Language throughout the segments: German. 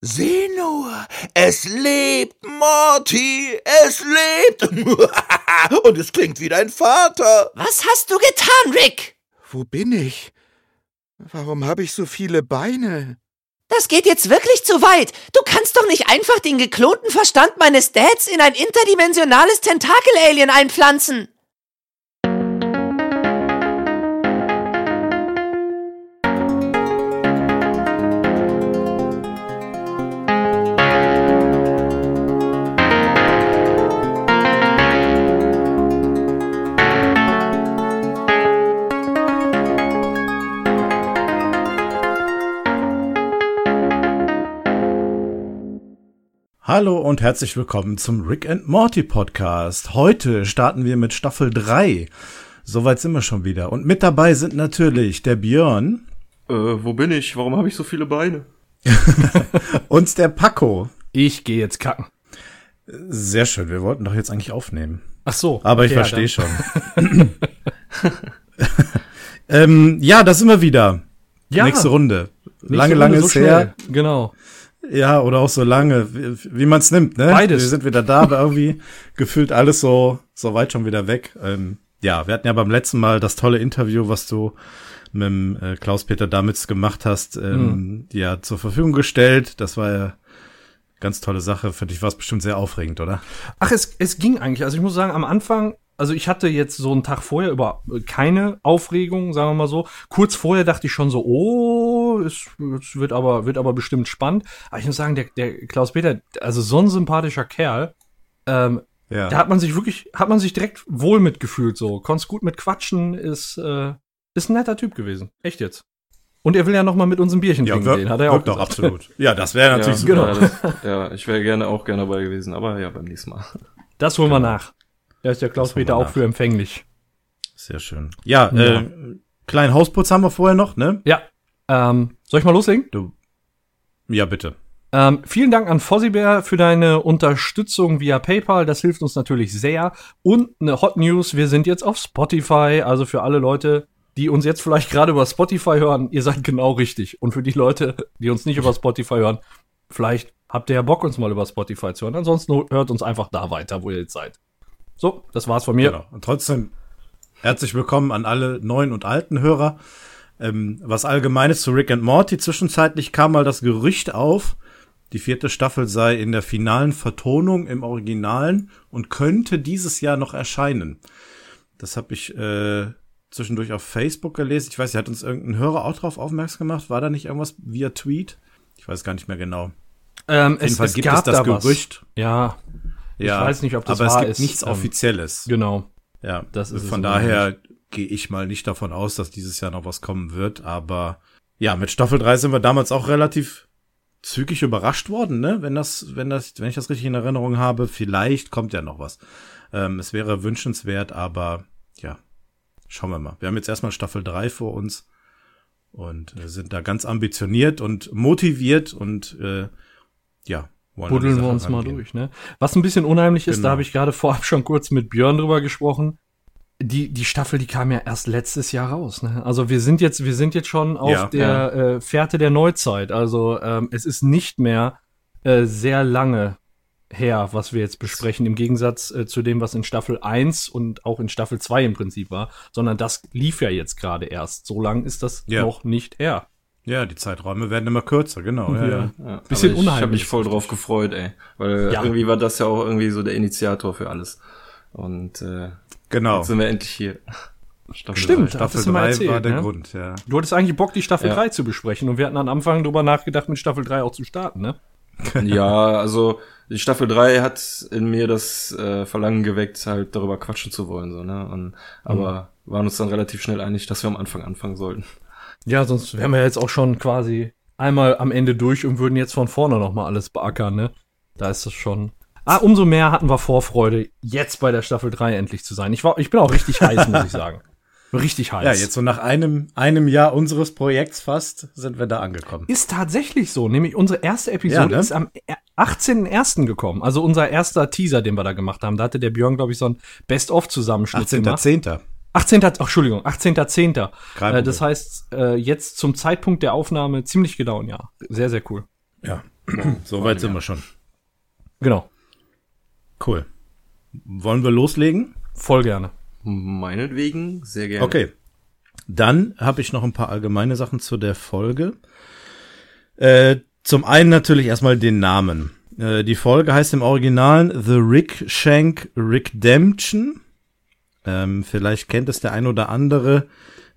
Seh nur, es lebt, Morty, es lebt. Und es klingt wie dein Vater. Was hast du getan, Rick? Wo bin ich? Warum habe ich so viele Beine? Das geht jetzt wirklich zu weit. Du kannst doch nicht einfach den geklonten Verstand meines Dads in ein interdimensionales Tentakel-Alien einpflanzen. Hallo und herzlich willkommen zum Rick and Morty Podcast. Heute starten wir mit Staffel 3. Soweit sind wir schon wieder. Und mit dabei sind natürlich der Björn. Äh, wo bin ich? Warum habe ich so viele Beine? und der Paco. Ich gehe jetzt kacken. Sehr schön. Wir wollten doch jetzt eigentlich aufnehmen. Ach so. Aber ich verstehe schon. ähm, ja, da sind wir wieder. Ja. Nächste Runde. Lange, so lange so ist her. schnell. Genau. Ja, oder auch so lange, wie, wie man es nimmt, ne? Beides. Wir sind wieder da, aber irgendwie gefühlt alles so, so weit schon wieder weg. Ähm, ja, wir hatten ja beim letzten Mal das tolle Interview, was du mit dem, äh, Klaus-Peter Damitz gemacht hast, ähm, Mhm. ja, zur Verfügung gestellt. Das war ja ganz tolle Sache. Für dich war es bestimmt sehr aufregend, oder? Ach, es, es ging eigentlich. Also ich muss sagen, am Anfang, also ich hatte jetzt so einen Tag vorher über keine Aufregung, sagen wir mal so. Kurz vorher dachte ich schon so, oh, es, es wird aber, wird aber bestimmt spannend. Aber ich muss sagen, der, der Klaus-Peter, also so ein sympathischer Kerl, ähm, Ja. da hat man sich wirklich, hat man sich direkt wohl mitgefühlt, so. Konntest gut mit quatschen, ist, äh, ist ein netter Typ gewesen. Echt jetzt. Und er will ja noch mal mit uns ein Bierchen ja, trinken wirkt, gehen, hat er ja auch doch gesagt. absolut. Ja, das wäre natürlich ja, super. Genau. Ja, das, ja ich wäre gerne auch gerne dabei gewesen, aber ja, beim nächsten Mal. Das holen wir nach. Da ist der Klaus-Peter auch nach. für empfänglich. Sehr schön. Ja, Ja. äh, kleinen Hausputz haben wir vorher noch, ne? Ja. Ähm, soll ich mal loslegen? Du. Ja, bitte. Ähm, vielen Dank an Fossibär für deine Unterstützung via PayPal. Das hilft uns natürlich sehr. Und eine Hot News, wir sind jetzt auf Spotify. Also für alle Leute, die uns jetzt vielleicht gerade über Spotify hören, ihr seid genau richtig. Und für die Leute, die uns nicht über Spotify hören, vielleicht habt ihr ja Bock, uns mal über Spotify zu hören. Ansonsten hört uns einfach da weiter, wo ihr jetzt seid. So, das war's von mir. Genau. Und trotzdem herzlich willkommen an alle neuen und alten Hörer. Ähm, was Allgemeines zu Rick and Morty. Zwischenzeitlich kam mal das Gerücht auf, die vierte Staffel sei in der finalen Vertonung im Originalen und könnte dieses Jahr noch erscheinen. Das habe ich äh, zwischendurch auf Facebook gelesen. Ich weiß, hat uns irgendein Hörer auch drauf aufmerksam gemacht. War da nicht irgendwas via Tweet? Ich weiß gar nicht mehr genau. Ähm, Auf jeden Fall gibt es das da was. Gerücht. Ja, Ja, weiß nicht, ob das aber wahr es gibt ist. nichts Ähm, Offizielles. genau. Ja, Das ist von daher gehe ich mal nicht davon aus, dass dieses Jahr noch was kommen wird, aber ja, mit Staffel 3 sind wir damals auch relativ zügig überrascht worden, ne? Wenn das, wenn das, wenn ich das richtig in Erinnerung habe, vielleicht kommt ja noch was. Ähm, es wäre wünschenswert, aber ja, schauen wir mal. Wir haben jetzt erstmal Staffel 3 vor uns und äh, sind da ganz ambitioniert und motiviert und äh, ja, Buddeln wir uns mal rangehen. durch, ne? Was ein bisschen unheimlich ist, Genau. da habe ich gerade vorab schon kurz mit Björn drüber gesprochen. Die, die Staffel, die kam ja erst letztes Jahr raus, ne? Also wir sind jetzt, wir sind jetzt schon auf Ja. der Äh, Fährte der Neuzeit. Also ähm, es ist nicht mehr äh, sehr lange her, was wir jetzt besprechen, im Gegensatz äh, zu dem, was in Staffel 1 und auch in Staffel 2 im Prinzip war, sondern das lief ja jetzt gerade erst. So lang ist das Ja. noch nicht her. Ja, die Zeiträume werden immer kürzer, genau. Ja, ja. Ja, Bisschen aber ich habe unheimlich. mich voll drauf gefreut, ey. Weil Ja. irgendwie war das ja auch irgendwie so der Initiator für alles. Und äh, Genau. jetzt sind wir endlich hier. Staffel Stimmt. drei. Staffel du mal 3 erzählt, war der ne? Grund, ja. Du hattest eigentlich Bock, die Staffel Ja. 3 zu besprechen und wir hatten am Anfang drüber nachgedacht, mit Staffel 3 auch zu starten, ne? ja, also die Staffel 3 hat in mir das äh, Verlangen geweckt, halt darüber quatschen zu wollen, so, ne? Und, aber waren uns dann relativ schnell einig, dass wir am Anfang anfangen sollten. Ja, sonst wären wir jetzt auch schon quasi einmal am Ende durch und würden jetzt von vorne nochmal alles beackern, ne? Da ist das schon. Ah, umso mehr hatten wir Vorfreude, jetzt bei der Staffel 3 endlich zu sein. Ich, war, ich bin auch richtig heiß, muss ich sagen. Richtig heiß. Ja, jetzt so nach einem, einem Jahr unseres Projekts fast sind wir da angekommen. Ist tatsächlich so. Nämlich unsere erste Episode Ja, ne? ist am 18.01. gekommen. Also unser erster Teaser, den wir da gemacht haben. Da hatte der Björn, glaube ich, so ein Best-of-Zusammenschnitt gemacht. 18.10. 18. Ach, Entschuldigung, 18.10. Kein Äh, das heißt, äh, jetzt zum Zeitpunkt der Aufnahme ziemlich genau ein Jahr. Sehr, sehr cool. Ja. So weit sind wir schon. Genau. Cool. Wollen wir loslegen? Voll gerne. Meinetwegen, sehr gerne. Okay. Dann habe ich noch ein paar allgemeine Sachen zu der Folge. Äh, zum einen natürlich erstmal den Namen. Äh, die Folge heißt im Original The Rick Shank Redemption. Ähm, vielleicht kennt es der ein oder andere.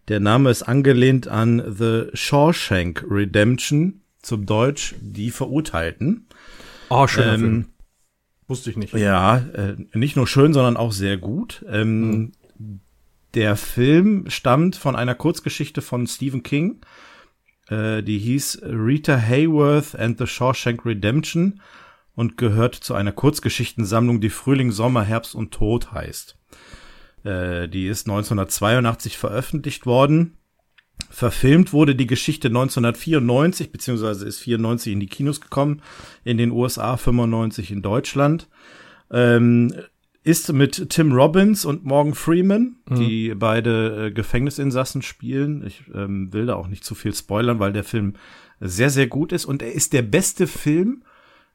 Der Name ist angelehnt an The Shawshank Redemption, zum Deutsch die Verurteilten. Oh, schöner Ähm, Film. Wusste ich nicht. Ja, äh, nicht nur schön, sondern auch sehr gut. Ähm, Der Film stammt von einer Kurzgeschichte von Stephen King, äh, die hieß Rita Hayworth and the Shawshank Redemption und gehört zu einer Kurzgeschichtensammlung, die Frühling, Sommer, Herbst und Tod heißt. Äh, die ist 1982 veröffentlicht worden. Verfilmt wurde die Geschichte 1994, beziehungsweise ist 94 in die Kinos gekommen, in den USA, 95 in Deutschland. Ähm, ist mit Tim Robbins und Morgan Freeman, die beide äh, Gefängnisinsassen spielen. Ich ähm, will da auch nicht zu viel spoilern, weil der Film sehr, sehr gut ist und er ist der beste Film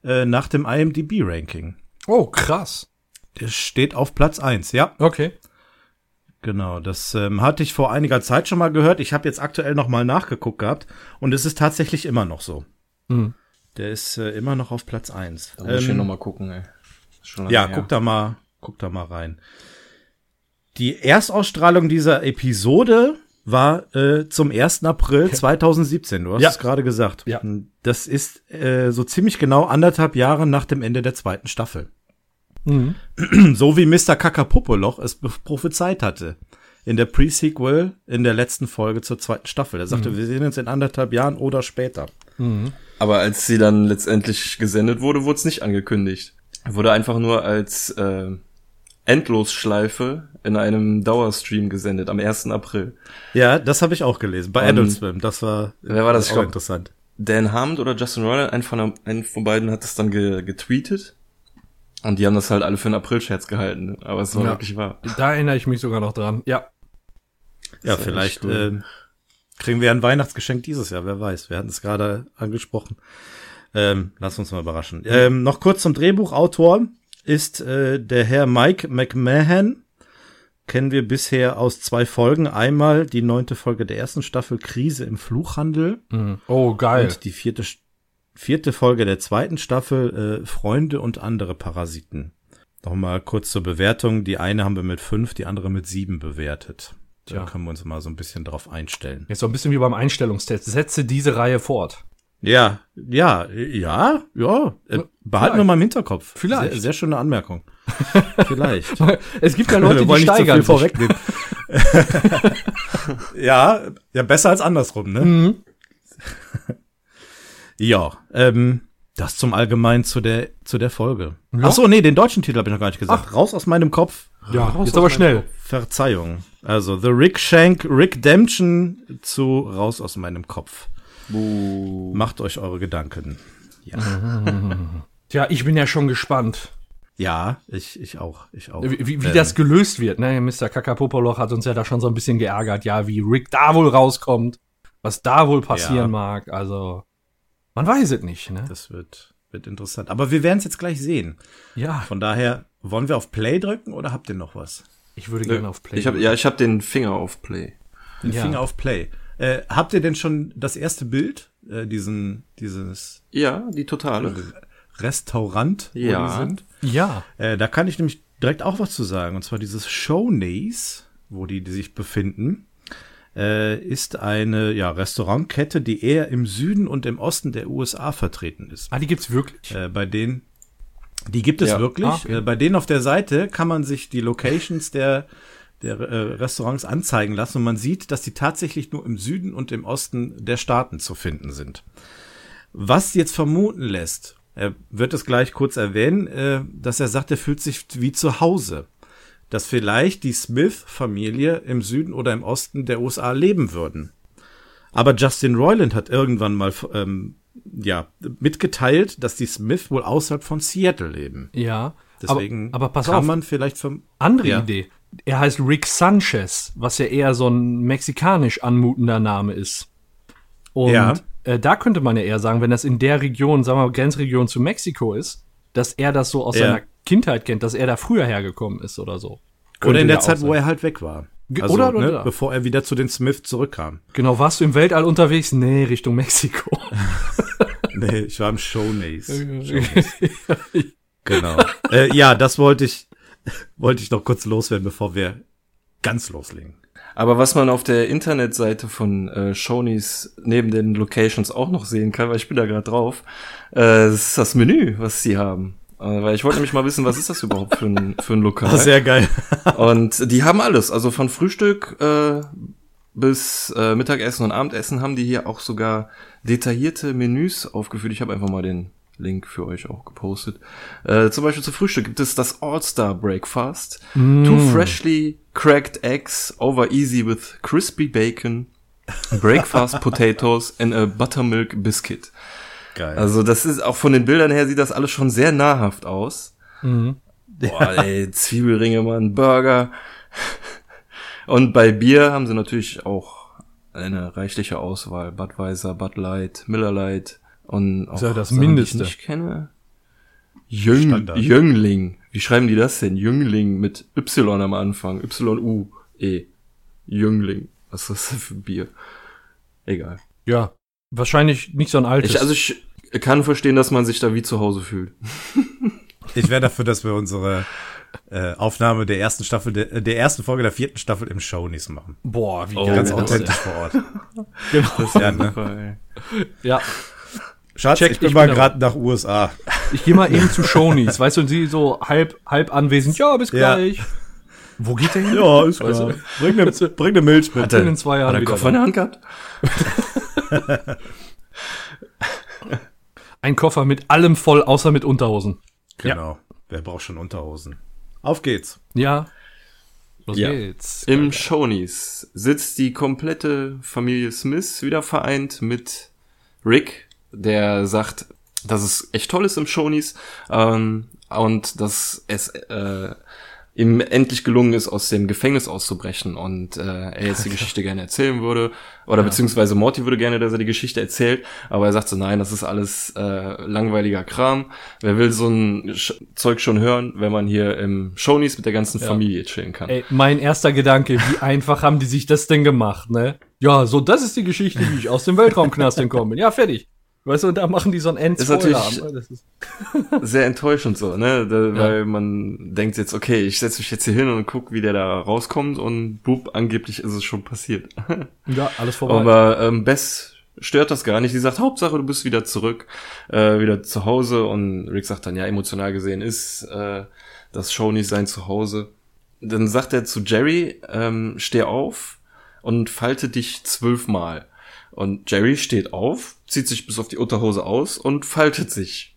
äh, nach dem IMDb-Ranking. Oh, krass. Der steht auf Platz eins. ja. Okay. Genau, das ähm, hatte ich vor einiger Zeit schon mal gehört. Ich habe jetzt aktuell noch mal nachgeguckt gehabt und es ist tatsächlich immer noch so. Mhm. Der ist äh, immer noch auf Platz eins. Da muss ich Ähm, noch mal gucken, ey. Ja, her. guck da mal, guck da mal rein. Die Erstausstrahlung dieser Episode war äh, zum 1. April 2017. Du hast Ja. es gerade gesagt. Ja. Das ist äh, so ziemlich genau anderthalb Jahre nach dem Ende der zweiten Staffel. Mhm. So wie Mr. Kakapopoloch es prophezeit hatte. In der Pre-Sequel in der letzten Folge zur zweiten Staffel. Er sagte, wir sehen uns in anderthalb Jahren oder später. Aber als sie dann letztendlich gesendet wurde, wurde es nicht angekündigt. Wurde einfach nur als äh, Endlosschleife in einem Dauerstream gesendet am 1. April. Ja, das habe ich auch gelesen. Bei Adult Swim. Das war wer war das? Ich auch glaub- interessant. Dan Hammond oder Justin Roiland, ein von, ein von beiden hat das dann ge getweetet. Und die haben das halt alle für einen April-Scherz gehalten. Aber es war Ja. wirklich wahr. Da erinnere ich mich sogar noch dran. Ja. Ja, vielleicht äh, kriegen wir ein Weihnachtsgeschenk dieses Jahr, wer weiß. Wir hatten es gerade angesprochen. Ähm, lass uns mal überraschen. Ähm, noch kurz zum Drehbuchautor ist äh, der Herr Mike McMahon. Kennen wir bisher aus zwei Folgen. Einmal die neunte Folge der ersten Staffel Krise im Fluchhandel Mhm. Oh, geil. und die vierte, vierte Folge der zweiten Staffel äh, Freunde und andere Parasiten. Nochmal kurz zur Bewertung. Die eine haben wir mit fünf, die andere mit sieben bewertet. Da Tja. können wir uns mal so ein bisschen drauf einstellen. Jetzt so ein bisschen wie beim Einstellungstest. Setze diese Reihe fort. Ja, ja, ja, ja. Äh, behalten wir mal im Hinterkopf. Vielleicht. Sehr, sehr schöne Anmerkung. Vielleicht. Es gibt ja Leute, die wollen nicht steigern viel vorwegnehmen. ja, ja, besser als andersrum, ne? Mhm. Ja, ähm, das zum Allgemeinen zu der, zu der Folge. Ja. Ach so, nee, den deutschen Titel habe ich noch gar nicht gesagt. Raus aus meinem Kopf. Ja, Raus jetzt aus aber schnell. Kopf. Verzeihung. Also, The Rick Shank Redemption zu Raus aus meinem Kopf. Buh. Macht euch eure Gedanken. Ja, Tja, ich bin ja schon gespannt, ja ich, ich auch, ich auch. wie, wie, wie Ähm, das gelöst wird. Ne? Mr. Kakapopoloch hat uns ja da schon so ein bisschen geärgert, ja, wie Rick da wohl rauskommt, was da wohl passieren Ja. mag. Also, man weiß es nicht, ne? Das wird, wird interessant. Aber wir werden es jetzt gleich sehen. Ja, Von daher, wollen wir auf Play drücken oder habt ihr noch was? ich würde gerne auf Play. Ich hab, ja, ich habe den Finger auf Play. Den Ja. Finger auf Play. Äh, habt ihr denn schon das erste Bild, äh, diesen, dieses Ja, die totale. Restaurant, wo Ja. die sind? ja, Äh, da kann ich nämlich direkt auch was zu sagen. Und zwar dieses Shownies, wo die, die sich befinden, äh, ist eine ja, Restaurantkette, die eher im Süden und im Osten der USA vertreten ist. ah, die gibt's wirklich. Äh, bei denen, die gibt es Ja. wirklich. Ah, okay. äh, bei denen auf der Seite kann man sich die Locations der, der äh, Restaurants anzeigen lassen und man sieht, dass die tatsächlich nur im Süden und im Osten der Staaten zu finden sind. Was jetzt vermuten lässt, er wird es gleich kurz erwähnen, äh, dass er sagt, er fühlt sich wie zu Hause. Dass vielleicht die Smith-Familie im Süden oder im Osten der USA leben würden. Aber Justin Roiland hat irgendwann mal ähm, ja, mitgeteilt, dass die Smith wohl außerhalb von Seattle leben. Ja, Deswegen aber, aber pass kann auf, man vielleicht vom andere Ja. Idee. Er heißt Rick Sanchez, was ja eher so ein mexikanisch anmutender Name ist. Und Ja. äh, da könnte man ja eher sagen, wenn das in der Region, sagen wir mal, Grenzregion zu Mexiko ist, dass er das so aus Ja. seiner Kindheit kennt, dass er da früher hergekommen ist oder so. Oder Könnte in der Zeit, sein. wo er halt weg war. Also, oder- ne, oder- bevor er wieder zu den Smith zurückkam. Genau, warst du im Weltall unterwegs? Nee, Richtung Mexiko. Nee, ich war im Shownace. Genau. äh, ja, das wollte ich, wollte ich noch kurz loswerden, bevor wir ganz loslegen. Aber was man auf der Internetseite von äh, Shoney's neben den Locations auch noch sehen kann, weil ich bin da gerade drauf, äh, ist das Menü, was sie haben. Äh, weil ich wollte nämlich mal wissen, was ist das überhaupt für ein, für ein Lokal? Sehr geil. Und die haben alles, also von Frühstück äh, bis äh, Mittagessen und Abendessen haben die hier auch sogar detaillierte Menüs aufgeführt. Ich habe einfach mal den Link für euch auch gepostet. Äh, zum Beispiel zu Frühstück gibt es das All-Star Breakfast. Two freshly cracked eggs over easy with crispy bacon, breakfast potatoes and a buttermilk biscuit. Geil. Also das ist auch von den Bildern her sieht das alles schon sehr nahrhaft aus. Boah, ey, Zwiebelringe, Mann, Burger. Und bei Bier haben sie natürlich auch eine reichliche Auswahl. Budweiser, Bud Light, Miller Light und auch Ist ja das Sachen, die Mindeste. Ich nicht kenne. Jüng, Standard. Jüngling. Wie schreiben die das denn? Jüngling mit Y am Anfang. Y-U-E. Jüngling. Was ist das für ein Bier? Egal. ja, wahrscheinlich nicht so ein altes. Ich, also ich kann verstehen, dass man sich da wie zu Hause fühlt. Ich wäre dafür, dass wir unsere äh, Aufnahme der ersten Staffel, der, der ersten Folge der vierten Staffel im Shownies machen. Boah, wie Oh, geil. Ganz das- authentisch vor Ort. Genau. Ja, ne? Ja, Schatz, Check, ich bin ich mal gerade nach USA. ich gehe mal eben zu Shoney's, weißt du, und sie so halb, halb anwesend. Ja, bis Ja. gleich. Wo geht der hin? Ja, ist Weißt klar. du? Bring eine, bring eine Milch mit. Hat er, in zwei Jahren hat er Koffer in der Hand gehabt? Ein Koffer mit allem voll, außer mit Unterhosen. Genau. Wer braucht schon Unterhosen? Auf geht's. Ja. Los Ja. geht's. Im Shoney's sitzt die komplette Familie Smith wieder vereint mit Rick, der sagt, dass es echt toll ist im Shoney's ähm, und dass es äh, ihm endlich gelungen ist, aus dem Gefängnis auszubrechen und äh, er jetzt die Geschichte gerne erzählen würde oder beziehungsweise Morty würde gerne, dass er die Geschichte erzählt, aber er sagt so, nein, das ist alles äh, langweiliger Kram. Wer will so ein Sch Zeug schon hören, wenn man hier im Shoney's mit der ganzen Familie chillen kann? Ey, mein erster Gedanke, wie einfach haben die sich das denn gemacht, ne? Ja, so, das ist die Geschichte, wie ich aus dem Weltraumknast entkommen bin. Ja, fertig. Weißt du, und da machen die so ein end Ist natürlich- Das ist sehr enttäuschend so, ne? Da, Weil man denkt jetzt, okay, ich setze mich jetzt hier hin und guck, wie der da rauskommt und bub, angeblich ist es schon passiert. ja, alles vorbei. Aber ähm, Bess stört das gar nicht. Sie sagt, Hauptsache, du bist wieder zurück, äh, wieder zu Hause. Und Rick sagt dann, ja, emotional gesehen ist äh, das Show nicht sein Zuhause. Dann sagt er zu Jerry, ähm, steh auf und falte dich zwölfmal. Und Jerry steht auf, zieht sich bis auf die Unterhose aus und faltet sich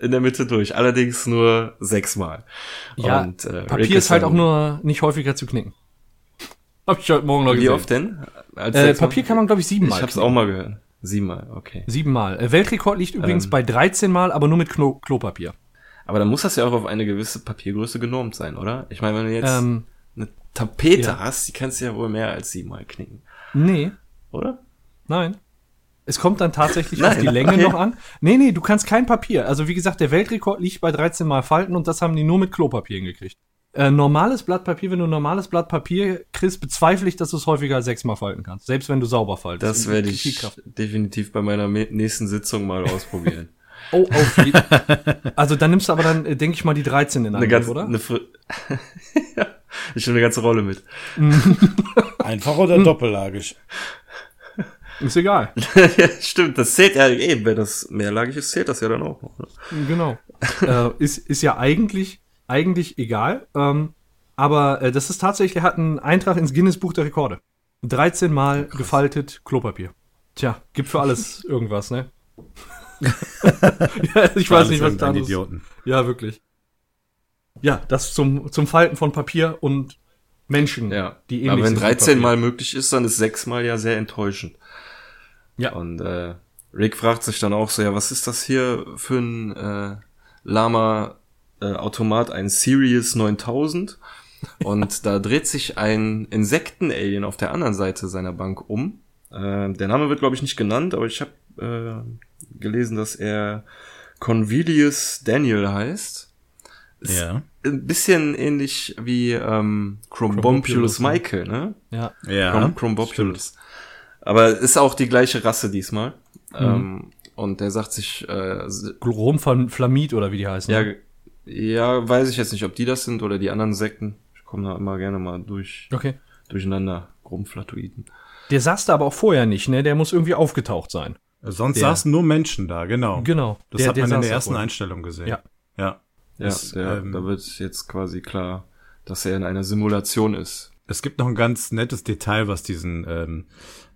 in der Mitte durch. Allerdings nur sechsmal. ja, und, äh, Rick Papier ist halt auch nur nicht häufiger zu knicken. Hab ich heute Morgen noch Wie gesehen. oft denn? Als Äh? Papier kann man, glaube ich, siebenmal. Ich hab's knicken. auch mal gehört. Siebenmal, okay. Siebenmal. Äh, Weltrekord liegt übrigens Ähm. bei 13 Mal, aber nur mit Klo Klopapier. Aber dann muss das ja auch auf eine gewisse Papiergröße genormt sein, oder? Ich meine, wenn du jetzt Ähm, eine Tapete ja. hast, die kannst du ja wohl mehr als siebenmal knicken, nee, oder? Nein. Es kommt dann tatsächlich Nein, auf die Länge okay. noch an. Nee, nee, du kannst kein Papier. Also wie gesagt, der Weltrekord liegt bei 13 Mal Falten und das haben die nur mit Klopapier hingekriegt. Äh, normales Blatt Papier, wenn du ein normales Blatt Papier kriegst, bezweifle ich, dass du es häufiger als sechsmal falten kannst. Selbst wenn du sauber faltest. Das werde ich Kraft. definitiv bei meiner me- nächsten Sitzung mal ausprobieren. Oh, auf jeden Also dann nimmst du aber dann, äh, denke ich mal, die 13 in eine Angriff, ganze, oder? eine ich nehme eine ganze Rolle mit. Einfach oder doppellagig? Ist egal. ja, stimmt, das zählt ja eben, wenn das mehrlagig ist, zählt das ja dann auch noch. ne? Genau. äh, ist, ist ja eigentlich, eigentlich egal. Ähm, aber äh, das ist tatsächlich, er hat einen Eintrag ins Guinness Buch der Rekorde. 13 Mal gefaltet Klopapier. Tja, gibt für alles irgendwas, ne? ja, ich weiß nicht, was da ist. Idioten. Ja, wirklich. Ja, das zum, zum Falten von Papier und Menschen, Ja, die ähnlich aber wenn sind wie 13 Papier. Mal möglich ist, dann ist 6 Mal ja sehr enttäuschend. Ja. Und äh, Rick fragt sich dann auch so, ja, was ist das hier für ein äh, Lama äh, Automat, ein Sirius 9000? Und da dreht sich ein Insekten-Alien auf der anderen Seite seiner Bank um. Äh, der Name wird, glaube ich, nicht genannt, aber ich habe äh, gelesen, dass er Convilius Daniel heißt. Ist Ja. Ein bisschen ähnlich wie ähm, Chrombopulus ne? Michael, ne? Ja. Ja. Chrom Chrombopulus. Aber ist auch die gleiche Rasse diesmal. Ähm, und der sagt sich, äh, s- Chloromflamid oder wie die heißen. ja, ja, weiß ich jetzt nicht, ob die das sind oder die anderen Sekten. Ich komme da immer gerne mal durch, Okay. durcheinander. Chromflatoiden. Der saß da aber auch vorher nicht, ne? Der muss irgendwie aufgetaucht sein. Sonst Der- saßen nur Menschen da, genau. Genau. Das Der- hat der man in der ersten vorher. Einstellung gesehen. Ja. Ja. Ja, Es, der, ähm, da wird jetzt quasi klar, dass er in einer Simulation ist. Es gibt noch ein ganz nettes Detail, was diesen ähm,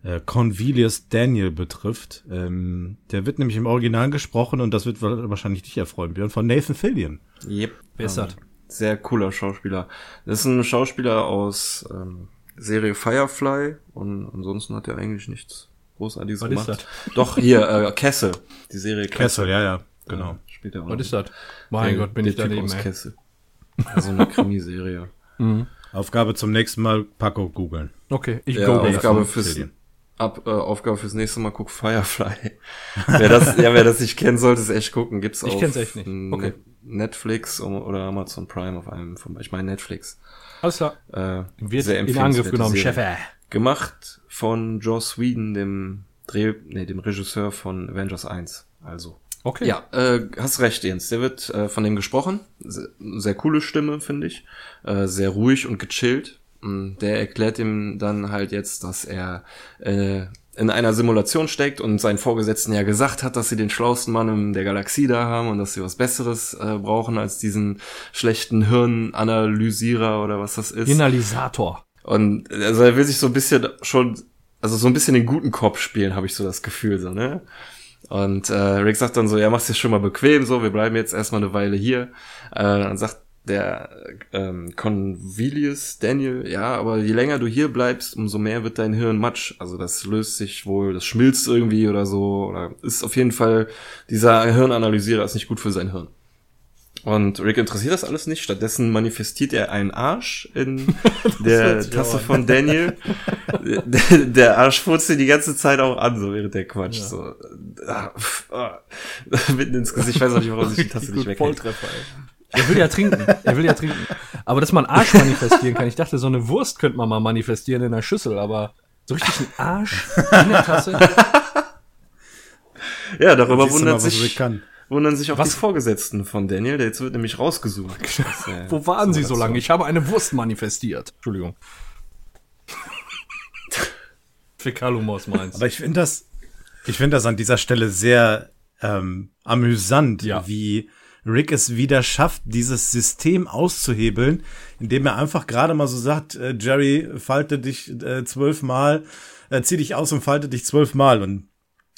äh, Convilius Daniel betrifft. Ähm, der wird nämlich im Original gesprochen und das wird wa- wahrscheinlich dich erfreuen, Björn, von Nathan Fillion. Yep. Wer ist das? Sehr cooler Schauspieler. Das ist ein Schauspieler aus ähm, Serie Firefly und ansonsten hat er eigentlich nichts Großartiges Was ist gemacht. Doch, hier, äh, Kessel. Die Serie Kessel. Kessel, ja, ja, genau. Äh, spielt er auch Was ist das? Mein Der- Gott, bin ich daneben, aus ey. Kessel. Also eine Krimiserie. Aufgabe zum nächsten Mal, Paco googeln. Okay, ich Ja, go. Aufgabe fürs. Ab, äh, Aufgabe fürs nächste Mal guck Firefly. wer das, ja, wer das nicht kennt, sollte es echt gucken. Gibt's Ich auf kenn's echt nicht. Okay. Netflix oder Amazon Prime auf einem von, ich meine Netflix. Alles klar. Äh, Wird sehr in Angriff genommen. Chef. Gemacht von Joss Whedon, dem Dreh, nee, dem Regisseur von Avengers 1. Also. Okay. Ja, äh, hast recht, Jens. Der wird äh, von dem gesprochen. Sehr, sehr coole Stimme, finde ich. Äh, sehr ruhig und gechillt. Mm, Der erklärt ihm dann halt jetzt, dass er äh, in einer Simulation steckt und seinen Vorgesetzten ja gesagt hat, dass sie den schlauesten Mann in der Galaxie da haben und dass sie was Besseres äh, brauchen als diesen schlechten Hirnanalysierer oder was das ist. Inalisator. Und also er will sich so ein bisschen schon, also so ein bisschen den guten Kopf spielen, habe ich so das Gefühl, so, ne? Und äh, Rick sagt dann so, ja, mach's dir schon mal bequem, so, wir bleiben jetzt erstmal eine Weile hier. Äh, dann sagt der ähm, Convilius Daniel, ja, aber je länger du hier bleibst, umso mehr wird dein Hirn matsch. Also das löst sich wohl, das schmilzt irgendwie oder so. Oder ist auf jeden Fall, dieser Hirnanalysierer ist nicht gut für sein Hirn. Und Rick interessiert das alles nicht. Stattdessen manifestiert er einen Arsch in der Tasse von Daniel. der, der Arsch furzt ihn die ganze Zeit auch an, so während der Quatsch. So, ah, pff, ah, mitten ins Gesicht. Ich weiß auch nicht, warum sich die Tasse nicht weghält. Volltreffer, ey. Er will ja trinken. Er will ja trinken. Aber dass man Arsch manifestieren kann. Ich dachte, so eine Wurst könnte man mal manifestieren in der Schüssel, aber so richtig ein Arsch in der Tasse. Ja, darüber mal, wundert Rick sich, kann. wundern sich auch Was? die Vorgesetzten von Daniel. Der jetzt wird nämlich rausgesucht. Wo waren Sie so lange? Ich habe eine Wurst manifestiert. Entschuldigung. Fäkalumos meinst Aber ich finde das, ich finde das an dieser Stelle sehr ähm, amüsant, Ja. wie Rick es wieder schafft, dieses System auszuhebeln, indem er einfach gerade mal so sagt, äh, Jerry, falte dich äh, zwölfmal, äh, zieh dich aus und falte dich zwölfmal und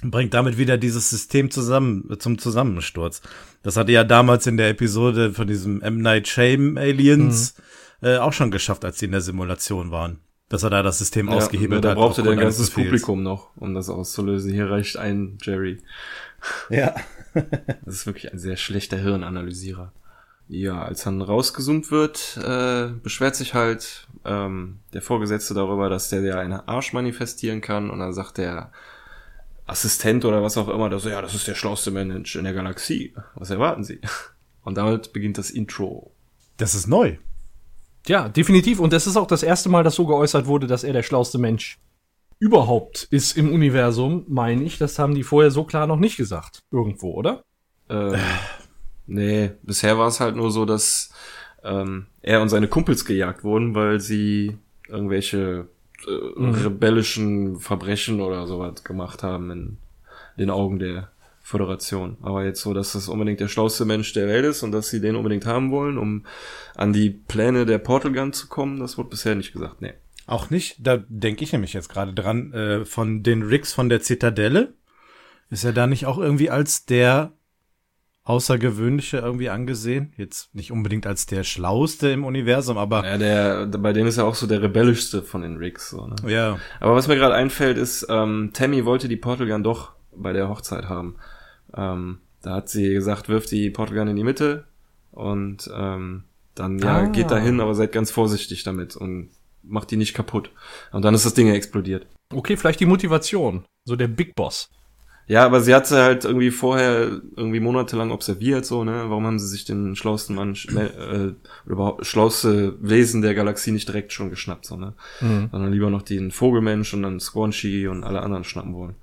bringt damit wieder dieses System zusammen zum Zusammensturz. Das hatte ja damals in der Episode von diesem M. Night Shame Aliens äh, auch schon geschafft, als sie in der Simulation waren. Dass er da das System Ja, ausgehebelt da hat. brauchte der ein ganzes. Publikum noch, um das auszulösen. Hier reicht ein Jerry. Ja. Das ist wirklich ein sehr schlechter Hirnanalysierer. Ja, als dann rausgezoomt wird, äh, beschwert sich halt ähm, der Vorgesetzte darüber, dass der ja einen Arsch manifestieren kann und dann sagt der Assistent oder was auch immer, dass, ja, das ist der schlauste Mensch in der Galaxie. Was erwarten Sie? Und damit beginnt das Intro. Das ist neu. Ja, definitiv. Und es ist auch das erste Mal, dass so geäußert wurde, dass er der schlauste Mensch überhaupt ist im Universum, meine ich. Das haben die vorher so klar noch nicht gesagt. Irgendwo, oder? Ähm, nee, bisher war es halt nur so, dass ähm, er und seine Kumpels gejagt wurden, weil sie irgendwelche äh, rebellischen Verbrechen oder sowas gemacht haben in den Augen der Föderation. Aber jetzt so, dass das unbedingt der schlauste Mensch der Welt ist und dass sie den unbedingt haben wollen, um an die Pläne der Portal Gun zu kommen, das wurde bisher nicht gesagt. Nee. Auch nicht, da denke ich nämlich jetzt gerade dran, äh, von den Ricks von der Zitadelle. Ist er da nicht auch irgendwie als der Außergewöhnliche irgendwie angesehen? Jetzt nicht unbedingt als der Schlauste im Universum, aber Ja, der, bei dem ist er auch so der rebellischste von den Ricks. So, ne? ja, Aber was mir gerade einfällt, ist, ähm, Tammy wollte die Portal Gun doch bei der Hochzeit haben. Ähm, da hat sie gesagt, wirft die Portal Gun in die Mitte und ähm, dann ja, Ah. geht da hin, aber seid ganz vorsichtig damit und macht die nicht kaputt. Und dann ist das Ding ja explodiert. Okay, vielleicht die Motivation. So der Big Boss. Ja, aber sie hat sie halt irgendwie vorher irgendwie monatelang observiert, so, ne? Warum haben sie sich den schlauesten Mann, äh, oder überhaupt schlauste Wesen der Galaxie nicht direkt schon geschnappt, so, ne? Mhm. Sondern lieber noch den Vogelmensch und dann Squanchy und alle anderen schnappen wollen.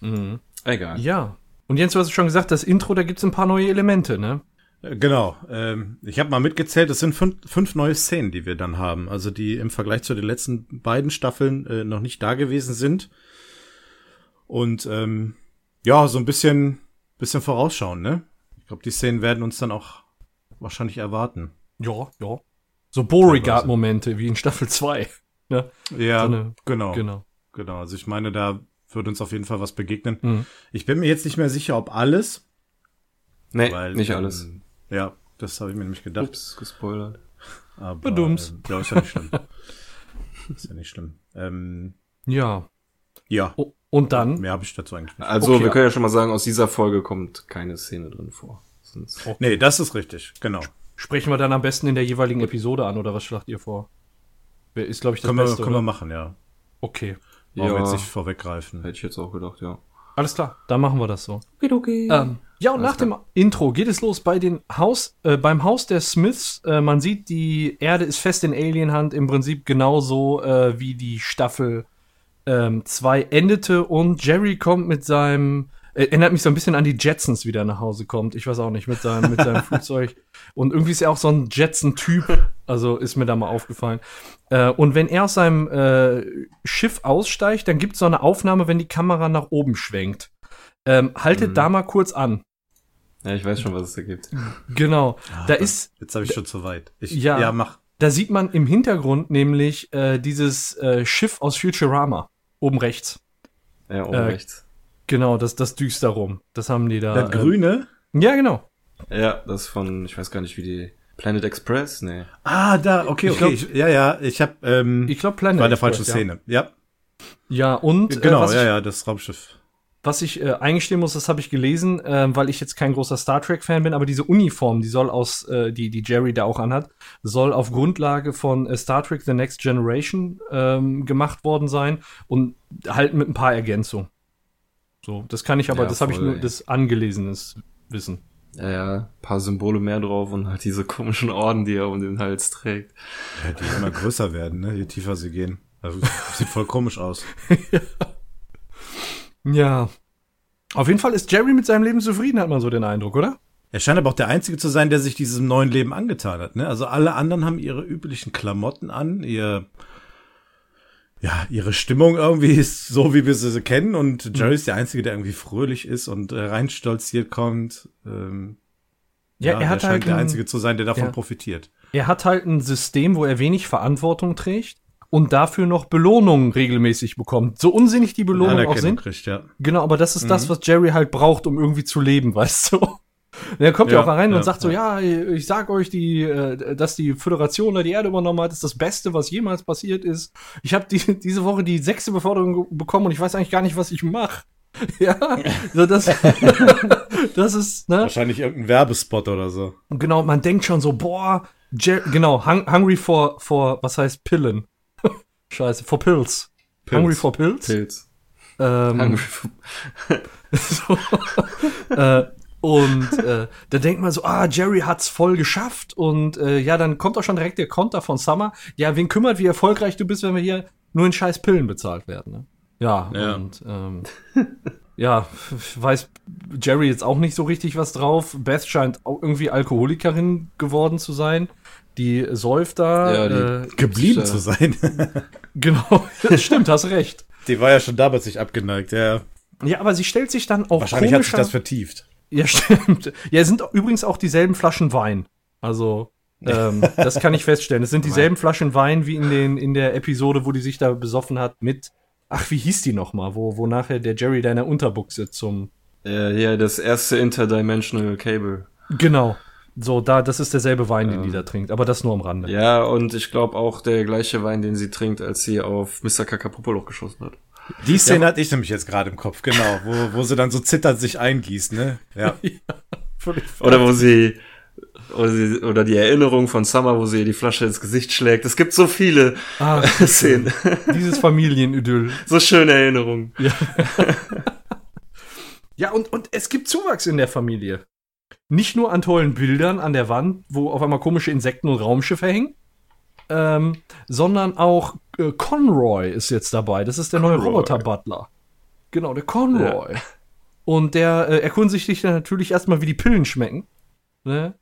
Mhm. Egal. Ja. Und Jens, du hast schon gesagt, das Intro, da gibt's ein paar neue Elemente, ne? Äh, Genau. Ähm, ich habe mal mitgezählt, es sind fünf, fünf neue Szenen, die wir dann haben. Also die im Vergleich zu den letzten beiden Staffeln äh, noch nicht da gewesen sind. Und ähm, ja, so ein bisschen, bisschen vorausschauen, ne? Ich glaube, die Szenen werden uns dann auch wahrscheinlich erwarten. Ja, ja. So Beauregard-Momente wie in Staffel 2. Ne? Ja, So eine- genau, genau. Genau. Also ich meine, da wird uns auf jeden Fall was begegnen. Mhm. Ich bin mir jetzt nicht mehr sicher, ob alles. Nee, Weil, nicht ähm, alles. Ja, das habe ich mir nämlich gedacht. Ups, gespoilert. Aber, Bedumms. Äh, ja, ist ja nicht schlimm. ist ja nicht schlimm. Ähm, Ja. ja, O- Und dann? mehr habe ich dazu eigentlich nicht. Also, Okay. wir können ja schon mal sagen, aus dieser Folge kommt keine Szene drin vor. Sonst Nee, das ist richtig, genau. Sprechen wir dann am besten in der jeweiligen Episode an, oder was schlagt ihr vor? Wer Ist, glaube ich, das Können wir, Beste, können wir oder? machen, ja. Okay. Wollen wir Ja. jetzt nicht vorweggreifen. hätte ich jetzt auch gedacht, ja. Alles klar, dann machen wir das so. Okay. Ähm, ja, und Alles nach dem Intro geht es los bei den Haus, äh, beim Haus der Smiths. Äh, man sieht, die Erde ist fest in Alienhand, im Prinzip genauso äh, wie die Staffel 2 endete. Und Jerry kommt mit seinem, äh, erinnert mich so ein bisschen an die Jetsons, wie der nach Hause kommt. Ich weiß auch nicht, mit seinem, mit seinem Flugzeug. Und irgendwie ist er auch so ein Jetson-Typ. Also ist mir da mal aufgefallen. Äh, und wenn er aus seinem äh, Schiff aussteigt, dann gibt es so eine Aufnahme, wenn die Kamera nach oben schwenkt. Ähm, haltet Mhm. da mal kurz an. Ja, ich weiß schon, was es da gibt. Genau. da ist, Jetzt habe ich schon zu weit. Ich, Ja. ja, mach. da sieht man im Hintergrund nämlich äh, dieses äh, Schiff aus Futurama. Oben rechts. Ja, oben Äh, rechts. Genau, das, das Düsterum. Das haben die da. Das ähm, Grüne? Ja, genau. Ja, das von, ich weiß gar nicht, wie die Planet Express? Nee. Ah, da, okay, Ich okay. glaub- ich, ja, ja, ich habe, ähm, Ich glaube Planet. war in der Express, falschen ja. Szene. Ja, Ja, und genau, äh, ja, ich, ja, das Raumschiff. Was ich äh, eingestehen muss, das habe ich gelesen, ähm, weil ich jetzt kein großer Star Trek-Fan bin, aber diese Uniform, die soll aus, äh, die, die Jerry da auch anhat, soll auf Grundlage von äh, Star Trek The Next Generation ähm, gemacht worden sein und halt mit ein paar Ergänzungen. So, das kann ich aber, Ja, das habe ich nur ey. das angelesenes Wissen. Ja, ja, paar Symbole mehr drauf und halt diese komischen Orden, die er um den Hals trägt. Ja, die immer größer werden, ne, je tiefer sie gehen. Also, sieht voll komisch aus. Ja. Auf jeden Fall ist Jerry mit seinem Leben zufrieden, hat man so den Eindruck, oder? Er scheint aber auch der Einzige zu sein, der sich diesem neuen Leben angetan hat. Ne? Also alle anderen haben ihre üblichen Klamotten an, ihr ja, ihre Stimmung irgendwie ist so, wie wir sie kennen. Und Jerry ist der Einzige, der irgendwie fröhlich ist und äh, reinstolziert kommt. Ähm, Ja, er hat der scheint halt der ein- Einzige zu sein, der davon ja. profitiert. Er hat halt ein System, wo er wenig Verantwortung trägt und dafür noch Belohnungen regelmäßig bekommt. So unsinnig die Belohnungen auch sind. kriegt, ja. Genau, aber das ist Mhm. das, was Jerry halt braucht, um irgendwie zu leben, weißt du? Und er kommt ja, Ja, auch rein ja, und sagt so, ja, ich sag euch, die, äh, dass die Föderation da die Erde übernommen hat, ist das Beste, was jemals passiert ist. Ich habe die, diese Woche die sechste Beförderung bekommen und ich weiß eigentlich gar nicht, was ich mache. Ja, so das, das ist, ne? Wahrscheinlich irgendein Werbespot oder so. Und genau, man denkt schon so, boah, Jer genau, hung hungry for, for, was heißt Pillen? Scheiße, for Pills. Pills. Hungry for Pills? Pilz. Ähm, Hungry for- so, äh, und äh, da denkt man so, ah, Jerry hat's voll geschafft und äh, ja, dann kommt auch schon direkt der Konter von Summer. Ja, wen kümmert, wie erfolgreich du bist, wenn wir hier nur in scheiß Pillen bezahlt werden, ne? Ja, Ja. und ähm, ja, weiß Jerry jetzt auch nicht so richtig was drauf. Beth scheint auch irgendwie Alkoholikerin geworden zu sein. Die säuft da. Ja, die- äh, Geblieben Ja. zu sein. genau, das stimmt, hast recht. Die war ja schon damals nicht abgeneigt, ja. Ja, aber sie stellt sich dann auch Wahrscheinlich hat sich das vertieft. Ja, stimmt. Ja, es sind übrigens auch dieselben Flaschen Wein. Also, ähm, das kann ich feststellen. Es sind dieselben Flaschen Wein wie in, den, in der Episode, wo die sich da besoffen hat mit, ach, wie hieß die nochmal, wo, wo nachher der Jerry da in der Unterbuchse zum, Äh, ja, das erste Interdimensional Cable. genau. So, da, das ist derselbe Wein, den die da trinkt, aber das nur am Rande. Ja, und ich glaube auch der gleiche Wein, den sie trinkt, als sie auf Mr. Kakapopoloch geschossen hat. Die Szene hatte ich nämlich jetzt gerade im Kopf, genau, wo, wo sie dann so zitternd sich eingießt, ne? Ja. Völlig Oder wo sie, oder, sie, oder die Erinnerung von Summer, wo sie ihr die Flasche ins Gesicht schlägt. Es gibt so viele Ah, Szenen. dieses Familienidyll. so schöne Erinnerungen. Ja, und, und es gibt Zuwachs in der Familie. Nicht nur an tollen Bildern an der Wand, wo auf einmal komische Insekten und Raumschiffe hängen, ähm, sondern auch äh, Conroy ist jetzt dabei. Das ist der neue Conroy. Roboter-Butler. Genau, der Conroy. Und der äh, erkundigt sich dann natürlich erstmal, wie die Pillen schmecken. Ne?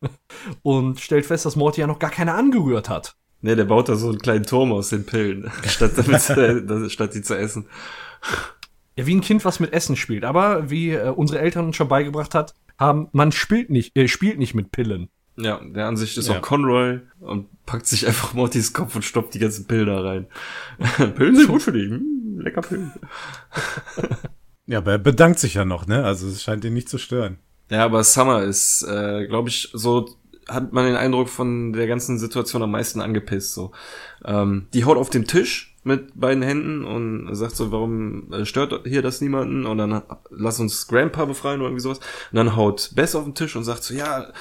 Und stellt fest, dass Morty ja noch gar keine angerührt hat. Ne, der baut da so einen kleinen Turm aus den Pillen, statt, damit, sie- statt die zu essen. Ja, wie ein Kind, was mit Essen spielt. Aber wie äh, unsere Eltern uns schon beigebracht hat, haben, man spielt nicht, äh, spielt nicht mit Pillen. Ja, der Ansicht ist Ja. auch Conroy und packt sich einfach Mortys Kopf und stoppt die ganzen Pillen da rein. Pillen sind gut für dich. Hm, lecker Pillen. Ja, aber er bedankt sich ja noch, ne? Also es scheint ihn nicht zu stören. Ja, aber Summer ist, äh, glaube ich, so hat man den Eindruck von der ganzen Situation am meisten angepisst. So, ähm, die haut auf den Tisch mit beiden Händen und sagt so, warum äh, stört hier das niemanden? Und dann lass uns Grandpa befreien oder irgendwie sowas. Und dann haut Bess auf den Tisch und sagt so, ja,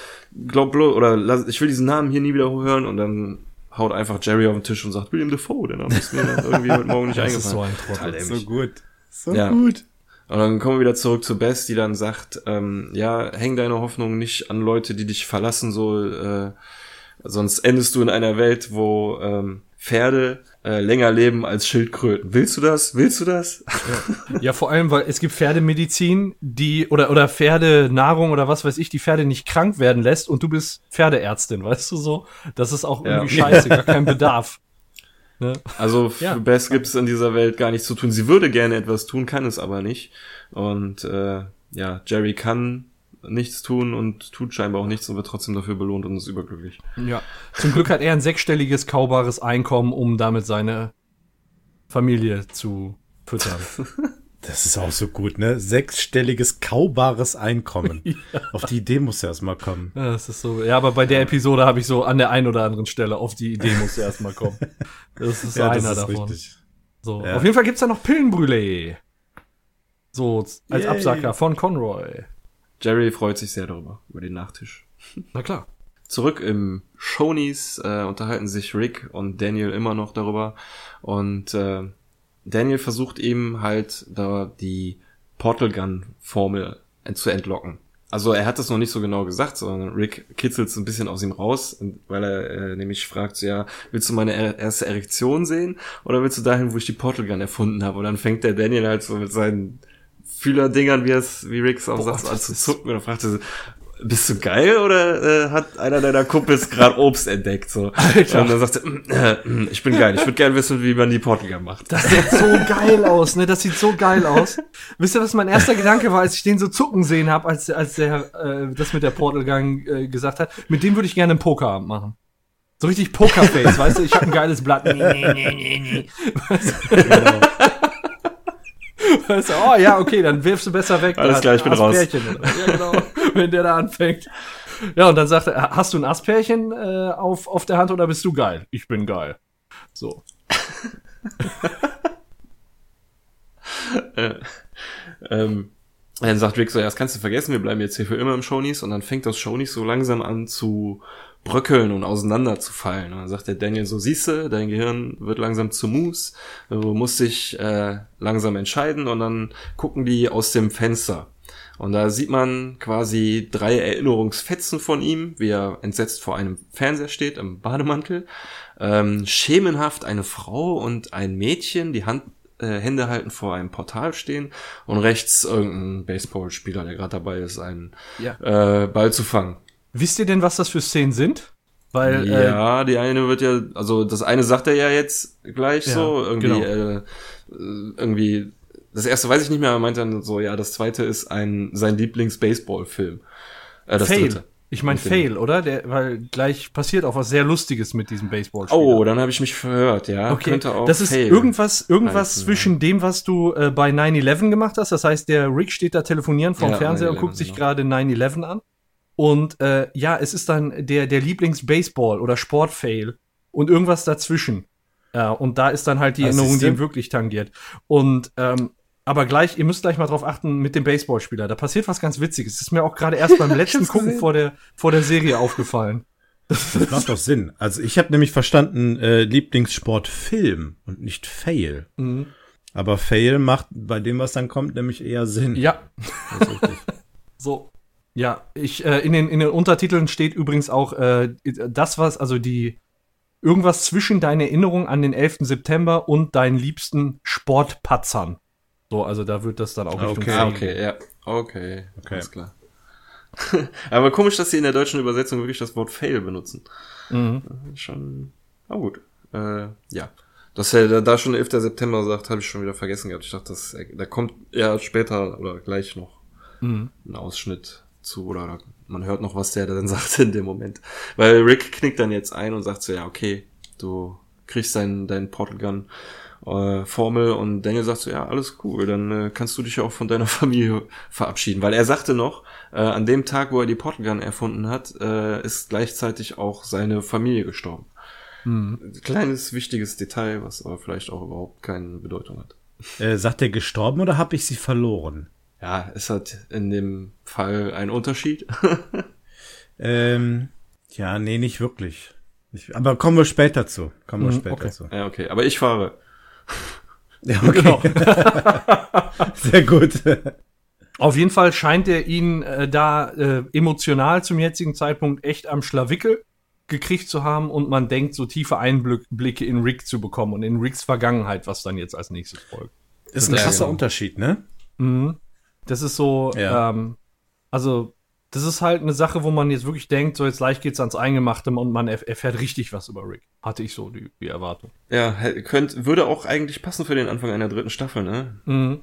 glaub bloß, oder lass, ich will diesen Namen hier nie wieder hören. Und dann haut einfach Jerry auf den Tisch und sagt William Defoe, der Name ist mir irgendwie heute Morgen nicht Das ist so eingefallen. ein Trottel. So gut. So Ja. gut. Und dann kommen wir wieder zurück zu Bess, die dann sagt, ähm, ja, häng deine Hoffnung nicht an Leute, die dich verlassen, so, äh, sonst endest du in einer Welt, wo ähm, Pferde äh, länger leben als Schildkröten. Willst du das? Willst du das? Ja, vor allem, weil es gibt Pferdemedizin, die, oder, oder Pferdenahrung oder was weiß ich, die Pferde nicht krank werden lässt und du bist Pferdeärztin, weißt du so? Das ist auch Ja. irgendwie scheiße, gar kein Bedarf. Ne? Also für Ja. Bess gibt es in dieser Welt gar nichts zu tun. Sie würde gerne etwas tun, kann es aber nicht. Und äh, ja, Jerry kann nichts tun und tut scheinbar auch nichts und wird trotzdem dafür belohnt und ist überglücklich. Ja. Zum Glück hat er ein sechsstelliges kaubares Einkommen, um damit seine Familie zu füttern. Das ist auch so gut, ne? Sechsstelliges kaubares Einkommen. Auf die Idee muss er erst mal kommen. Ja, das ist so. Ja, aber bei der Episode habe ich so an der einen oder anderen Stelle auf die Idee muss er erstmal kommen. Das ist Ja, einer das ist davon. richtig. So. Ja. Auf jeden Fall gibt's da noch Pillenbrûlée. So, als Yay. Absacker von Conroy. Jerry freut sich sehr darüber, über den Nachtisch. Na klar. Zurück im Shonies äh, unterhalten sich Rick und Daniel immer noch darüber. Und äh, Daniel versucht ihm halt da die Portal Gun Formel zu entlocken. Also er hat das noch nicht so genau gesagt, sondern Rick kitzelt es ein bisschen aus ihm raus, weil er äh, nämlich fragt, so, ja, willst du meine er erste Erektion sehen oder willst du dahin, wo ich die Portal Gun erfunden habe? Und dann fängt der Daniel halt so mit seinen Fühlerdingern, wie es, wie Rick es auch Boah, sagt, so an das zu ist- zucken und dann fragt er so, bist du geil oder äh, hat einer deiner Kumpels gerade Obst entdeckt? So. Alter. Und dann sagt er, äh, äh, ich bin geil, ich würde gerne wissen, wie man die Portal Gun macht. Das sieht so geil aus, ne? Das sieht so geil aus. Wisst ihr, was mein erster Gedanke war, als ich den so zucken sehen habe, als, als der äh, das mit der Portalgang äh, gesagt hat? Mit dem würde ich gerne einen Pokerabend machen. So richtig Pokerface, weißt du? Ich habe ein geiles Blatt. Nee, nee, nee, nee, nee. Weißt du, oh ja, okay, dann wirfst du besser weg. Alles klar, ich bin raus. Ja, genau. Wenn der da anfängt. Ja, und dann sagt er, hast du ein Aspärchen äh, auf, auf der Hand oder bist du geil? Ich bin geil. So. Ähm, dann sagt Rick so, ja, das kannst du vergessen, wir bleiben jetzt hier für immer im Shonies. Und dann fängt das Shonies so langsam an zu bröckeln und auseinanderzufallen. Und dann sagt der Daniel so, siehste, dein Gehirn wird langsam zu Mus, du musst dich äh, langsam entscheiden. Und dann gucken die aus dem Fenster. Und da sieht man quasi drei Erinnerungsfetzen von ihm, wie er entsetzt vor einem Fernseher steht, im Bademantel. Ähm, schemenhaft eine Frau und ein Mädchen, die Hand, äh, Hände halten vor einem Portal stehen und rechts irgendein Baseballspieler, der gerade dabei ist, einen Ja. äh, Ball zu fangen. Wisst ihr denn, was das für Szenen sind? Weil, äh, ja, die eine wird ja, also das eine sagt er ja jetzt gleich Ja, so, irgendwie, genau. äh, äh, irgendwie, das erste weiß ich nicht mehr, er meint dann so, ja, das zweite ist ein, sein Lieblings-Baseball-Film. Äh, das Fail. dritte. Ich meine Fail, oder? Der, weil gleich passiert auch was sehr Lustiges mit diesem baseball Oh, dann habe ich mich verhört, ja. Okay, Könnte auch das ist Fail irgendwas, irgendwas heißen, zwischen dem, was du äh, bei 9-11 gemacht hast. Das heißt, der Rick steht da telefonieren vom Ja, Fernseher und 9/11, guckt sich genau. gerade 9-11 an. Und äh, ja, es ist dann der, der Lieblings-Baseball- oder Sport-Fail und irgendwas dazwischen. Ja, und da ist dann halt die Ah, Erinnerung, die ihn wirklich tangiert. Und ähm, aber gleich, ihr müsst gleich mal drauf achten mit dem Baseballspieler. Da passiert was ganz Witziges. Das ist mir auch gerade erst beim letzten Gucken vor der, vor der Serie aufgefallen. Das macht doch Sinn. Also ich habe nämlich verstanden, äh, Lieblingssport Film und nicht Fail. Mhm. Aber Fail macht bei dem, was dann kommt, nämlich eher Sinn. Ja. So. Ja, ich, äh, in, den, in den Untertiteln steht übrigens auch äh, das, was, also die, irgendwas zwischen deiner Erinnerung an den 11. September und deinen liebsten Sportpatzern. So, also da wird das dann auch Okay. Ah, okay, ja. Okay, Okay. alles klar. Aber komisch, dass sie in der deutschen Übersetzung wirklich das Wort Fail benutzen. Mhm. Schon, na gut. Äh, ja. Dass er da, schon 11. September sagt, habe ich schon wieder vergessen gehabt. Ich dachte, das, da kommt ja später oder gleich noch Mhm. ein Ausschnitt zu oder man hört noch, was der dann sagt in dem Moment. Weil Rick knickt dann jetzt ein und sagt so, ja, okay, du kriegst deinen dein Portal Gun äh, Formel und Daniel sagt so, ja, alles cool, dann äh, kannst du dich ja auch von deiner Familie verabschieden. Weil er sagte noch, äh, an dem Tag, wo er die Portal Gun erfunden hat, äh, ist gleichzeitig auch seine Familie gestorben. Mhm. Kleines, wichtiges Detail, was aber vielleicht auch überhaupt keine Bedeutung hat. Äh, sagt er gestorben oder habe ich sie verloren? Ja, es hat in dem Fall einen Unterschied. Ähm, ja, nee, nicht wirklich. Nicht, aber kommen wir später zu. Kommen wir Mhm, später okay. zu. ja, okay. Aber ich fahre. Ja, okay. Sehr gut. Auf jeden Fall scheint er ihn äh, da äh, emotional zum jetzigen Zeitpunkt echt am Schlawickel gekriegt zu haben und man denkt, so tiefe Einblicke in Rick zu bekommen und in Ricks Vergangenheit, was dann jetzt als nächstes folgt. ist ein Ja, krasser genau. Unterschied, ne? Mhm. Das ist so, Ja. ähm, also das ist halt eine Sache, wo man jetzt wirklich denkt, so jetzt gleich geht's ans Eingemachte und man erf erfährt richtig was über Rick. Hatte ich so die, die Erwartung. Ja, könnt, würde auch eigentlich passen für den Anfang einer dritten Staffel, ne? Mhm.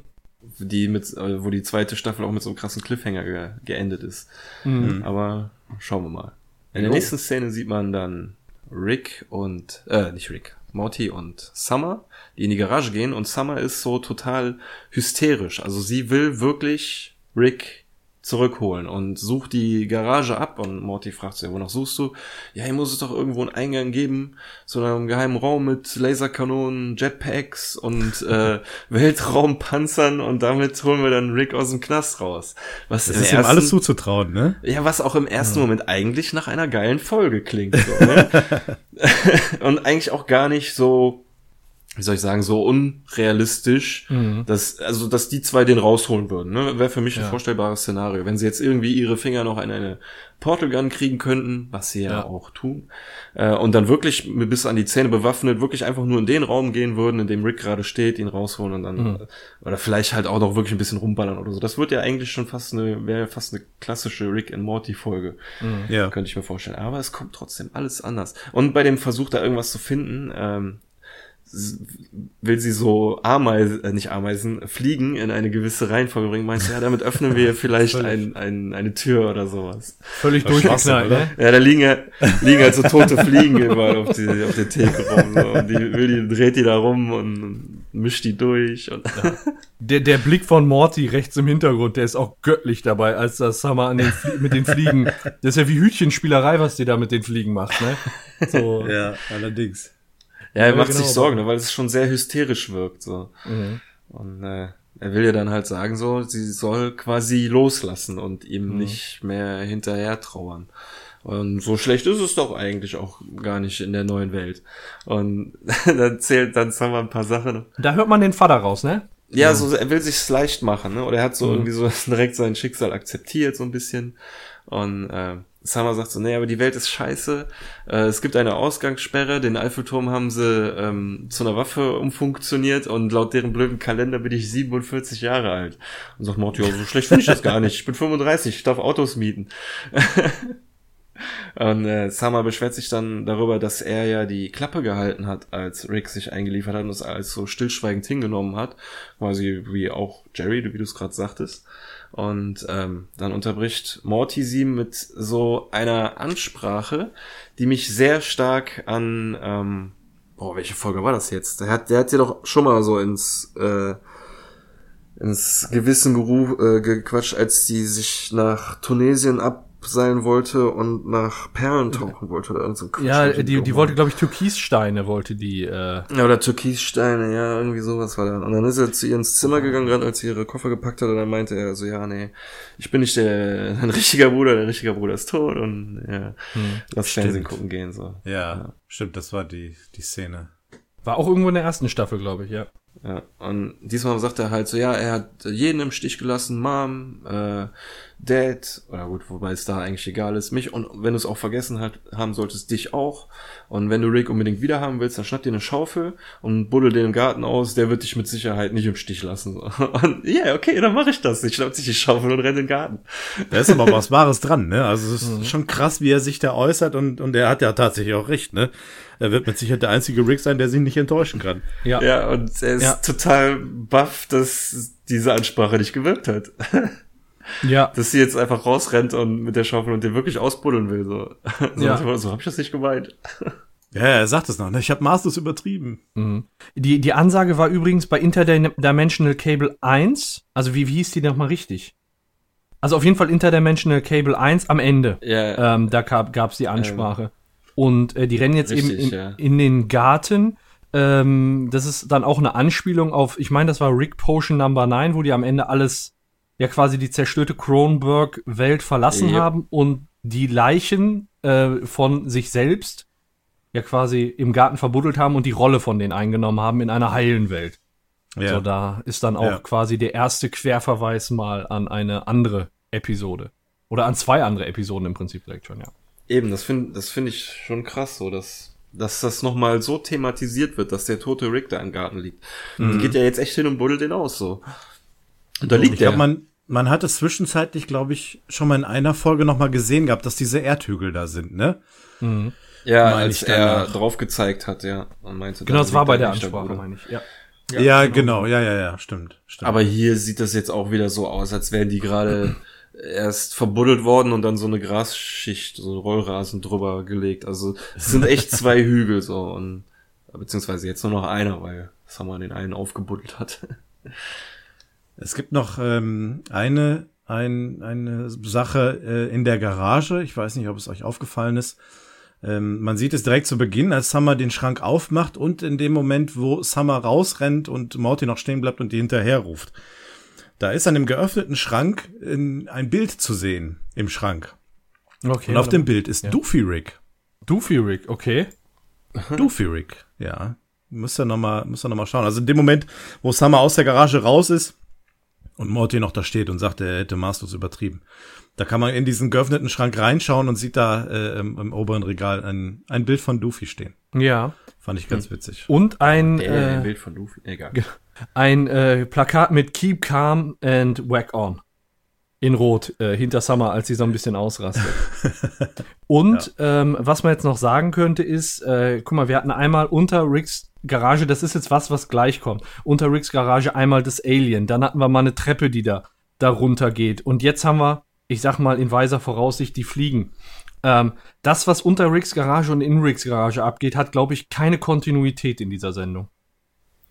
Die mit, äh, wo die zweite Staffel auch mit so einem krassen Cliffhanger ge geendet ist. Mhm. Aber schauen wir mal. In der nächsten Szene sieht man dann Rick und, äh, nicht Rick, Morty und Summer, die in die Garage gehen und Summer ist so total hysterisch. Also sie will wirklich Rick zurückholen und sucht die Garage ab und Morty fragt sie, wonach suchst du? Ja, hier muss es doch irgendwo einen Eingang geben, zu einem geheimen Raum mit Laserkanonen, Jetpacks und äh, Weltraumpanzern und damit holen wir dann Rick aus dem Knast raus. Was Das ist ihm ersten- alles zuzutrauen, ne? ja, was auch im ersten Moment eigentlich nach einer geilen Folge klingt. So, ne? Und eigentlich auch gar nicht so, wie soll ich sagen, so unrealistisch, Mhm. dass, also, dass die zwei den rausholen würden. Ne? Wäre für mich ein Ja. vorstellbares Szenario. Wenn sie jetzt irgendwie ihre Finger noch an eine Portal Gun kriegen könnten, was sie ja, Ja. auch tun, äh, und dann wirklich bis an die Zähne bewaffnet, wirklich einfach nur in den Raum gehen würden, in dem Rick gerade steht, ihn rausholen und dann, Mhm. äh, oder vielleicht halt auch noch wirklich ein bisschen rumballern oder so. Das wird ja eigentlich schon fast eine, wäre fast eine klassische Rick and Morty Folge. Ja. Könnte ich mir vorstellen. Aber es kommt trotzdem alles anders. Und bei dem Versuch, da irgendwas zu finden, ähm, will sie so Ameisen, äh, nicht Ameisen, Fliegen in eine gewisse Reihenfolge bringen. Meinst du, ja, damit öffnen wir vielleicht ein, ein, eine Tür oder sowas. Völlig durchgeknallt, oder? ne? Ja, da liegen, ja- liegen halt so tote Fliegen überall auf, die, auf der Theke rum. So. Und die, will die dreht die da rum und mischt die durch. Und Der, der Blick von Morty rechts im Hintergrund, der ist auch göttlich dabei, als das Summer an den Flie mit den Fliegen. Das ist ja wie Hütchenspielerei, was die da mit den Fliegen macht, ne? So. Ja, allerdings. Ja, er Ja, macht genau, sich Sorgen, ne, weil es schon sehr hysterisch wirkt. So. Mhm. Und äh, er will ihr dann halt sagen, so, sie soll quasi loslassen und ihm Mhm. nicht mehr hinterher trauern. Und so schlecht ist es doch eigentlich auch gar nicht in der neuen Welt. Und dann zählt dann Summer ein paar Sachen. Da hört man den Vater raus, ne? Ja, so er will sich's leicht machen, ne? Oder er hat so Mhm. irgendwie so direkt sein Schicksal akzeptiert, so ein bisschen. Und äh, Summer sagt so, nee, aber die Welt ist scheiße. Äh, es gibt eine Ausgangssperre, den Eiffelturm haben sie ähm, zu einer Waffe umfunktioniert und laut deren blöden Kalender bin ich 47 Jahre alt. Und sagt Morty, so schlecht finde ich das gar nicht. Ich bin 35, ich darf Autos mieten. Und äh, Summer beschwert sich dann darüber, dass er ja die Klappe gehalten hat, als Rick sich eingeliefert hat und es als so stillschweigend hingenommen hat. Quasi wie auch Jerry, wie du es gerade sagtest. Und ähm, dann unterbricht Morty sie mit so einer Ansprache, die mich sehr stark an... Ähm, boah, welche Folge war das jetzt? Der hat, der hat sie doch schon mal so ins... Äh, ins Gewissen geru äh, gequatscht, als die sich nach Tunesien abseilen wollte und nach Perlen tauchen wollte oder irgend so. Ja, die, die wollte, glaube ich, Türkissteine, wollte die, äh, Ja, oder Türkissteine, ja, irgendwie sowas war da. Und dann ist er zu ihr ins Zimmer gegangen, gerade als sie ihre Koffer gepackt hat, und dann meinte er so, ja, nee, ich bin nicht der, ein richtiger Bruder, der richtige Bruder ist tot, und ja, lass Fernsehen gucken gehen, so. Ja, stimmt, das war die, die Szene. war auch irgendwo in der ersten Staffel, glaube ich, ja. Ja, und diesmal sagt er halt so, ja, er hat jeden im Stich gelassen, Mom, äh, Dad, oder gut, wobei es da eigentlich egal ist, mich und wenn du es auch vergessen hat, haben solltest, dich auch. Und wenn du Rick unbedingt wieder haben willst, dann schnapp dir eine Schaufel und buddel den im Garten aus, der wird dich mit Sicherheit nicht im Stich lassen. Und ja, yeah, okay, dann mache ich das. Ich schnapp sich die Schaufel und renne in den Garten. Da ist aber was Wahres dran, ne? Also es ist schon krass, wie er sich da äußert und, und er hat ja tatsächlich auch recht, ne? Er wird mit Sicherheit der einzige Rick sein, der sich nicht enttäuschen kann. Ja. Ja, und er ist Ja. total baff, dass diese Ansprache nicht gewirkt hat. Ja. dass sie jetzt einfach rausrennt und mit der Schaufel und den wirklich ausbuddeln will. So, so, Ja. so, so habe ich das nicht gemeint. Ja, er sagt es noch, ne? Ich habe maßlos übertrieben. Die, die Ansage war übrigens bei Interdimensional Cable 1. Also wie, wie hieß die nochmal richtig? Also auf jeden Fall Interdimensional Cable 1 am Ende. Ja, Ähm, da gab es die Ansprache. Und äh, die rennen jetzt Richtig, eben in, ja. in den Garten. Ähm, das ist dann auch eine Anspielung auf, ich meine, das war Rick Potion Number 9, wo die am Ende alles, ja quasi die zerstörte Kronberg-Welt verlassen Yep. haben und die Leichen äh, von sich selbst ja quasi im Garten verbuddelt haben und die Rolle von denen eingenommen haben in einer heilen Welt. Ja. So, da ist dann auch Ja. quasi der erste Querverweis mal an eine andere Episode. Oder an zwei andere Episoden im Prinzip direkt schon, ja. eben, das finde das finde ich schon krass, so dass, dass das nochmal so thematisiert wird, dass der tote Rick da im Garten liegt. Die geht ja jetzt echt hin und buddelt den aus, so. Und da liegt ich der. glaube, man, man hat es zwischenzeitlich, glaube ich, schon mal in einer Folge noch mal gesehen gehabt, dass diese Erdhügel da sind, ne? ja, meine als ich er drauf gezeigt hat, ja. Und meinte, Genau, da das war bei er der Ansprache, meine ich. Ja. Ja, genau. Ja, ja, ja, stimmt. stimmt. Aber hier sieht das jetzt auch wieder so aus, als wären die gerade erst verbuddelt worden und dann so eine Grasschicht, so ein Rollrasen drüber gelegt. Also es sind echt zwei Hügel so und beziehungsweise jetzt nur noch einer, weil Summer den einen aufgebuddelt hat. Es gibt noch ähm, eine, ein, eine Sache äh, in der Garage. Ich weiß nicht, ob es euch aufgefallen ist. Ähm, man sieht es direkt zu Beginn, als Summer den Schrank aufmacht und in dem Moment, wo Summer rausrennt und Morty noch stehen bleibt und die hinterher ruft. Da ist an dem geöffneten Schrank in, ein Bild zu sehen im Schrank. Okay. Und auf dem Bild ist Doofy Rick. Doofy Rick, okay. Doofy Rick, ja. Muss ja noch mal, muss ja noch mal schauen. Also in dem Moment, wo Summer aus der Garage raus ist und Morty noch da steht und sagt, er hätte maßlos übertrieben. Da kann man in diesen geöffneten Schrank reinschauen und sieht da äh, im, im oberen Regal ein, ein Bild von Doofy stehen. Ja. Fand ich ganz witzig. Und ein, Der ein äh, Bild von Luffy. Egal. ein äh, Plakat mit Keep Calm and Whack On. In Rot, äh, hinter Summer, als sie so ein bisschen ausrastet. Und ähm, was man jetzt noch sagen könnte, ist, äh, guck mal, wir hatten einmal unter Ricks Garage, das ist jetzt was, was gleich kommt. Unter Ricks Garage einmal das Alien. Dann hatten wir mal eine Treppe, die da, da runter geht. Und jetzt haben wir, ich sag mal in weiser Voraussicht, die Fliegen. Ähm, das, was unter Ricks Garage und in Ricks Garage abgeht, hat, glaube ich, keine Kontinuität in dieser Sendung.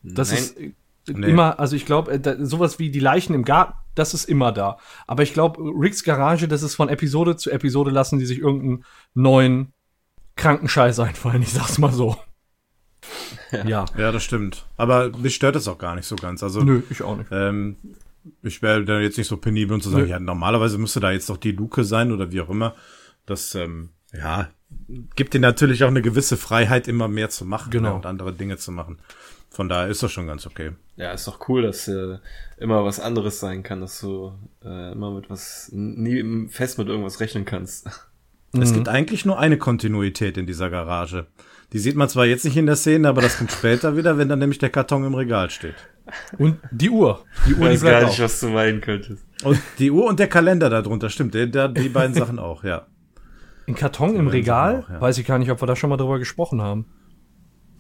Das Nein. ist äh, Nee. immer, also ich glaube, sowas wie die Leichen im Garten, das ist immer da. Aber ich glaube, Ricks Garage, das ist von Episode zu Episode, lassen die sich irgendeinen neuen kranken Scheiß einfallen, ich sag's mal so. Ja. Ja, das stimmt. Aber mich stört das auch gar nicht so ganz. Also Nö, ich auch nicht. Ähm, ich wäre da jetzt nicht so penibel und zu sagen, Nö. ja, normalerweise müsste da jetzt doch die Luke sein oder wie auch immer. Das, ähm, ja, gibt dir natürlich auch eine gewisse Freiheit, immer mehr zu machen Genau. und andere Dinge zu machen. Von daher ist das schon ganz okay. Ja, ist doch cool, dass äh, immer was anderes sein kann, dass du äh, immer mit was nie fest mit irgendwas rechnen kannst. Es gibt eigentlich nur eine Kontinuität in dieser Garage. Die sieht man zwar jetzt nicht in der Szene, aber das kommt später wieder, wenn dann nämlich der Karton im Regal steht. Und die Uhr. Die Ich Uhr, die weiß gar nicht, auch. was du meinen könntest. Und die Uhr und der Kalender darunter, stimmt. Der, der, die beiden Sachen auch, ja. Ein Karton im Regal? auch, ja. Weiß ich gar nicht, ob wir da schon mal drüber gesprochen haben.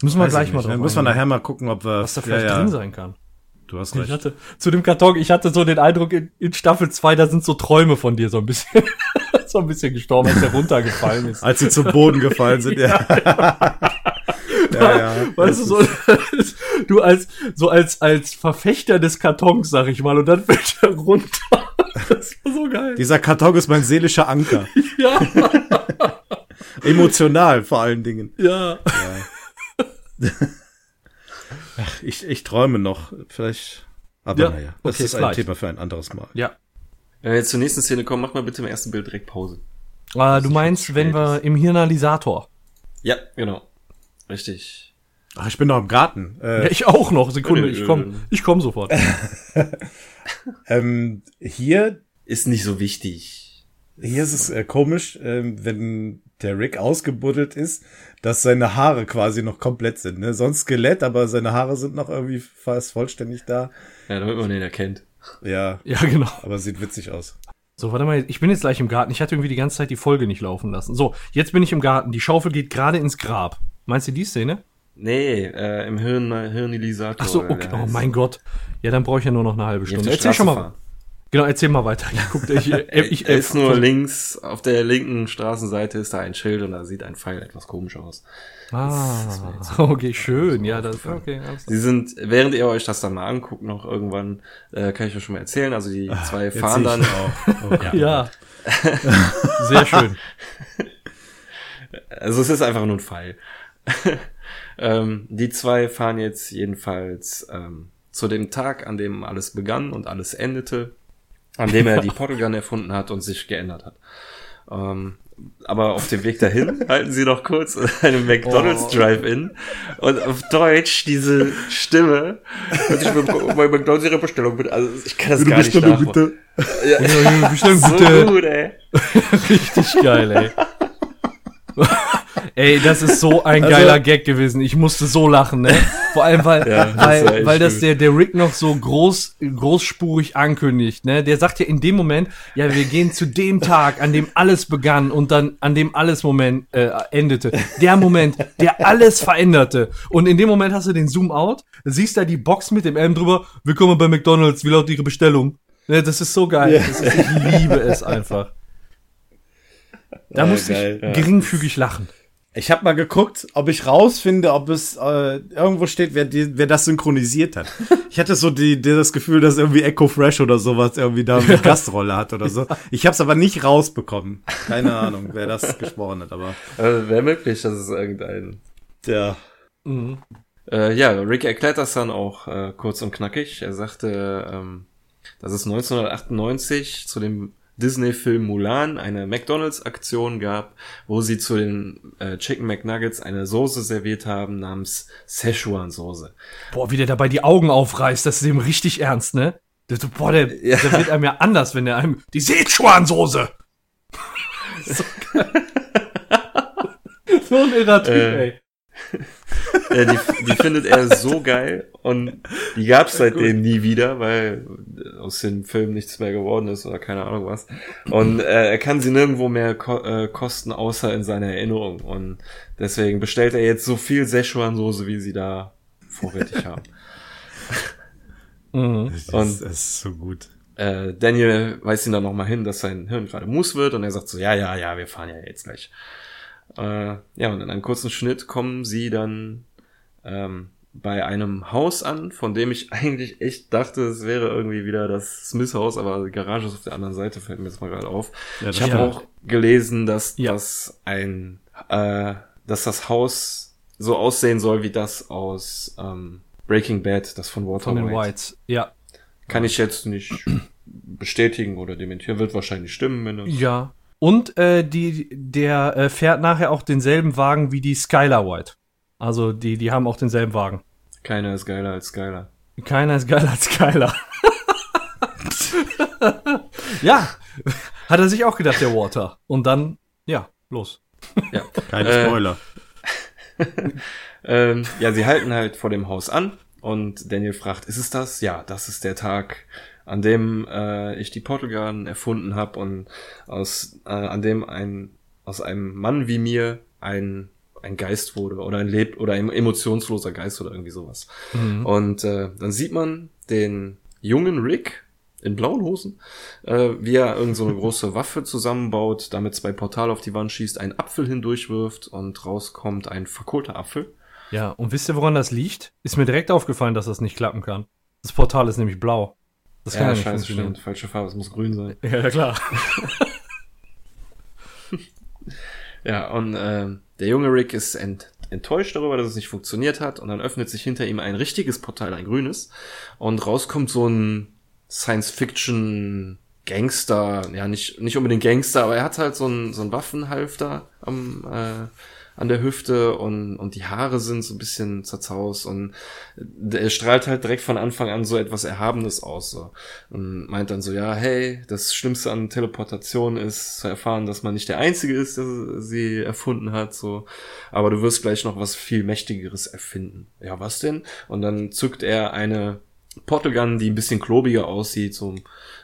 Müssen wir Weiß gleich ich mal nicht, drauf ne? Müssen wir nachher mal gucken, ob wir. was da vielleicht ja, ja, drin sein kann. Du hast Ich recht. hatte zu dem Karton, ich hatte so den Eindruck, in, in Staffel 2, da sind so Träume von dir so ein bisschen, so ein bisschen gestorben, als der runtergefallen ist. Als sie zu Boden gefallen sind, ja. ja, ja. Weißt du, so, du als, so als, als Verfechter des Kartons, sag ich mal, und dann fällt er runter. Das war so geil. Dieser Karton ist mein seelischer Anker. Ja, Emotional vor allen Dingen. ja. Ich, ich träume noch. Vielleicht. Aber Ja, naja, das okay, ist ein vielleicht. Thema für ein anderes Mal. Ja. Wenn wir jetzt zur nächsten Szene kommen, mach mal bitte im ersten Bild direkt Pause. Äh, du meinst, wenn wir im Hirnalisator. Ja, genau. Richtig. Ach, ich bin noch im Garten. Äh, Ja, ich auch noch. Sekunde, ich komm, ich komm sofort. ähm, hier, Ist nicht so wichtig. hier ist es äh, komisch, ähm, wenn der Rick ausgebuddelt ist, dass seine Haare quasi noch komplett sind. Ne? Sonst Skelett, aber seine Haare sind noch irgendwie fast vollständig da. Ja, damit man den erkennt. Ja, Ja, genau. aber sieht witzig aus. So, warte mal, ich bin jetzt gleich im Garten. Ich hatte irgendwie die ganze Zeit die Folge nicht laufen lassen. So, jetzt bin ich im Garten. Die Schaufel geht gerade ins Grab. Meinst du die Szene? Nee, äh, im Hirn, Hirnilisator. Ach so, okay. Oh mein Gott. Ja, dann brauche ich ja nur noch eine halbe Stunde. Erzähl schon mal. fahren. Genau, erzähl mal weiter. Ich, guck, ich, ich, er ist nur links, auf der linken Straßenseite ist da ein Schild und da sieht ein Pfeil etwas komisch aus. Ah, okay, schön. Ja, das okay. alles klar. Sie sind, während ihr euch das dann mal anguckt, noch irgendwann, äh, kann ich euch schon mal erzählen, also die zwei Jetzt fahren dann, auch. Oh, Ja. Sehr schön. also es ist einfach nur ein Pfeil. ähm, die zwei fahren jetzt jedenfalls ähm, zu dem Tag, an dem alles begann und alles endete, an dem er die Portal Gun erfunden hat und sich geändert hat. Ähm, aber auf dem Weg dahin halten sie noch kurz in einem McDonald's Oh. Drive-In und auf Deutsch diese Stimme. Und ich bei McDonald's ihre Bestellung bitte. Also ich kann das gar nicht nachmachen. Ja, Ja, Bestellung so bitte. gut, ey. Richtig geil, ey. Ey, das ist so ein Also- geiler Gag gewesen. Ich musste so lachen, ne? Vor allem, weil, Ja, das weil, echt weil das der, der Rick noch so groß, großspurig ankündigt, ne? Der sagt ja in dem Moment, ja, wir gehen zu dem Tag, an dem alles begann und dann an dem alles Moment äh, endete. Der Moment, der alles veränderte. Und in dem Moment hast du den Zoom-Out, siehst da die Box mit dem M drüber, willkommen bei McDonalds, wie lautet Ihre Bestellung? Ne, das ist so geil. Das ist, ich liebe es einfach. Da Ja, musste geil, ich ja. geringfügig lachen. Ich habe mal geguckt, ob ich rausfinde, ob es äh, irgendwo steht, wer, die, wer das synchronisiert hat. Ich hatte so die, die, das Gefühl, dass irgendwie Echo Fresh oder sowas irgendwie da eine Gastrolle hat oder so. Ich habe es aber nicht rausbekommen. Keine Ahnung, wer das gesprochen hat, aber Also, Wäre möglich, dass es irgendein der Äh, ja, Rick erklärt das dann auch äh, kurz und knackig. Er sagte, ähm, dass es 1998 zu dem Disney-Film Mulan eine McDonalds-Aktion gab, wo sie zu den äh, Chicken McNuggets eine Soße serviert haben namens Szechuan-Soße. Boah, wie der dabei die Augen aufreißt, das ist ihm richtig ernst, ne? Boah, der, Ja. der wird einem ja anders, wenn der einem die Sichuan-Soße. so, geil. so ein irrer Typ, Äh, ey. Äh, die, die findet er so geil und die gab es seitdem nie wieder, weil aus dem Film nichts mehr geworden ist oder keine Ahnung was. Und äh, er kann sie nirgendwo mehr ko äh, kosten, außer in seiner Erinnerung. Und deswegen bestellt er jetzt so viel Szechuan-Soße, wie sie da vorrätig haben. Mhm. das, Und- ist, das ist so gut. Äh, Daniel weist ihn dann nochmal hin, dass sein Hirn gerade Mus wird und er sagt so, ja, ja, ja, wir fahren ja jetzt gleich. Äh, ja, und in einem kurzen Schnitt kommen sie dann ähm, bei einem Haus an, von dem ich eigentlich echt dachte, es wäre irgendwie wieder das Smith-Haus, aber die Garage ist auf der anderen Seite, fällt mir jetzt mal gerade auf. Ja, ich habe stimmt. auch gelesen, dass Ja. das ein, äh, dass das Haus so aussehen soll wie das aus ähm, Breaking Bad, das von Walter Von den White. Whites. Ja. Kann ich jetzt nicht bestätigen oder dementieren. Wird wahrscheinlich stimmen, wenn. Ja. Und äh, die, der äh, fährt nachher auch denselben Wagen wie die Skylar White. Also die, die haben auch denselben Wagen. Keiner ist geiler als Skylar. Keiner ist geiler als Skylar. ja, hat er sich auch gedacht, der Water. Und dann, ja, los. Ja. Keine Äh, Spoiler. Ähm, ja, sie halten halt vor dem Haus an und Daniel fragt, ist es das? Ja, das ist der Tag, an dem äh, ich die Portal Gun erfunden habe und aus äh, an dem ein aus einem Mann wie mir ein ein Geist wurde oder ein Leb oder ein emotionsloser Geist oder irgendwie sowas. Und äh, dann sieht man den jungen Rick in blauen Hosen, äh, wie er irgend so eine große Waffe zusammenbaut, damit zwei Portale auf die Wand schießt, einen Apfel hindurchwirft und rauskommt ein verkohlter Apfel. Ja, und wisst ihr, woran das liegt? Ist mir direkt aufgefallen, dass das nicht klappen kann. Das Portal ist nämlich blau. Das kann ja, ja, nicht scheiße, stimmt. Falsche Farbe, es muss grün sein. Ja, klar. Ja, und äh, der junge Rick ist ent enttäuscht darüber, dass es nicht funktioniert hat. Und dann öffnet sich hinter ihm ein richtiges Portal, ein grünes. Und rauskommt so ein Science-Fiction Gangster, ja, nicht, nicht unbedingt Gangster, aber er hat halt so ein, so ein Waffenhalfter am, äh, an der Hüfte und, und die Haare sind so ein bisschen zerzaust und er strahlt halt direkt von Anfang an so etwas Erhabenes aus. So. Und meint dann so, ja, hey, das Schlimmste an Teleportation ist zu erfahren, dass man nicht der Einzige ist, der sie erfunden hat. So. Aber du wirst gleich noch was viel Mächtigeres erfinden. Ja, was denn? Und dann zückt er eine Portal Gun, die ein bisschen klobiger aussieht, so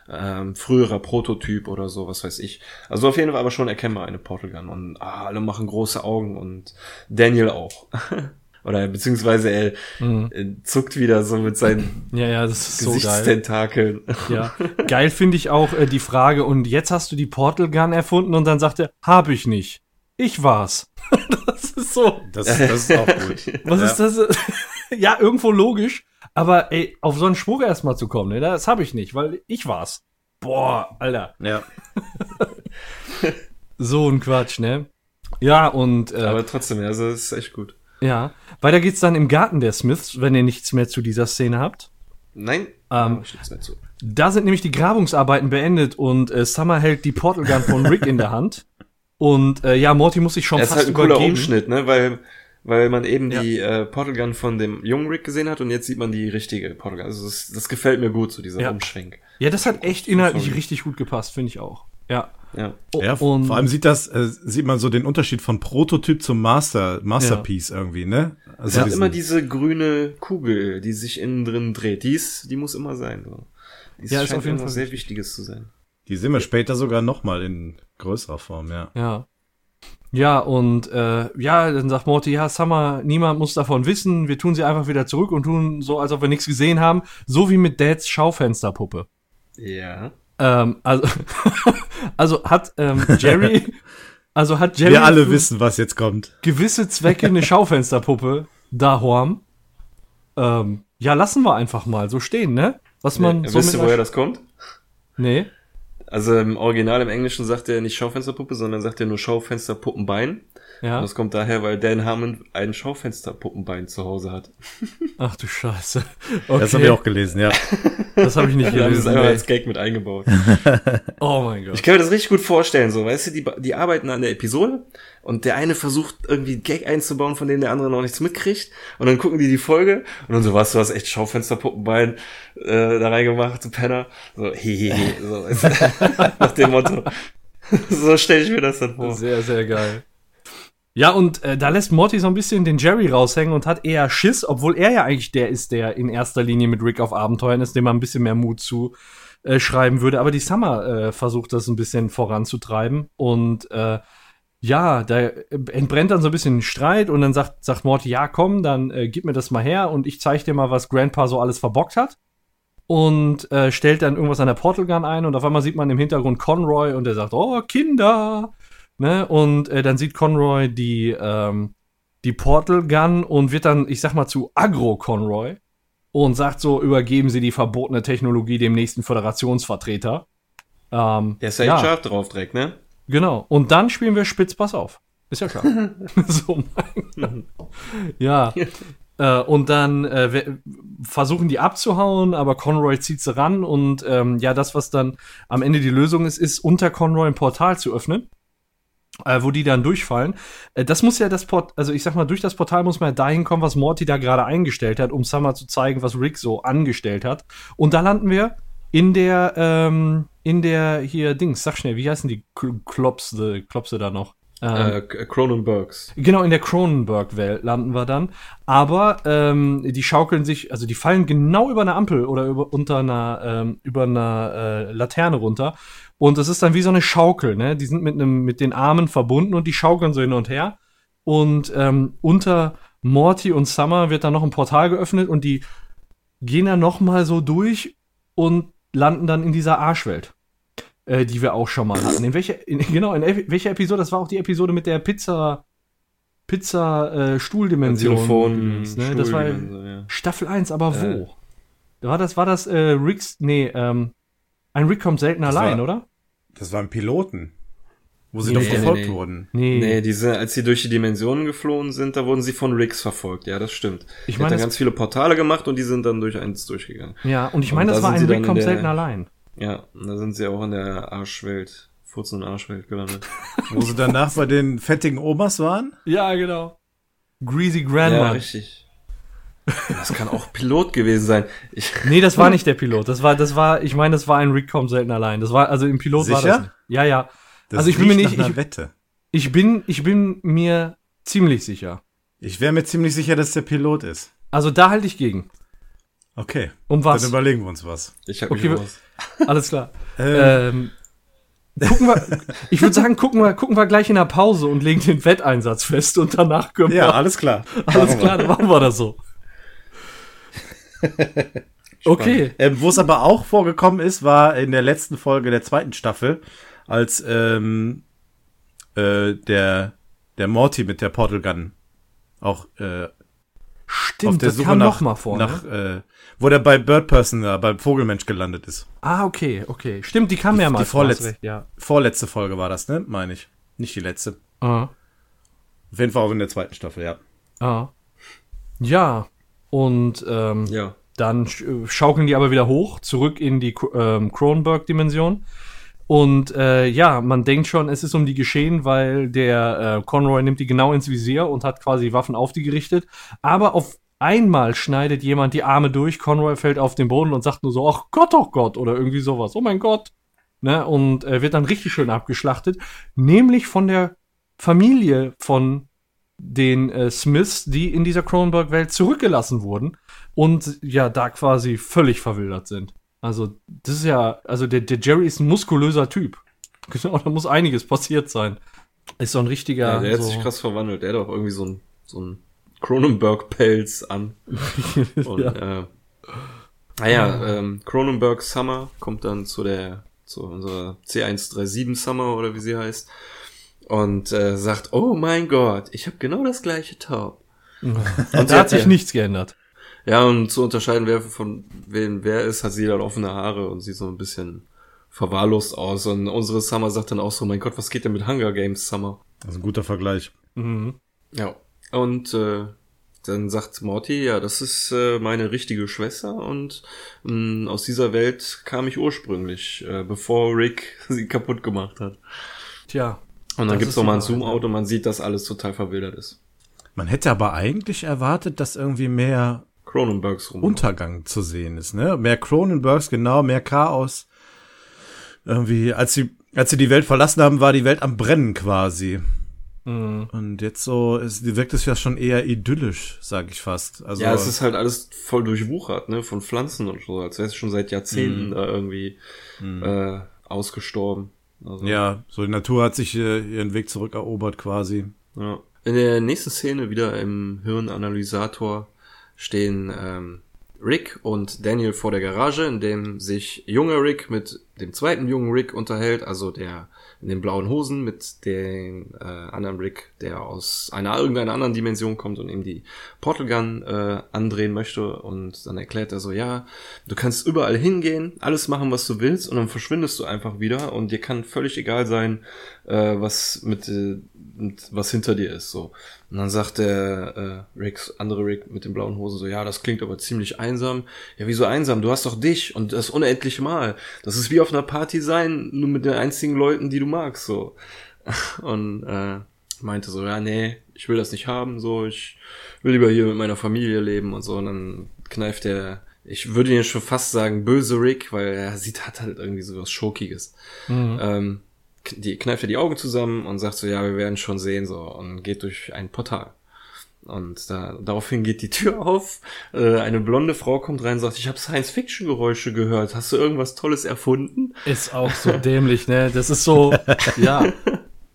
ähm, früherer Prototyp oder so, was weiß ich. Also auf jeden Fall aber schon erkennbar eine Portal Gun und ah, alle machen große Augen und Daniel auch. oder beziehungsweise er mhm. Äh, zuckt wieder so mit seinen ja, ja, das ist so geil. Gesichtstentakeln. Ja, geil finde ich auch äh, die Frage und jetzt hast du die Portal Gun erfunden und dann sagt er, hab ich nicht. Ich war's. das ist so. Das, das ist auch gut. Was ja. ist das? ja, irgendwo logisch. Aber ey, auf so einen Schwur erstmal zu kommen, ne, das habe ich nicht, weil ich war's. Boah, Alter. Ja. so ein Quatsch, ne? Ja, und. Äh, Aber trotzdem, also das ist echt gut. Ja. Weiter geht's dann im Garten der Smiths, wenn ihr nichts mehr zu dieser Szene habt. Nein, ähm, nichts mehr zu. Da sind nämlich die Grabungsarbeiten beendet und äh, Summer hält die Portal Gun von Rick in der Hand. Und äh, ja, Morty muss sich schon das fast ist halt ein übergeben. cooler Umschnitt, ne? Weil weil man eben ja. die äh, Portal Gun von dem jungen Rick gesehen hat und jetzt sieht man die richtige Portal Gun. Also das, das gefällt mir gut, so dieser ja. Umschwenk. Ja, das hat echt inhaltlich Sorry. richtig gut gepasst, finde ich auch. Ja. Ja. Oh, ja, und vor allem sieht das, äh, sieht man so den Unterschied von Prototyp zum Master, Masterpiece ja. irgendwie, ne? Also es hat immer diese grüne Kugel, die sich innen drin dreht. Die ist, die muss immer sein. So. Die ja, ist auf jeden Fall sehr Wichtiges zu sein. Die sehen wir später sogar nochmal in größerer Form, ja. Ja. Ja, und äh, ja, dann sagt Morty, ja, Summer, niemand muss davon wissen, wir tun sie einfach wieder zurück und tun so, als ob wir nichts gesehen haben, so wie mit Dads Schaufensterpuppe. Ja. Ähm, also, also hat ähm, Jerry, also hat Jerry. Wir alle wissen, was jetzt kommt. Gewisse Zwecke eine Schaufensterpuppe da Horm. Ähm, ja, lassen wir einfach mal so stehen, ne? Was man. Ja, so wisst ihr, woher das kommt? Nee. Also im Original im Englischen sagt er nicht Schaufensterpuppe, sondern sagt er nur Schaufensterpuppenbein. Ja. Und das kommt daher, weil Dan Harmon ein Schaufensterpuppenbein zu Hause hat. Ach du Scheiße. Okay. Das habe ich auch gelesen, ja. Das habe ich nicht gelesen. Das ist einfach als Gag mit eingebaut. oh mein Gott. Ich kann mir das richtig gut vorstellen, so, weißt du, die, die arbeiten an der Episode und der eine versucht irgendwie einen Gag einzubauen, von dem der andere noch nichts mitkriegt und dann gucken die die Folge und dann so, was, du hast echt Schaufensterpuppenbein äh, da reingemacht, du Penner. So, hehehe, so, weißt du, nach dem Motto. so stelle ich mir das dann vor. Sehr, sehr geil. Ja, und äh, da lässt Morty so ein bisschen den Jerry raushängen und hat eher Schiss, obwohl er ja eigentlich der ist, der in erster Linie mit Rick auf Abenteuern ist, dem man ein bisschen mehr Mut zu äh, schreiben würde. Aber die Summer äh, versucht das ein bisschen voranzutreiben und äh, ja, da entbrennt dann so ein bisschen Streit und dann sagt, sagt Morty, ja, komm, dann äh, gib mir das mal her und ich zeig dir mal, was Grandpa so alles verbockt hat. Und äh, stellt dann irgendwas an der Portal Gun ein und auf einmal sieht man im Hintergrund Conroy und der sagt, oh, Kinder! Ne? Und äh, dann sieht Conroy die, ähm, die Portal Gun und wird dann, ich sag mal, zu Agro Conroy und sagt so, übergeben Sie die verbotene Technologie dem nächsten Föderationsvertreter. Ähm, Der ist ja, ja. scharf drauf direkt, ne? Genau. Und dann spielen wir Spitz, pass auf. Ist ja klar. so mein Ja. äh, und dann äh, versuchen die abzuhauen, aber Conroy zieht sie ran und ähm, ja, das, was dann am Ende die Lösung ist, ist unter Conroy ein Portal zu öffnen äh, wo die dann durchfallen. Äh, das muss ja das Port, also ich sag mal, durch das Portal muss man ja dahin kommen, was Morty da gerade eingestellt hat, um Summer zu zeigen, was Rick so angestellt hat. Und da landen wir in der, ähm, in der hier Dings, sag schnell, wie heißen die Klopse, Klopse da noch? Ähm, äh, Cronenbergs. Genau, in der Cronenberg-Welt landen wir dann. Aber ähm, die schaukeln sich, also die fallen genau über eine Ampel oder über, unter einer, ähm, über einer äh, Laterne runter. Und es ist dann wie so eine Schaukel, ne? Die sind mit, einem, mit den Armen verbunden und die schaukeln so hin und her. Und ähm, unter Morty und Summer wird dann noch ein Portal geöffnet und die gehen dann noch mal so durch und landen dann in dieser Arschwelt, äh, die wir auch schon mal hatten. In welcher, in, genau, in welcher Episode? Das war auch die Episode mit der Pizza, Pizza äh, Stuhldimension. Telefon, ne? Das war ja. Staffel 1, aber wo? Äh. War das, war das äh, Ricks, nee, ähm, ein Rick kommt selten das allein, war, oder? Das war ein Piloten. Wo sie nee, doch verfolgt nee, nee. wurden. Nee. Nee, diese, als sie durch die Dimensionen geflohen sind, da wurden sie von Ricks verfolgt. Ja, das stimmt. Ich meine, dann ganz viele Portale gemacht und die sind dann durch eins durchgegangen. Ja, und ich meine, das war ein Rick kommt selten allein. Ja, da sind sie auch in der Arschwelt Furz und Arschwelt gelandet. Wo sie danach bei den fettigen Omas waren? Ja, genau. Greasy Ja, Grandma. richtig. Das kann auch Pilot gewesen sein. Ich, nee, das war nicht der Pilot. Das war, das war, ich meine, das war ein Rick kommt selten allein. Das war, also im Pilot war Sicher? das. Nicht. Ja, ja. Das Also ich bin mir nicht- ich- Wette. Ich bin, ich bin mir ziemlich sicher. Ich wäre mir ziemlich sicher, dass es der Pilot ist. Also da halte ich gegen. Okay. Um Dann was? überlegen wir uns was. ich hab Okay, raus. Alles klar. Ähm, Ähm, gucken wir, ich würde sagen, gucken wir, gucken wir gleich in der Pause und legen den Wetteinsatz fest und danach können wir. ja, alles klar. alles klar, dann machen wir das so. Okay. Ähm, Wo es aber auch vorgekommen ist, war in der letzten Folge der zweiten Staffel, als ähm, äh, der, der Morty mit der Portal Gun auch äh, Stimmt, auf der das Suche kam nach, mal vor. nach ne? äh, wo der bei Bird Person, äh, beim Vogelmensch gelandet ist. Ah, okay, okay. Stimmt, die kam die vor, hast vorletzte. recht, ja. Vorletzte Folge war das, ne? Meine ich. Nicht die letzte. Ah, Auf jeden Fall auch in der zweiten Staffel, ja. ah. Ja, und ähm, Ja. Dann äh, schaukeln die aber wieder hoch, zurück in die ähm, Cronenberg-Dimension. Und äh, ja, man denkt schon, es ist um die geschehen, weil der äh, Conroy nimmt die genau ins Visier und hat quasi Waffen auf die gerichtet. Aber auf einmal schneidet jemand die Arme durch, Conroy fällt auf den Boden und sagt nur so, ach Gott, oh Gott, oder irgendwie sowas, oh mein Gott. Ne? Und äh, wird dann richtig schön abgeschlachtet, nämlich von der Familie von den äh, Smiths, die in dieser Cronenberg-Welt zurückgelassen wurden und ja, da quasi völlig verwildert sind. Also, das ist ja, also der, der Jerry ist ein muskulöser Typ. Genau, da muss einiges passiert sein. Ist so ein richtiger. Ja, der hat so, sich krass verwandelt. Der hat auch irgendwie so ein, so ein Cronenberg-Pelz an. Und, ja. äh, naja, ähm, Cronenberg Summer kommt dann zu der, zu unserer C137 Summer oder wie sie heißt. Und äh, sagt, oh mein Gott, ich habe genau das gleiche Top. Und da hat sich ja- nichts geändert. Ja, und zu unterscheiden, wer von wem wer ist, hat sie dann offene Haare und sieht so ein bisschen verwahrlost aus. Und unsere Summer sagt dann auch so, mein Gott, was geht denn mit Hunger Games Summer? Das ist ein guter Vergleich. Mhm. Ja. Und äh, dann sagt Morty, ja, das ist äh, meine richtige Schwester und mh, aus dieser Welt kam ich ursprünglich, äh, bevor Rick sie kaputt gemacht hat. Tja. Und dann Das gibt's ist noch mal ein Zoom-Out und man sieht, dass alles total verwildert ist. Man hätte aber eigentlich erwartet, dass irgendwie mehr Cronenbergs rum. Untergang zu sehen ist, ne? Mehr Cronenbergs, genau, mehr Chaos. Irgendwie, als sie, als sie die Welt verlassen haben, war die Welt am Brennen quasi. Mhm. Und jetzt so, ist, wirkt es ja schon eher idyllisch, sag ich fast. Also, ja, es ist halt alles voll durchwuchert, ne, von Pflanzen und so, als wäre es schon seit Mhm. Jahrzehnten da irgendwie äh, ausgestorben. Also, ja, so die Natur hat sich äh, ihren Weg zurückerobert quasi. Ja. In der nächsten Szene wieder im Hirnanalysator stehen ähm, Rick und Daniel vor der Garage, in dem sich junge Rick mit dem zweiten jungen Rick unterhält, also der in den blauen Hosen mit dem äh, anderen Rick, der aus einer irgendeiner anderen Dimension kommt und ihm die Portal Gun äh, andrehen möchte. Und dann erklärt er so, ja, du kannst überall hingehen, alles machen, was du willst und dann verschwindest du einfach wieder. Und dir kann völlig egal sein, äh, was mit, äh, mit was hinter dir ist so. Und dann sagt der äh, Rick, andere Rick mit den blauen Hosen so, ja, das klingt aber ziemlich einsam. Ja, wieso einsam? Du hast doch dich und das unendliche Mal. Das ist wie auf einer Party sein, nur mit den einzigen Leuten, die du magst, so. Und äh, meinte so, ja, nee, ich will das nicht haben, so, ich will lieber hier mit meiner Familie leben und so. Und dann kneift der, ich würde ihn schon fast sagen, böse Rick, weil er sieht, hat halt irgendwie so was Schokiges. Ähm, die kneift er die Augen zusammen und sagt so, ja, wir werden schon sehen, so, und geht durch ein Portal. Und da, daraufhin geht die Tür auf, äh, eine blonde Frau kommt rein und sagt, ich habe Science-Fiction-Geräusche gehört, hast du irgendwas Tolles erfunden? Ist auch so dämlich, ne? Das ist so, ja.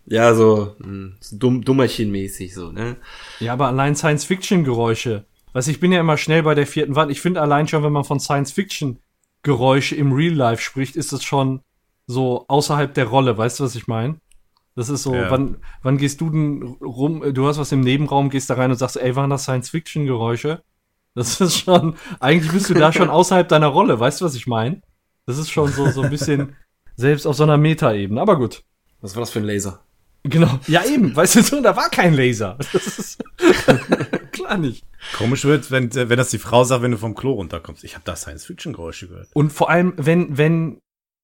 Ja, so mh, so dumm, dummerchen-mäßig so, ne? Ja, aber allein Science-Fiction-Geräusche. Weißt du, ich bin ja immer schnell bei der vierten Wand. Ich finde allein schon, wenn man von Science-Fiction-Geräusche im Real Life spricht, ist das schon so außerhalb der Rolle. Weißt du, was ich meine? Das ist so, Ja. wann, wann gehst du denn rum, du hast was im Nebenraum, gehst da rein und sagst, ey, waren das Science-Fiction-Geräusche? Das ist schon, eigentlich bist du da schon außerhalb deiner Rolle. Weißt du, was ich meine? Das ist schon so, so ein bisschen selbst auf so einer Meta-Ebene. Aber gut. Was war das für ein Laser? Genau. Ja, eben. Weißt du, so, da war kein Laser. Das ist klar nicht. Komisch wird, wenn, wenn das die Frau sagt, wenn du vom Klo runterkommst. Ich habe da Science-Fiction-Geräusche gehört. Und vor allem, wenn, wenn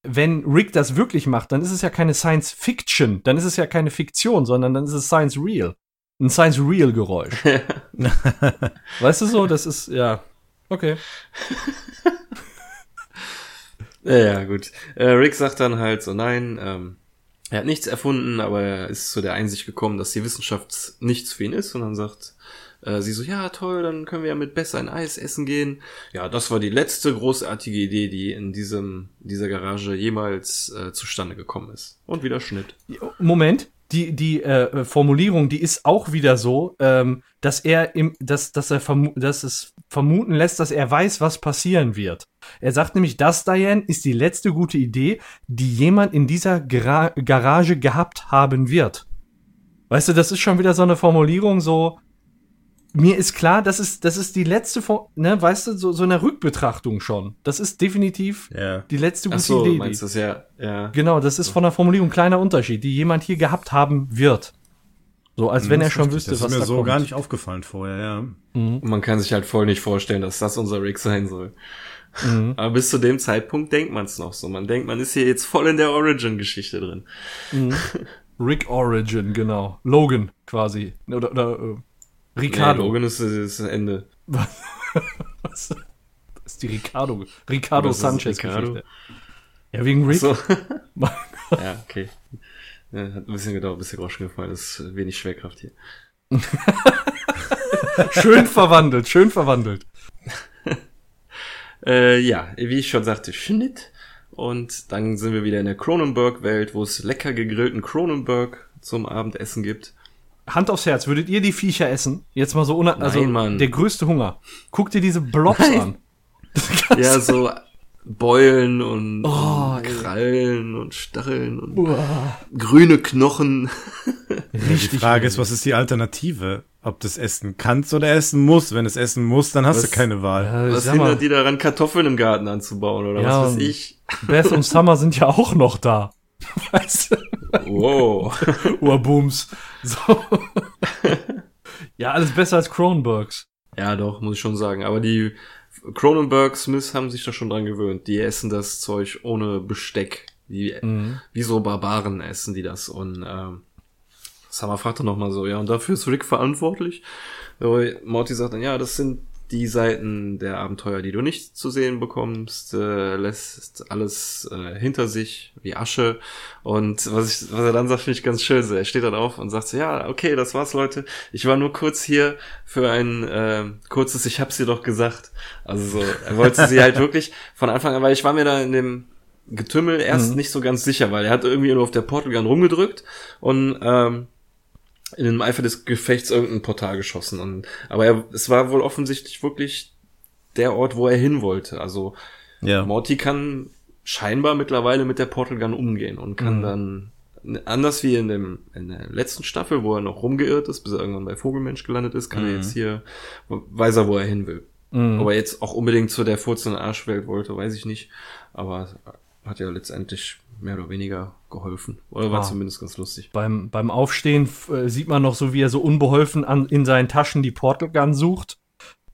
wenn Rick das wirklich macht, dann ist es ja keine Science Fiction, dann ist es ja keine Fiktion, sondern dann ist es Science Real. Ein Science Real Geräusch. weißt du so, das ist, ja. Okay. Ja, ja, gut. Äh, Rick sagt dann halt so, nein, ähm, er hat nichts erfunden, aber er ist zu der Einsicht gekommen, dass die Wissenschaft nichts für ihn ist und dann sagt äh, sie so, ja, toll, dann können wir ja mit besser ein Eis essen gehen. Ja, das war die letzte großartige Idee, die in diesem, dieser Garage jemals äh, zustande gekommen ist. Und wieder Schnitt. Moment, die, die äh, Formulierung, die ist auch wieder so, ähm, dass er im, dass, dass er dass es vermuten lässt, dass er weiß, was passieren wird. Er sagt nämlich, das, Diane, ist die letzte gute Idee, die jemand in dieser Gra Garage gehabt haben wird. Weißt du, das ist schon wieder so eine Formulierung, so, mir ist klar, das ist, das ist die letzte, Vor ne, weißt du, so, so eine Rückbetrachtung schon. Das ist definitiv Ja. die letzte Ach gute so, Idee. meinst das ja, ja. genau, das ist von der Formulierung ein kleiner Unterschied, die jemand hier gehabt haben wird. So, als wenn er schon wüsste, das was ist mir da so kommt. gar nicht aufgefallen vorher, ja. Und man kann sich halt voll nicht vorstellen, dass das unser Rick sein soll. Mhm. Aber bis zu dem Zeitpunkt denkt man es noch so. Man denkt, man ist hier jetzt voll in der Origin-Geschichte drin. Rick Origin, genau. Logan quasi. Oder, oder Ricardo. Logan ist, ist das Ende. Was? Das ist die Ricardo. Ricardo Was ist Sanchez Ricardo? Geschichte. Ja, wegen Rick. So. ja, okay. Ja, hat ein bisschen gedauert, bis der Groschen gefallen ist. Wenig Schwerkraft hier. Schön verwandelt, schön verwandelt. Äh, ja, wie ich schon sagte, Schnitt. Und dann sind wir wieder in der Cronenberg-Welt, wo es lecker gegrillten Cronenberg zum Abendessen gibt. Hand aufs Herz, würdet ihr die Viecher essen? Jetzt mal so una also Mann. der größte Hunger. Guck dir diese Blobs Nein. an. Ja, so Beulen und, Oh, und. Krallen und Stacheln und grüne Knochen. Die Frage ist, was ist die Alternative? Ob du es essen kannst oder essen musst. Wenn du es essen musst, dann hast Was- du keine Wahl. Äh, Was hindert die daran, Kartoffeln im Garten anzubauen oder Ja, was weiß ich? Beth und Summer sind ja auch noch da. Weißt du? Wow. Urbooms. So. ja, alles besser als Cronenbergs. Ja, doch, muss ich schon sagen. Aber die Cronenberg Smiths haben sich da schon dran gewöhnt. Die essen das Zeug ohne Besteck. Die, Mhm. Wie so Barbaren essen die das. Und ähm, Summer fragt dann nochmal so, ja, und dafür ist Rick verantwortlich? Morty sagt dann, ja, das sind die Seiten der Abenteuer, die du nicht zu sehen bekommst, äh, lässt alles äh, hinter sich wie Asche. Und was, ich, was er dann sagt, finde ich ganz schön. So, er steht dann auf und sagt so, ja, okay, das war's, Leute. Ich war nur kurz hier für ein äh, kurzes, ich hab's dir doch gesagt. Also so, er wollte sie halt wirklich von Anfang an, weil ich war mir da in dem Getümmel erst nicht so ganz sicher, weil er hat irgendwie nur auf der Portal Gun rumgedrückt und ähm, in dem Eifer des Gefechts irgendein Portal geschossen. Und, aber er, es war wohl offensichtlich wirklich der Ort, wo er hin wollte. Also Ja. Morty kann scheinbar mittlerweile mit der Portal Gun umgehen und kann dann anders wie in dem in der letzten Staffel, wo er noch rumgeirrt ist, bis er irgendwann bei Vogelmensch gelandet ist, kann er jetzt hier weiß er, wo er hin will. Mhm. Ob er jetzt auch unbedingt zu der furzenden Arschwelt wollte, weiß ich nicht. Aber hat ja letztendlich mehr oder weniger geholfen. Oder war Ah. zumindest ganz lustig. Beim, beim Aufstehen äh, sieht man noch so, wie er so unbeholfen an, in seinen Taschen die Portal Gun sucht.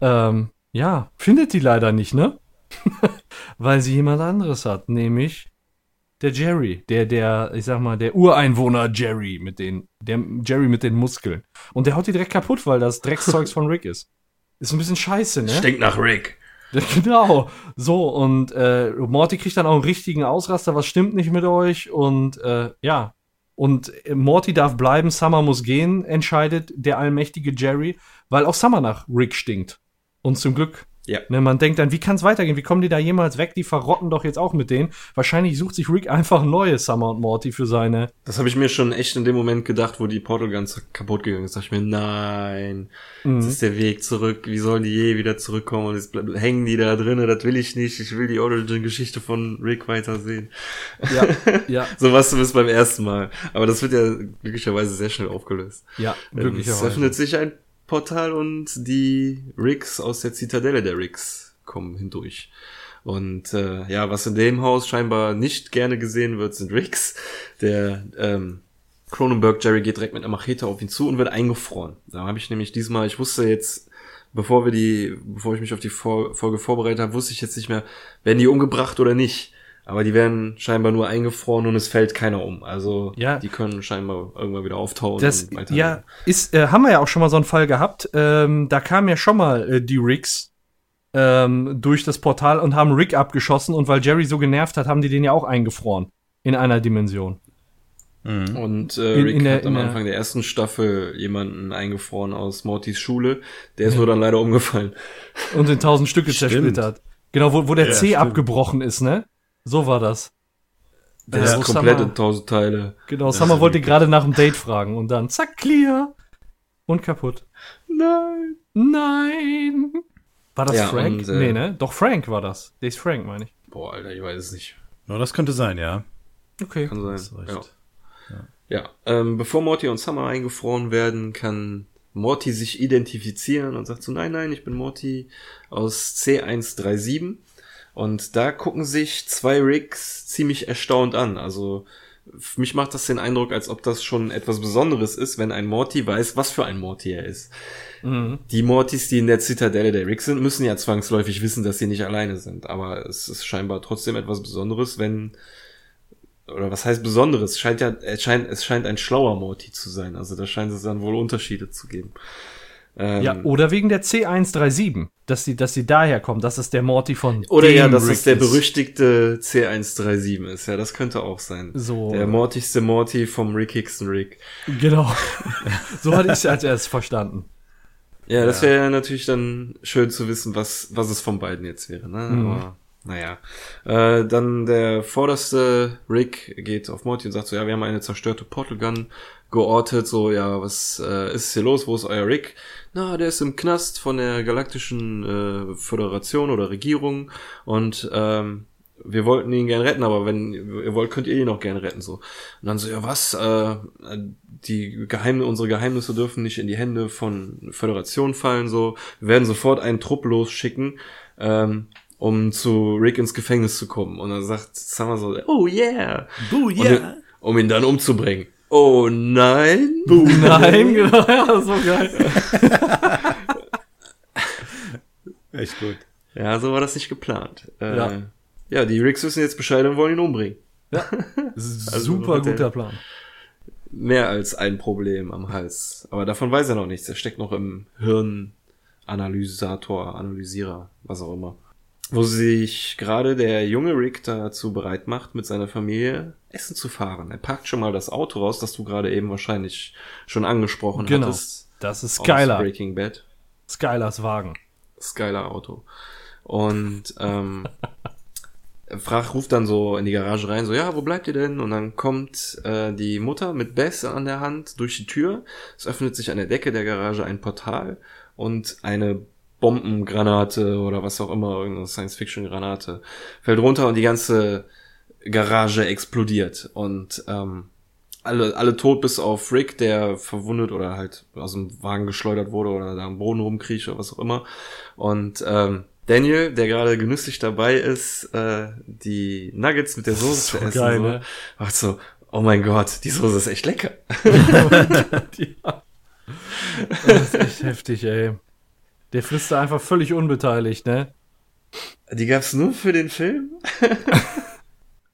Ähm, ja, findet die leider nicht, ne? Weil sie jemand anderes hat, nämlich der Jerry, der, der, ich sag mal, der Ureinwohner Jerry mit den, der Jerry mit den Muskeln. Und der haut die direkt kaputt, weil das Dreckszeugs von Rick ist. Ist ein bisschen scheiße, ne? Stinkt nach Rick. Genau. So, und äh, Morty kriegt dann auch einen richtigen Ausraster, was stimmt nicht mit euch? Und äh, ja. Und äh, Morty darf bleiben, Summer muss gehen, entscheidet der allmächtige Jerry, weil auch Summer nach Rick stinkt. Und zum Glück. Ja. Ne, man denkt dann, wie kann es weitergehen? Wie kommen die da jemals weg? Die verrotten doch jetzt auch mit denen. Wahrscheinlich sucht sich Rick einfach neue Summer und Morty für seine. Das habe ich mir schon echt in dem Moment gedacht, wo die Portal ganz kaputt gegangen ist. Da dachte ich mir, nein, das ist der Weg zurück. Wie sollen die je wieder zurückkommen? Und jetzt hängen die da drinnen. Das will ich nicht. Ich will die Origin-Geschichte von Rick weitersehen. Ja, ja, So was zumindest beim ersten Mal. Aber das wird ja glücklicherweise sehr schnell aufgelöst. ja, Ähm, Es glücklicherweise. öffnet sich ein Portal und die Ricks aus der Zitadelle der Ricks kommen hindurch. Und äh, ja, was in dem Haus scheinbar nicht gerne gesehen wird, sind Ricks. Der ähm, Cronenberg Jerry geht direkt mit einer Machete auf ihn zu und wird eingefroren. Da habe ich nämlich diesmal, ich wusste jetzt, bevor wir die, bevor ich mich auf die Folge vorbereitet habe, wusste ich jetzt nicht mehr, werden die umgebracht oder nicht. Aber die werden scheinbar nur eingefroren und es fällt keiner um. Also Ja. die können scheinbar irgendwann wieder auftauchen Das, ja, ist, äh, haben wir ja auch schon mal so einen Fall gehabt. Ähm, da kamen ja schon mal äh, die Ricks ähm, durch das Portal und haben Rick abgeschossen und weil Jerry so genervt hat, haben die den ja auch eingefroren. In einer Dimension. Und äh, In- Rick in der- hat am in Anfang der ersten Staffel jemanden eingefroren aus Mortys Schule. Der ist nur dann leider umgefallen. Und in tausend Stücke zersplittert. Genau, wo, wo der Ja, C stimmt. abgebrochen ist, ne? So war das. Der Ja, ist wo komplett in tausend Teile. Genau, Summer wollte gerade nach dem Date fragen und dann zack, clear. Und kaputt. Nein. Nein. War das Ja, Frank? und, äh, nee, ne? Doch, Frank war das. Der ist Frank, meine ich. Boah, Alter, ich weiß es nicht. No, das könnte sein, ja. Okay. Kann sein. Recht. Ja. Ja, ähm, bevor Morty und Summer eingefroren werden, kann Morty sich identifizieren und sagt so, nein, nein, ich bin Morty aus C137. Und da gucken sich zwei Ricks ziemlich erstaunt an. Also für mich macht das den Eindruck, als ob das schon etwas Besonderes ist, wenn ein Morty weiß, was für ein Morty er ist. Mhm. Die Mortys, die in der Zitadelle der Ricks sind, müssen ja zwangsläufig wissen, dass sie nicht alleine sind. Aber es ist scheinbar trotzdem etwas Besonderes, wenn oder was heißt Besonderes? Es scheint ja, es scheint, es scheint ein schlauer Morty zu sein. Also da scheint es dann wohl Unterschiede zu geben. Ähm, Ja, oder wegen der C137, dass sie, dass sie daher kommt, dass es der Morty von oder ja, dass Rick es der berüchtigte C137 ist. Ja, das könnte auch sein. So. Der mortigste Morty vom Rick Hickson Rick. Genau. so hatte ich es als erstes verstanden. Ja, das wäre natürlich dann schön zu wissen, was, was es von beiden jetzt wäre, ne? Mhm. Aber, naja. Äh, dann der vorderste Rick geht auf Morty und sagt so, ja, wir haben eine zerstörte Portal Gun geortet, so, ja, was äh, ist hier los, wo ist euer Rick? Na, der ist im Knast von der galaktischen äh, Föderation oder Regierung und ähm, wir wollten ihn gern retten, aber wenn ihr wollt, könnt ihr ihn auch gern retten, so. Und dann so, ja, was? Äh, die Geheimnisse, unsere Geheimnisse dürfen nicht in die Hände von Föderation fallen, so. Wir werden sofort einen Trupp losschicken, ähm, um zu Rick ins Gefängnis zu kommen. Und dann sagt Summer so, oh yeah. Boo, Und, um ihn dann umzubringen. Oh nein. Nein, genau, ja, so geil. Echt gut. Ja, so war das nicht geplant. Äh, Ja. ja. die Ricks wissen jetzt Bescheid und wollen ihn umbringen. Super hat der- guter Plan. mehr als ein Problem am Hals. Aber davon weiß er noch nichts. Er steckt noch im Hirnanalysator, Analysierer, was auch immer. Wo sich gerade der junge Rick dazu bereit macht, mit seiner Familie Essen zu fahren. Er packt schon mal das Auto raus, das du gerade eben wahrscheinlich schon angesprochen Genau. hattest. Das ist aus Skylar. Breaking Bad. Skylars Wagen. Skylar Auto. Und ähm, Frach ruft dann so in die Garage rein, so, ja, wo bleibt ihr denn? Und dann kommt äh, die Mutter mit Bess an der Hand durch die Tür. Es öffnet sich an der Decke der Garage ein Portal und eine Bombengranate oder was auch immer, irgendeine Science-Fiction-Granate fällt runter und die ganze Garage explodiert. Und ähm, alle, alle tot bis auf Rick, der verwundet oder halt aus dem Wagen geschleudert wurde oder da am Boden rumkriecht oder was auch immer. Und ähm, Daniel, der gerade genüsslich dabei ist, äh, die Nuggets mit der Soße So zu essen, geil, so, ne? macht so, oh mein Gott, die Soße ist echt lecker. ja. Das ist echt heftig, ey. Der frisst da einfach völlig unbeteiligt, ne? Die gab's nur für den Film?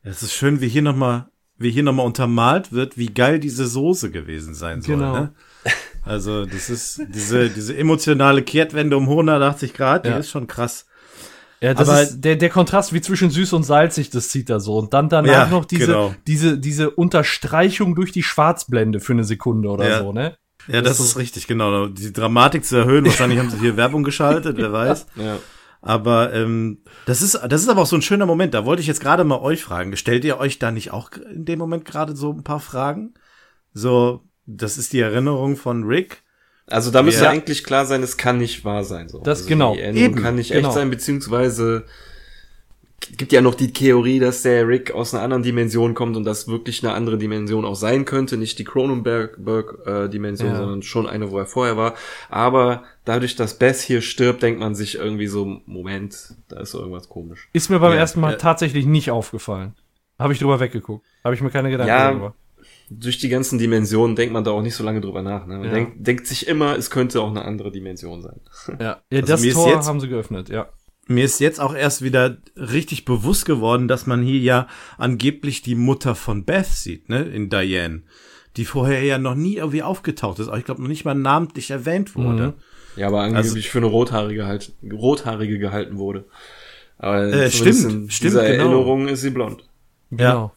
Es ist schön, wie hier nochmal, wie hier nochmal untermalt wird, wie geil diese Soße gewesen sein soll. Genau. Ne? Also, das ist diese, diese emotionale Kehrtwende um 180 Grad, die Ja. ist schon krass. Ja, das Aber- ist der, der Kontrast wie zwischen süß und salzig, das zieht er so. Und dann danach Ja, noch diese, genau. diese, diese Unterstreichung durch die Schwarzblende für eine Sekunde oder Ja. so, ne? Ja, das, ist richtig, genau. Die Dramatik zu erhöhen, wahrscheinlich haben sie hier Werbung geschaltet, wer weiß. Ja. Aber ähm, das ist das ist aber auch so ein schöner Moment. Da wollte ich jetzt gerade mal euch fragen. Stellt ihr euch da nicht auch in dem Moment gerade so ein paar Fragen? So, das ist die Erinnerung von Rick. Also da müsste Ja. eigentlich klar sein, es kann nicht wahr sein. So. Das also genau. Die Erinnerung Eben, kann nicht genau. echt sein, beziehungsweise gibt ja noch die Theorie, dass der Rick aus einer anderen Dimension kommt und das wirklich eine andere Dimension auch sein könnte. Nicht die Cronenberg-Dimension, Ja. sondern schon eine, wo er vorher war. Aber dadurch, dass Bess hier stirbt, denkt man sich irgendwie so, Moment, da ist so irgendwas komisch. Ist mir beim Ja, ersten Mal ja. tatsächlich nicht aufgefallen. Habe ich drüber weggeguckt. Habe ich mir keine Gedanken Ja, darüber. Durch die ganzen Dimensionen denkt man da auch nicht so lange drüber nach. Ne? Man Ja. denkt, denkt sich immer, es könnte auch eine andere Dimension sein. Ja, ja Also das Tor jetzt- haben sie geöffnet, ja. Mir ist jetzt auch erst wieder richtig bewusst geworden, dass man hier ja angeblich die Mutter von Beth sieht, ne, in Diane, die vorher ja noch nie irgendwie aufgetaucht ist, auch ich glaube noch nicht mal namentlich erwähnt wurde. Mhm. Ja, aber angeblich Also- für eine rothaarige halt, rothaarige gehalten wurde. Aber Äh, stimmt, in stimmt, dieser genau. Erinnerung ist sie blond. Genau.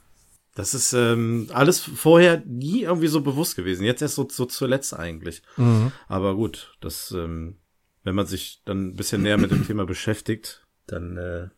Das ist ähm, alles vorher nie irgendwie so bewusst gewesen. Jetzt erst so, so zuletzt eigentlich. Mhm. Aber gut, das, ähm, wenn man sich dann ein bisschen näher mit dem Thema beschäftigt, dann, äh,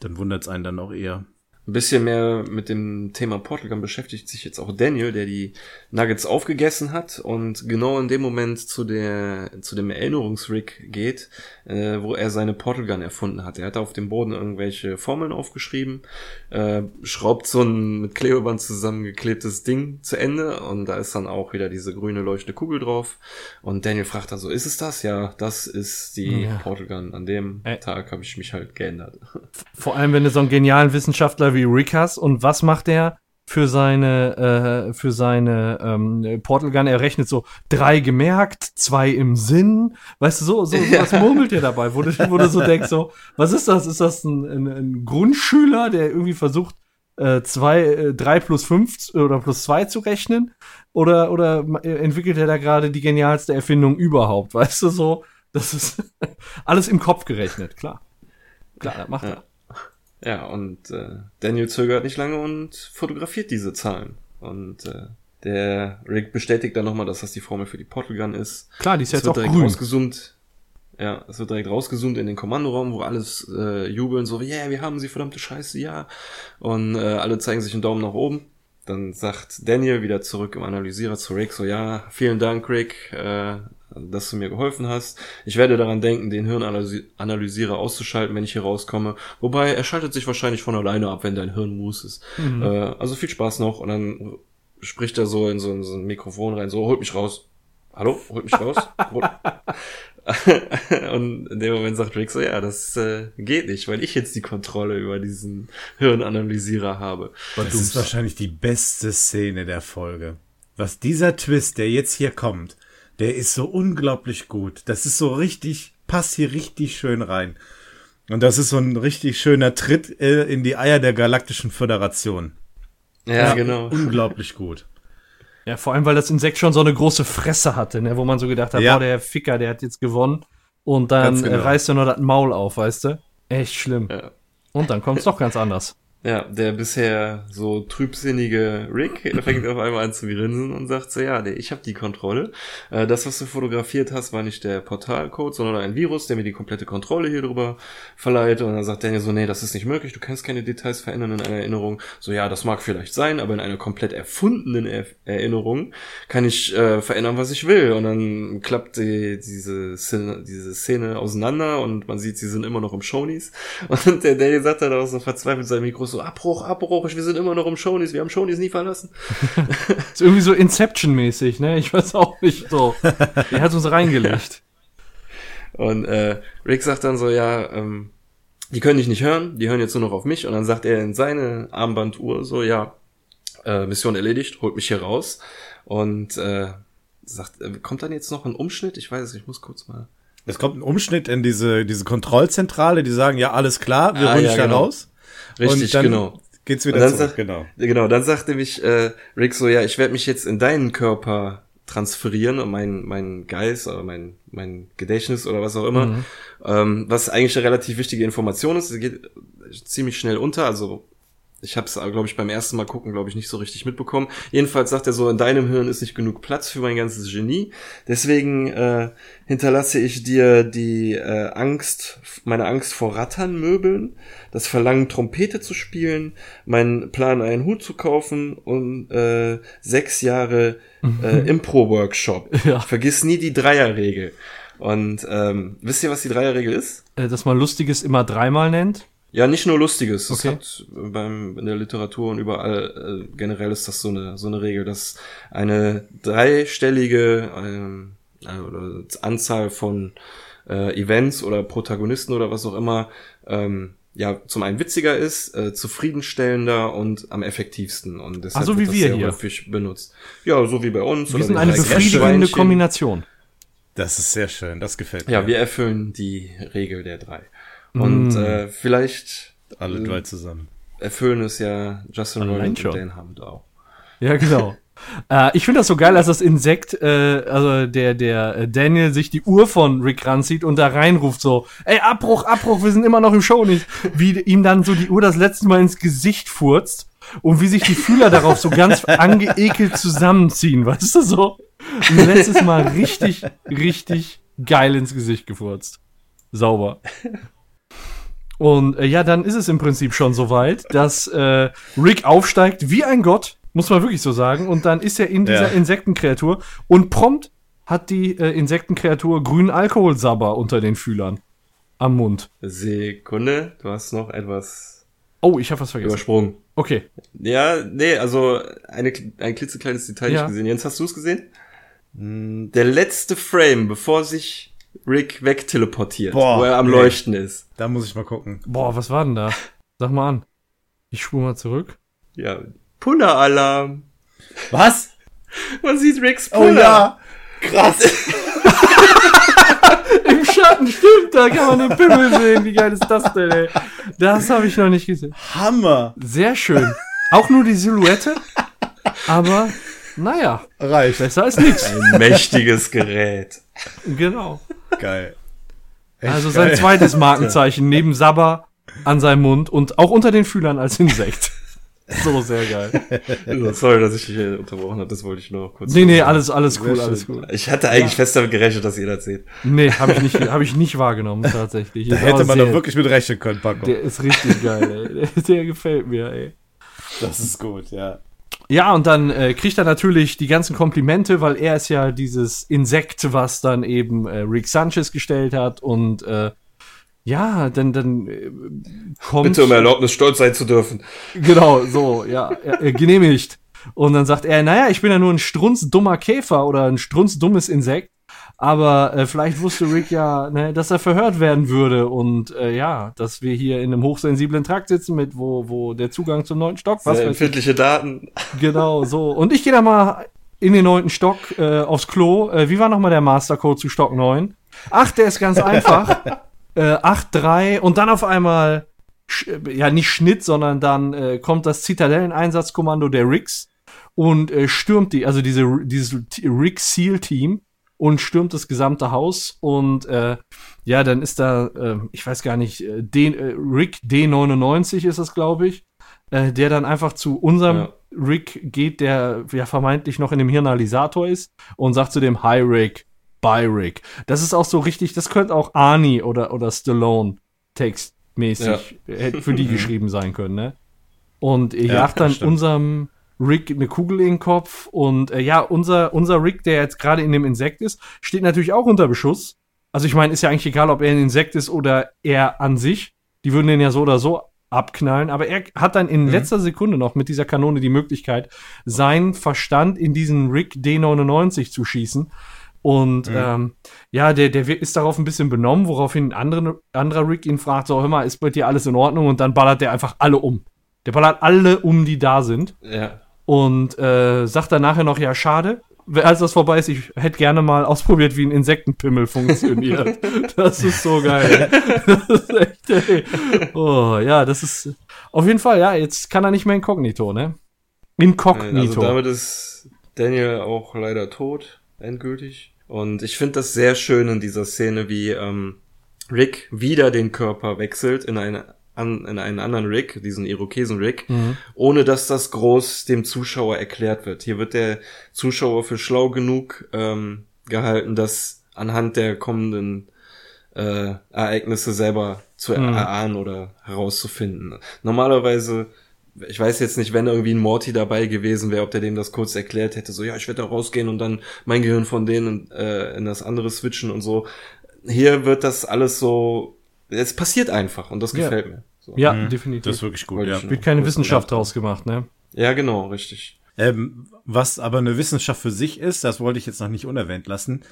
dann wundert es einen dann auch eher. Ein bisschen mehr mit dem Thema Portal Gun beschäftigt sich jetzt auch Daniel, der die Nuggets aufgegessen hat und genau in dem Moment zu der zu dem Erinnerungsrig geht, äh, wo er seine Portal Gun erfunden hat. Er hat auf dem Boden irgendwelche Formeln aufgeschrieben, äh, schraubt so ein mit Klebeband zusammengeklebtes Ding zu Ende und da ist dann auch wieder diese grüne leuchtende Kugel drauf und Daniel fragt dann so, ist es das? Ja, das ist die Ja. Portal Gun. An dem Äh. Tag habe ich mich halt geändert. Vor allem, wenn du so einen genialen Wissenschaftler wie Rick hast und was macht er für seine äh, für seine ähm, Portal Gun? Er rechnet so drei gemerkt, zwei im Sinn, weißt du so so was murmelt er dabei, wo du, wo du so denkst so, was ist das? Ist das ein, ein, ein Grundschüler, der irgendwie versucht äh, zwei, äh, drei plus fünf oder plus zwei zu rechnen? Oder oder entwickelt er da gerade die genialste Erfindung überhaupt? Weißt du so? Das ist alles im Kopf gerechnet, klar. Klar, das macht er. Ja. Ja, und äh, Daniel zögert nicht lange und fotografiert diese Zahlen. Und äh, der Rick bestätigt dann nochmal, dass das die Formel für die Portal Gun ist. Klar, die ist Es jetzt wird auch direkt grün. rausgezoomt. Ja, es wird direkt rausgezoomt in den Kommandoraum, wo alles äh, jubeln, so, yeah, wir haben sie, verdammte Scheiße, ja. Und äh, alle zeigen sich einen Daumen nach oben. Dann sagt Daniel wieder zurück im Analysierer zu Rick, so, ja, vielen Dank, Rick, äh, dass du mir geholfen hast. Ich werde daran denken, den Hirnanalysierer auszuschalten, wenn ich hier rauskomme. Wobei, er schaltet sich wahrscheinlich von alleine ab, wenn dein Hirn mus ist. Mhm. Äh, also viel Spaß noch. Und dann spricht er so in so, in so ein Mikrofon rein, so, holt mich raus. Hallo, holt mich raus. Und in dem Moment sagt Rick so, ja, das äh, geht nicht, weil ich jetzt die Kontrolle über diesen Hirnanalysierer habe. Das ist wahrscheinlich die beste Szene der Folge. Was dieser Twist, der jetzt hier kommt, der ist so unglaublich gut. Das ist so richtig, passt hier richtig schön rein. Und das ist so ein richtig schöner Tritt äh, in die Eier der Galaktischen Föderation. Ja, genau. Unglaublich gut. Ja, vor allem, weil das Insekt schon so eine große Fresse hatte, ne, wo man so gedacht hat, Ja. boah, der Ficker, der hat jetzt gewonnen. Und dann genau. reißt er nur das Maul auf, weißt du? Echt schlimm. Ja. Und dann kommt's doch ganz anders. Ja, der bisher so trübsinnige Rick fängt auf einmal an zu grinsen und sagt so, ja, ich habe die Kontrolle. Äh, das, was du fotografiert hast, war nicht der Portalcode, sondern ein Virus, der mir die komplette Kontrolle hier drüber verleiht. Und dann sagt Daniel so, nee, das ist nicht möglich, du kannst keine Details verändern in einer Erinnerung. So, ja, das mag vielleicht sein, aber in einer komplett erfundenen er Erinnerung kann ich äh, verändern, was ich will. Und dann klappt die, diese, Szene, diese Szene auseinander und man sieht, sie sind immer noch im Shonies. Und der Daniel sagt dann auch so verzweifelt sein Mikro so, Abbruch, Abbruch, wir sind immer noch im Shonies, wir haben Shonies nie verlassen. Ist irgendwie so Inception-mäßig, ne? Ich weiß auch nicht so. Der hat uns reingelegt. Und äh, Rick sagt dann so, ja, ähm, die können dich nicht hören, die hören jetzt nur noch auf mich. Und dann sagt er in seine Armbanduhr so, ja, äh, Mission erledigt, holt mich hier raus. Und äh, sagt, äh, kommt dann jetzt noch ein Umschnitt? Ich weiß es, ich muss kurz mal. Es kommt ein Umschnitt in diese, diese Kontrollzentrale, die sagen, ja, alles klar, wir Ah, holen ja, dich da genau. raus. Richtig, genau. Geht's wieder dann zurück, sagt- genau. Genau, dann sagt nämlich äh, Rick so, ja, ich werde mich jetzt in deinen Körper transferieren und mein, mein Geist oder mein, mein Gedächtnis oder was auch immer, ähm, was eigentlich eine relativ wichtige Information ist. Sie geht ziemlich schnell unter, also ich habe es, glaube ich, beim ersten Mal gucken, glaube ich, nicht so richtig mitbekommen. Jedenfalls sagt er so, in deinem Hirn ist nicht genug Platz für mein ganzes Genie. Deswegen äh, hinterlasse ich dir die äh, Angst, meine Angst vor Ratternmöbeln, das Verlangen, Trompete zu spielen, meinen Plan, einen Hut zu kaufen und äh, sechs Jahre äh, Impro-Workshop. Ja. Vergiss nie die Dreierregel. Und ähm, wisst ihr, was die Dreierregel ist? Äh, dass man Lustiges immer dreimal nennt. Ja, nicht nur Lustiges. Das Okay. hat beim, in der Literatur und überall äh, generell ist das so eine, so eine Regel, dass eine dreistellige ähm, äh, oder Anzahl von äh, Events oder Protagonisten oder was auch immer ähm, ja zum einen witziger ist, äh, zufriedenstellender und am effektivsten. Und deshalb Ach, so wie wird das wir sehr hier. häufig benutzt. Ja, so wie bei uns. Wir oder sind eine befriedigende. Kombination. Das ist sehr schön, das gefällt mir. Ja, wir erfüllen die Regel der drei. Und äh, vielleicht Alle drei zusammen. erfüllen es ja Justin Roiland und Dan Hammond auch. Ja, genau. äh, ich finde das so geil, dass das Insekt, äh, also der, der äh, Daniel sich die Uhr von Rick ranzieht und da reinruft so, ey, Abbruch, Abbruch, wir sind immer noch im Show nicht. Wie ihm dann so die Uhr das letzte Mal ins Gesicht furzt und wie sich die Fühler darauf so ganz angeekelt zusammenziehen, weißt du so? Und letztes Mal richtig, richtig geil ins Gesicht gefurzt. Sauber. Und äh, ja, dann ist es im Prinzip schon soweit, dass äh, Rick aufsteigt wie ein Gott, muss man wirklich so sagen. Und dann ist er in dieser Ja. Insektenkreatur und prompt hat die äh, Insektenkreatur grünen Alkoholsabber unter den Fühlern am Mund. Sekunde, du hast noch etwas Oh, ich habe was vergessen. übersprungen. Okay. Ja, nee, also eine, ein klitzekleines Detail Ja. nicht gesehen. Jens, hast du es gesehen? Hm, Der letzte Frame, bevor sich Rick wegteleportiert, Boah, wo er am. Leuchten ist. Da muss ich mal gucken. Boah, was war denn da? Sag mal an. Ich spule mal zurück. Ja, Puller-Alarm. Was? Man sieht Ricks Oh Puller. ja. Krass. Im Schatten, stimmt, da kann man den Pimmel sehen. Wie geil ist das denn, ey? Das habe ich noch nicht gesehen. Hammer. Sehr schön. Auch nur die Silhouette, aber naja, Reicht. besser als nichts. Ein mächtiges Gerät. Genau. Geil. Echt Also sein geil. zweites Markenzeichen neben Sabber an seinem Mund und auch unter den Fühlern als Insekt. So sehr geil. Sorry, dass ich dich hier unterbrochen habe, das wollte ich nur noch kurz Nee, nee, alles, alles cool, alles cool. Ich hatte eigentlich fest damit gerechnet, dass ihr das seht. Nee, habe ich nicht, habe ich nicht wahrgenommen, tatsächlich. Da hätte man doch wirklich mit rechnen können, Paco. Der ist richtig geil, ey. Der, der gefällt mir, ey. Das ist gut, ja. Ja, und dann äh, kriegt er natürlich die ganzen Komplimente, weil er ist ja dieses Insekt, was dann eben äh, Rick Sanchez gestellt hat und äh, ja, dann, dann äh, kommt. Bitte um Erlaubnis, stolz sein zu dürfen. Genau, so, ja, äh, genehmigt. Und dann sagt er, naja, ich bin ja nur ein strunzdummer Käfer oder ein strunzdummes Insekt. Aber äh, vielleicht wusste Rick ja, ne, dass er verhört werden würde und äh, ja, dass wir hier in einem hochsensiblen Trakt sitzen mit, wo, wo der Zugang zum neunten Stock, was Sehr ich, empfindliche Daten. Genau, so. Und ich gehe da mal in den neunten Stock äh, aufs Klo. Äh, wie war nochmal der Mastercode zu Stock 9? Ach, der ist ganz einfach. äh, 8-3 und dann auf einmal, ja, nicht Schnitt, sondern dann äh, kommt das Zitadelleneinsatzkommando der Ricks und äh, stürmt die, also diese, dieses T- Rick Seal Team und stürmt das gesamte Haus und äh, ja, dann ist da, äh, ich weiß gar nicht, äh, D, äh, Rick D99 ist das, glaube ich, äh, der dann einfach zu unserem Ja. Rick geht, der ja vermeintlich noch in dem Hirnalisator ist und sagt zu dem Hi Rick, Bye Rick. Das ist auch so richtig, das könnte auch Arnie oder, oder Stallone textmäßig hätte für die geschrieben sein können, ne? Und er Ja, jagt dann stimmt. unserem Rick eine Kugel in den Kopf und äh, ja, unser, unser Rick, der jetzt gerade in dem Insekt ist, steht natürlich auch unter Beschuss. Also ich meine, ist ja eigentlich egal, ob er ein Insekt ist oder er an sich. Die würden den ja so oder so abknallen, aber er hat dann in letzter Sekunde noch mit dieser Kanone die Möglichkeit, seinen Verstand in diesen Rick D99 zu schießen. Und ähm, ja, der, der ist darauf ein bisschen benommen, woraufhin ein anderer, anderer Rick ihn fragt, so, hör mal, ist bei dir alles in Ordnung? Und dann ballert der einfach alle um. Der ballert alle um, die da sind. Ja. Und äh, sagt dann nachher noch, ja, schade. Als das vorbei ist, ich hätte gerne mal ausprobiert, wie ein Insektenpimmel funktioniert. das ist so geil. Das ist echt, ey. Oh, ja, das ist auf jeden Fall, ja, jetzt kann er nicht mehr inkognito, ne? Inkognito. Also damit ist Daniel auch leider tot, endgültig. Und ich finde das sehr schön in dieser Szene, wie ähm, Rick wieder den Körper wechselt in, eine, an, in einen anderen Rick, diesen Irokesen-Rick, ohne dass das groß dem Zuschauer erklärt wird. Hier wird der Zuschauer für schlau genug ähm, gehalten, das anhand der kommenden äh, Ereignisse selber zu Mhm. erahnen oder herauszufinden. Normalerweise, ich weiß jetzt nicht, wenn irgendwie ein Morty dabei gewesen wäre, ob der dem das kurz erklärt hätte, so ja, ich werde da rausgehen und dann mein Gehirn von denen äh, in das andere switchen und so. Hier wird das alles so, es passiert einfach und das Ja. gefällt mir. So. ja, Das definitiv. ist wirklich gut, Wollte ja. Wird keine Wissenschaft draus gemacht, ne? Ja, genau, richtig. Ähm, was aber eine Wissenschaft für sich ist, das wollte ich jetzt noch nicht unerwähnt lassen,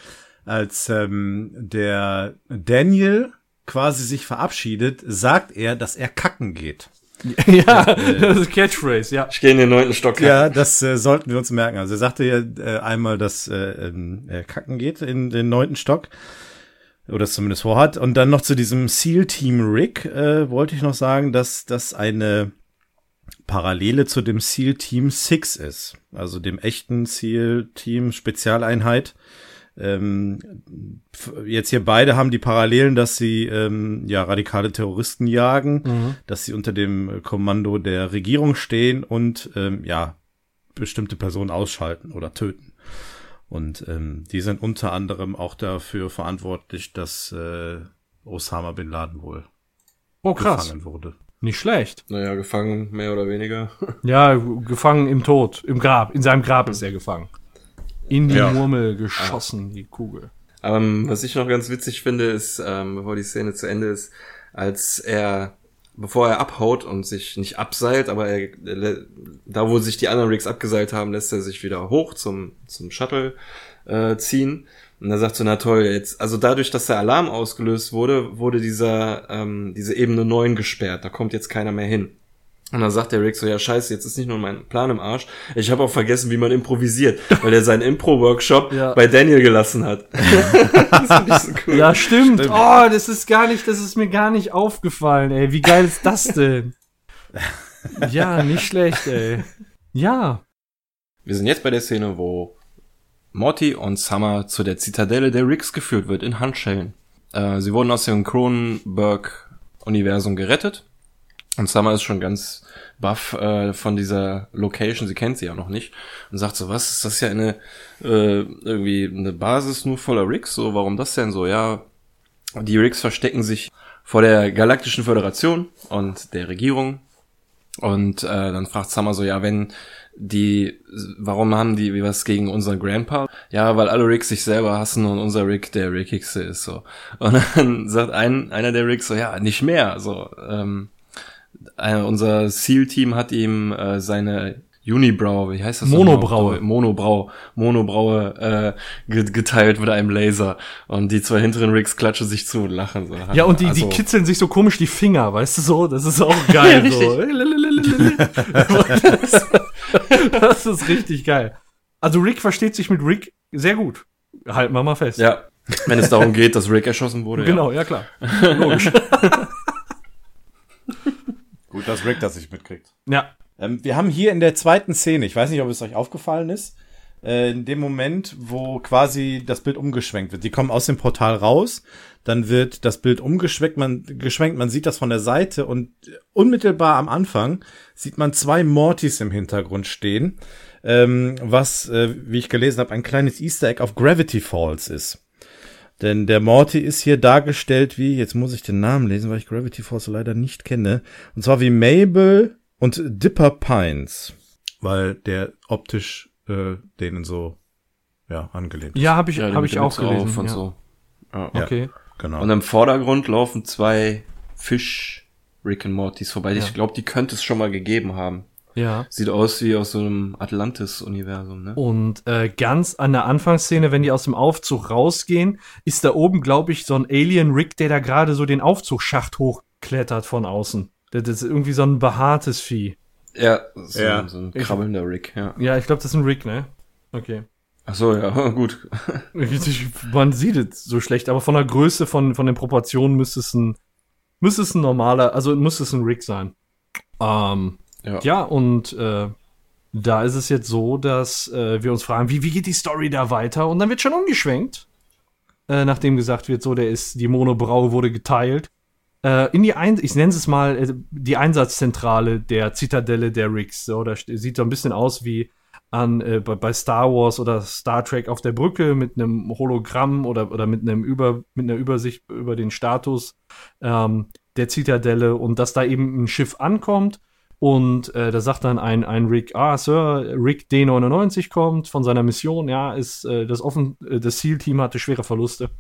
als ähm, der Daniel quasi sich verabschiedet, sagt er, dass er kacken geht. ja, das ist Catchphrase, ja. Ich gehe in den neunten Stock. Ja, das äh, sollten wir uns merken. Also er sagte ja äh, einmal, dass äh, er kacken geht in den neunten Stock. Oder es zumindest vorhat. Und dann noch zu diesem SEAL-Team Rick äh, wollte ich noch sagen, dass das eine Parallele zu dem SEAL-Team Six ist. Also dem echten SEAL-Team Spezialeinheit. Ähm, jetzt hier beide haben die Parallelen, dass sie ähm, ja radikale Terroristen jagen, Mhm. dass sie unter dem Kommando der Regierung stehen und ähm, ja bestimmte Personen ausschalten oder töten. Und ähm, die sind unter anderem auch dafür verantwortlich, dass äh, Osama bin Laden wohl Oh, krass. gefangen wurde. Nicht schlecht. Naja, gefangen, mehr oder weniger. Ja, gefangen im Tod, im Grab. In seinem Grab ist er gefangen. In die Ja. Murmel geschossen, die Kugel. Ähm, was ich noch ganz witzig finde, ist, ähm, bevor die Szene zu Ende ist, als er, bevor er abhaut und sich nicht abseilt, aber er, lä- da wo sich die anderen Rigs abgeseilt haben, lässt er sich wieder hoch zum, zum Shuttle äh, ziehen. Und er sagt so, na toll, jetzt, also dadurch, dass der Alarm ausgelöst wurde, wurde dieser, ähm, diese Ebene 9 gesperrt, da kommt jetzt keiner mehr hin. Und dann sagt der Rick so, ja scheiße, jetzt ist nicht nur mein Plan im Arsch, ich habe auch vergessen, wie man improvisiert, weil er seinen Impro-Workshop Ja. bei Daniel gelassen hat. so cool. Ja, stimmt. Oh, das ist gar nicht, das ist mir gar nicht aufgefallen, ey. Wie geil ist das denn? ja, nicht schlecht, ey. Ja. Wir sind jetzt bei der Szene, wo Morty und Summer zu der Zitadelle der Ricks geführt wird, in Handschellen. Äh, sie wurden aus dem Cronenberg-Universum gerettet. Und Summer ist schon ganz baff äh, von dieser Location, sie kennt sie ja noch nicht. Und sagt so, was, ist das ja eine, äh, irgendwie eine Basis nur voller Ricks? So, warum das denn so? Ja, die Ricks verstecken sich vor der Galaktischen Föderation und der Regierung. Und äh, dann fragt Summer so, ja, wenn die, warum haben die was gegen unseren Grandpa? Ja, weil alle Ricks sich selber hassen und unser Rick der Rickigste ist so. Und dann sagt ein, einer der Ricks so, ja, nicht mehr. So, ähm, äh, unser SEAL-Team hat ihm äh, seine Unibrow, wie heißt das? Monobraue. Monobrau, Monobraue äh, ge- geteilt mit einem Laser. Und die zwei hinteren Ricks klatschen sich zu und lachen. So. Ja, und die, Also- die kitzeln sich so komisch die Finger, weißt du so? Das ist auch geil. so. das, das ist richtig geil. Also Rick versteht sich mit Rick sehr gut. Halten wir mal fest. Ja, wenn es darum geht, dass Rick erschossen wurde. Genau, ja klar. Logisch. Gut, dass Rick das nicht mitkriegt. ja. Ähm, wir haben hier in der zweiten Szene, ich weiß nicht, ob es euch aufgefallen ist, äh, in dem Moment, wo quasi das Bild umgeschwenkt wird. Die kommen aus dem Portal raus, dann wird das Bild umgeschwenkt, man, geschwenkt, man sieht das von der Seite und unmittelbar am Anfang sieht man zwei Mortys im Hintergrund stehen, ähm, was, äh, wie ich gelesen habe, ein kleines Easter Egg auf Gravity Falls ist. Denn der Morty ist hier dargestellt wie, jetzt muss ich den Namen lesen, weil ich Gravity Falls leider nicht kenne. Und zwar wie Mabel und Dipper Pines. Weil der optisch äh, denen so, ja, angelehnt ist. Ja, habe ich, Ja, hab ich auch gelesen. und ja. so. Ja. Ja. Okay. Genau. Und im Vordergrund laufen zwei Fisch Rick and Mortys vorbei. Ja. Ich glaube, die könnte es schon mal gegeben haben. Ja. Sieht aus wie aus so einem Atlantis-Universum, ne? Und äh, ganz an der Anfangsszene, wenn die aus dem Aufzug rausgehen, ist da oben, glaube ich, so ein Alien-Rick, der da gerade so den Aufzugsschacht hochklettert von außen. Das ist irgendwie so ein behaartes Vieh. Ja, so, Ja. so ein krabbelnder Rick, ja. Ja, ich glaube, das ist ein Rick, ne? Okay. Ach so, ja, gut. Man sieht es so schlecht, aber von der Größe, von, von den Proportionen müsste es ein, müsste es ein normaler, also müsste es ein Rick sein. Ähm, Ja. ja, und äh, da ist es jetzt so, dass äh, wir uns fragen, wie, wie geht die Story da weiter? Und dann wird schon umgeschwenkt, äh, nachdem gesagt wird, so, der ist, die Monobraue wurde geteilt. Äh, in die Ein ich nenne es mal äh, die Einsatzzentrale der Zitadelle der Ricks. So, da st- sieht so ein bisschen aus wie an äh, bei, bei Star Wars oder Star Trek auf der Brücke mit einem Hologramm oder, oder mit einem über mit einer Übersicht über den Status ähm, der Zitadelle und dass da eben ein Schiff ankommt und äh, da sagt dann ein, ein Rick, ah, Sir, Rick D99 kommt von seiner Mission, ja, ist äh, das offen, äh, das SEAL-Team hatte schwere Verluste.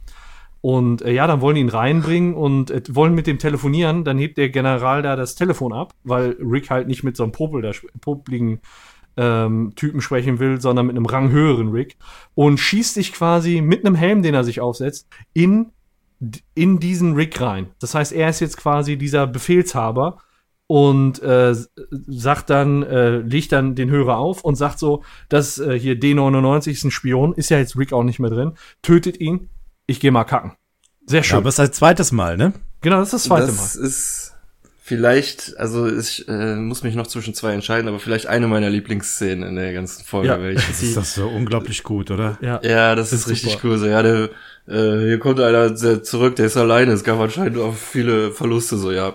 Und äh, ja, dann wollen ihn reinbringen und äh, wollen mit dem telefonieren. Dann hebt der General da das Telefon ab, weil Rick halt nicht mit so einem Popel da, popligen ähm, Typen sprechen will, sondern mit einem ranghöheren Rick. Und schießt sich quasi mit einem Helm, den er sich aufsetzt, in, in diesen Rick rein. Das heißt, er ist jetzt quasi dieser Befehlshaber und äh, sagt dann, äh, legt dann den Hörer auf und sagt so, dass äh, hier D99 ist ein Spion, ist ja jetzt Rick auch nicht mehr drin, tötet ihn, ich gehe mal kacken. Sehr Ja, schön. aber es ist als zweites Mal, ne? genau, das ist das zweite das Mal. ist vielleicht, also ich äh, muss mich noch zwischen zwei entscheiden, aber vielleicht eine meiner Lieblingsszenen in der ganzen Folge. Ja. weil ich Das ist das so unglaublich gut, oder? Ja. Ja, das Das ist ist richtig super. cool. So, ja, der, äh, hier kommt einer zurück, der ist alleine. Es gab anscheinend auch viele Verluste. So, ja,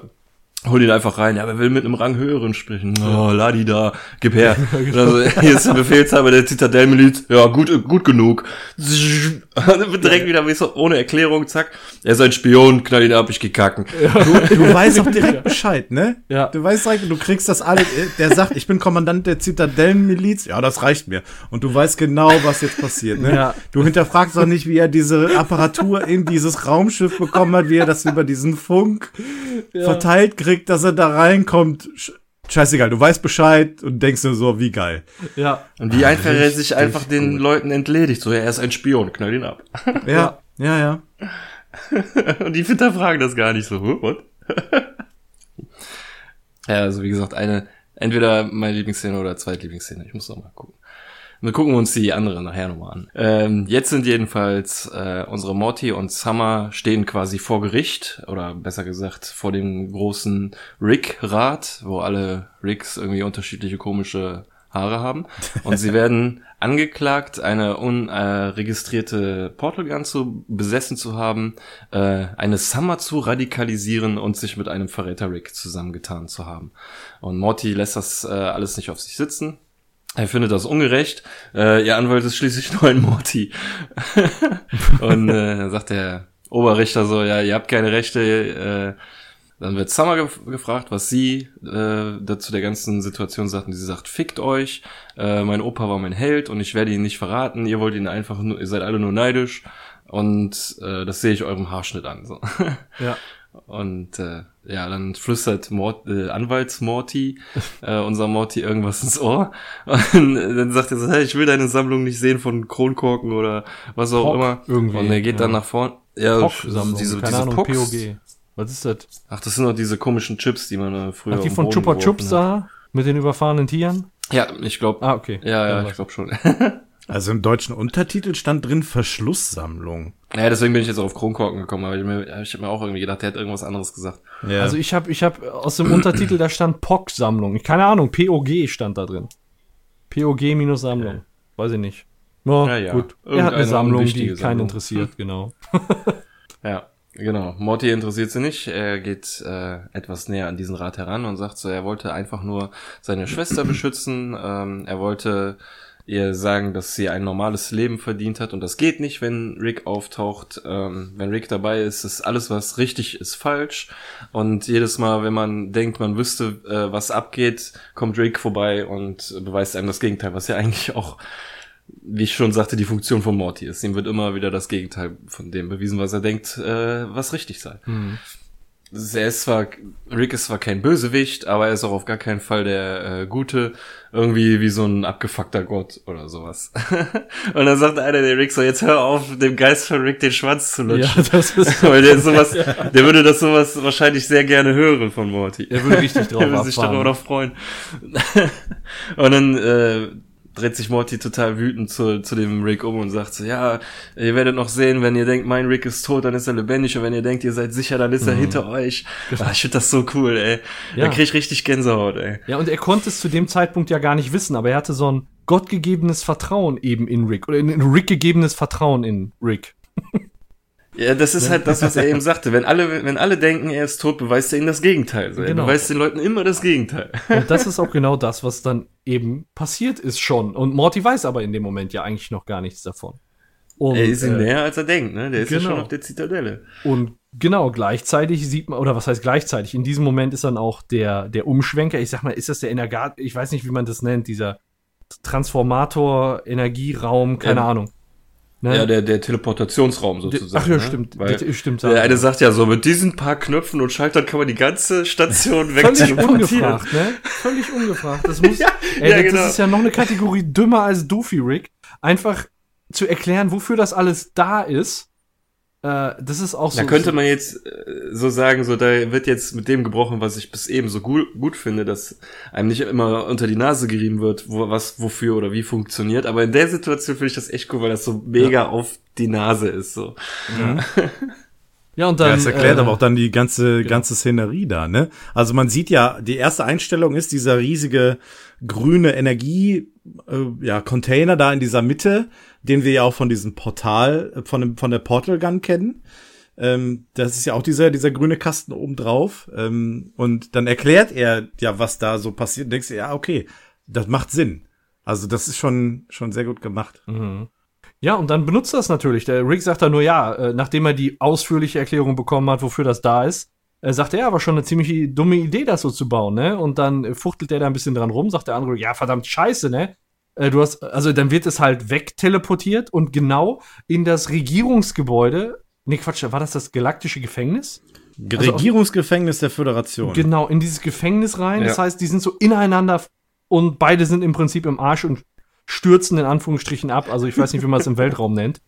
hol ihn einfach rein. Ja, wer will mit einem Rang höheren sprechen? Oh, ladi da, gib her. Und also, hier ist der Befehlshaber der Zitadellmiliz. Ja, gut, gut genug. Direkt wieder wie so, ohne Erklärung, zack. Er ist ein Spion, knall ihn ab, ich geh kacken. Du, du weißt auch direkt Bescheid, ne? Ja. Du weißt direkt, du kriegst das alle. Der sagt, ich bin Kommandant der Zitadellenmiliz. Ja, das reicht mir. Und du weißt genau, was jetzt passiert, ne? Ja. Du hinterfragst auch nicht, wie er diese Apparatur in dieses Raumschiff bekommen hat, wie er das über diesen Funk verteilt kriegt, dass er da reinkommt. Sch- Scheißegal, du weißt Bescheid und denkst nur so, wie geil. Ja. Und wie einfach er sich einfach den gut. Leuten entledigt. So, ja, er ist ein Spion, knall ihn ab. Ja, ja, ja. Und die hinterfragen das gar nicht so. What? ja, also wie gesagt, eine, entweder meine Lieblingsszene oder Zweitlieblingsszene. Ich muss noch mal gucken. Wir gucken uns die andere nachher nochmal an. Ähm, jetzt sind jedenfalls äh, unsere Morty und Summer stehen quasi vor Gericht oder besser gesagt vor dem großen Rick-Rat, wo alle Ricks irgendwie unterschiedliche komische Haare haben. Und sie werden angeklagt, eine unregistrierte Portal Gun zu besessen zu haben, äh, eine Summer zu radikalisieren und sich mit einem Verräter Rick zusammengetan zu haben. Und Morty lässt das äh, alles nicht auf sich sitzen. Er findet das ungerecht. Äh, ihr Anwalt ist schließlich nur ein Morty. und äh, dann sagt der Oberrichter so, ja, ihr habt keine Rechte. Äh, dann wird Summer gef gefragt, was sie äh, dazu der ganzen Situation sagt. Und sie sagt, fickt euch, äh, mein Opa war mein Held und ich werde ihn nicht verraten. Ihr wollt ihn einfach nur, ihr seid alle nur neidisch. Und äh, das sehe ich eurem Haarschnitt an. So. Ja. Und äh, ja, dann flüstert Mort, äh, Anwalts-Morty, äh, unser Morty, irgendwas ins Ohr. Und dann sagt er so, hey, ich will deine Sammlung nicht sehen von Kronkorken oder was auch Pock immer. irgendwie, Und er geht dann ja. nach vorne. Ja, POC-Sammlung, diese, keine diese Ahnung. POG. Was ist das? Ach, das sind doch diese komischen Chips, die man äh, früher Ach, die von Chupa Chups da? Mit den überfahrenen Tieren? Ja, ich glaube. Ah, okay. Ja, ja, Dann ich glaube schon. Also im deutschen Untertitel stand drin Verschlusssammlung. Ja, deswegen bin ich jetzt auch auf Kronkorken gekommen, aber ich, mir, ich habe mir auch irgendwie gedacht, der hat irgendwas anderes gesagt. Ja. Also ich habe ich hab aus dem Untertitel, da stand POC-Sammlung. Keine Ahnung, POG stand da drin. POG-Sammlung. Weiß ich nicht. Ja, Ja, ja. gut. Er hat eine Sammlung, die keinen Sammlung. interessiert, genau. Ja, genau. Morty interessiert sie nicht. Er geht äh, etwas näher an diesen Rat heran und sagt so, er wollte einfach nur seine Schwester beschützen. Ähm, er wollte ihr sagen, dass sie ein normales Leben verdient hat und das geht nicht, wenn Rick auftaucht. Ähm, wenn Rick dabei ist, ist alles, was richtig ist, falsch. Und jedes Mal, wenn man denkt, man wüsste, äh, was abgeht, kommt Rick vorbei und beweist einem das Gegenteil, was ja eigentlich auch wie ich schon sagte, die Funktion von Morty ist. Ihm wird immer wieder das Gegenteil von dem bewiesen, was er denkt, äh, was richtig sei. Er ist zwar, Rick ist zwar kein Bösewicht, aber er ist auch auf gar keinen Fall der äh, Gute, irgendwie wie so ein abgefuckter Gott oder sowas. Und dann sagt einer der Rick so, jetzt hör auf, dem Geist von Rick den Schwanz zu Ja, lutschen. das ist. Weil der ist sowas, der würde das sowas wahrscheinlich sehr gerne hören von Morty. Er würde richtig drauf Er würde sich darüber abfahren. noch freuen. und dann äh, dreht sich Morty total wütend zu, zu dem Rick um und sagt so, ja, ihr werdet noch sehen, wenn ihr denkt, mein Rick ist tot, dann ist er lebendig und wenn ihr denkt, ihr seid sicher, dann ist er hinter euch. Ah, ich finde das so cool, ey. Ja. Da krieg ich richtig Gänsehaut, ey. Ja, und er konnte es zu dem Zeitpunkt ja gar nicht wissen, aber er hatte so ein gottgegebenes Vertrauen eben in Rick. Oder in Rick gegebenes Vertrauen in Rick. Ja, das ist halt das, was er eben sagte. Wenn alle, wenn alle denken, er ist tot, beweist er ihnen das Gegenteil. Er Genau. beweist den Leuten immer das Gegenteil. Und das ist auch genau das, was dann eben passiert ist schon. Und Morty weiß aber in dem Moment ja eigentlich noch gar nichts davon. Und, er ist ihm äh, näher, als er denkt, ne? Der ist ja genau. schon auf der Zitadelle. Und genau, gleichzeitig sieht man, oder was heißt gleichzeitig? In diesem Moment ist dann auch der, der Umschwenker, ich sag mal, ist das der Energat, ich weiß nicht, wie man das nennt, dieser Transformator, Energieraum, keine Ja. Ahnung. Ne? Ja, der, der Teleportationsraum sozusagen. Ach ja, ne? stimmt. Weil Der- stimmt, der eine sagt ja so, mit diesen paar Knöpfen und Schaltern kann man die ganze Station Völlig wegteleportieren. ungefragt, ne? Völlig ungefragt. Das muss, Ja, ey, ja, das genau. ist ja noch eine Kategorie dümmer als Doofy Rick. Einfach zu erklären, wofür das alles da ist. Äh, das ist auch so. Da könnte man jetzt äh, so sagen, so da wird jetzt mit dem gebrochen, was ich bis eben so gut, gut finde, dass einem nicht immer unter die Nase gerieben wird, wo, was wofür oder wie funktioniert. Aber in der Situation finde ich das echt cool, weil das so mega auf die Nase ist. So. Ja, und dann. ja, das erklärt äh, aber auch dann die ganze, ganze Szenerie da, ne? Also man sieht ja, die erste Einstellung ist dieser riesige grüne Energie, äh, ja, Container da in dieser Mitte, den wir ja auch von diesem Portal, äh, von, dem, von der Portal Gun kennen. Ähm, das ist ja auch dieser, dieser grüne Kasten oben drauf. Ähm, und dann erklärt er ja, was da so passiert. Und denkst du, ja, okay, das macht Sinn. Also das ist schon, schon sehr gut gemacht. Ja, und dann benutzt das natürlich. Der Rick sagt dann nur, ja, äh, nachdem er die ausführliche Erklärung bekommen hat, wofür das da ist, äh, sagt er, war schon eine ziemlich dumme Idee, das so zu bauen, ne? Und dann fuchtelt er da ein bisschen dran rum, sagt der andere, ja, verdammt scheiße, ne? Äh, du hast, also dann wird es halt wegteleportiert und genau in das Regierungsgebäude. Nee, Quatsch, war das das galaktische Gefängnis? Regierungsgefängnis der Föderation. Genau, in dieses Gefängnis rein. Ja. Das heißt, die sind so ineinander und beide sind im Prinzip im Arsch und stürzen in Anführungsstrichen ab. Also ich weiß nicht, wie man es im Weltraum nennt.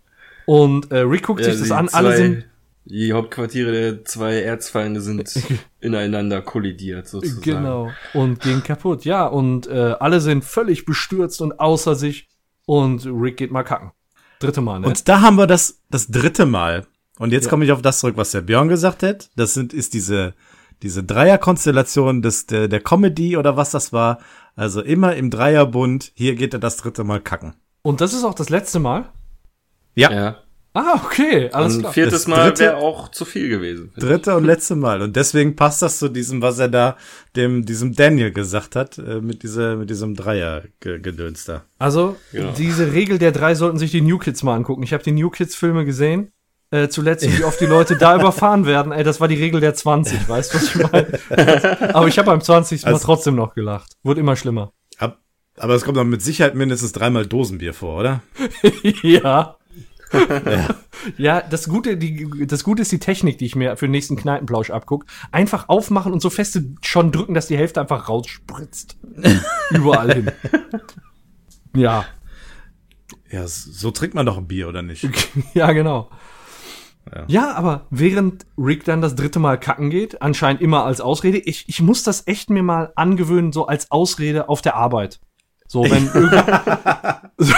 Und äh, Rick guckt Ja, sich das an. Alle sind Die Hauptquartiere der zwei Erzfeinde sind ineinander kollidiert, sozusagen. genau und gehen kaputt. Ja, und äh, alle sind völlig bestürzt und außer sich. Und Rick geht mal kacken. Dritte Mal, ne? Und da haben wir das, das dritte Mal. Und jetzt Ja. komme ich auf das zurück, was der Björn gesagt hat. Das sind, ist diese, diese Dreierkonstellation des, der, der Comedy oder was das war. Also immer im Dreierbund. Hier geht er das dritte Mal kacken. Und das ist auch das letzte Mal. Ja. Ja. Ah, okay, alles Und klar. viertes Das Mal wäre auch zu viel gewesen. Dritte und letzte Mal. Und deswegen passt das zu diesem, was er da dem, diesem Daniel gesagt hat, äh, mit dieser, mit diesem Dreier-Gedöns da. Also, Genau. diese Regel der drei sollten sich die New Kids mal angucken. Ich habe die New Kids Filme gesehen. Äh, zuletzt, wie oft die Leute da überfahren werden. Ey, das war die Regel der 20, weißt du, was ich meine? Aber ich habe beim 20. Mal Also- trotzdem noch gelacht. Wurde immer schlimmer. Ab, aber es kommt dann mit Sicherheit mindestens dreimal Dosenbier vor, oder? ja. ja, das Gute, die, das Gute ist die Technik, die ich mir für den nächsten Kneipenplausch abguck. Einfach aufmachen und so feste schon drücken, dass die Hälfte einfach rausspritzt. Überall hin. Ja, Ja, so trinkt man doch ein Bier, oder nicht? ja, genau. Ja. Ja. aber während Rick dann das dritte Mal kacken geht, anscheinend immer als Ausrede, ich, ich muss das echt mir mal angewöhnen, so als Ausrede auf der Arbeit. So, wenn so,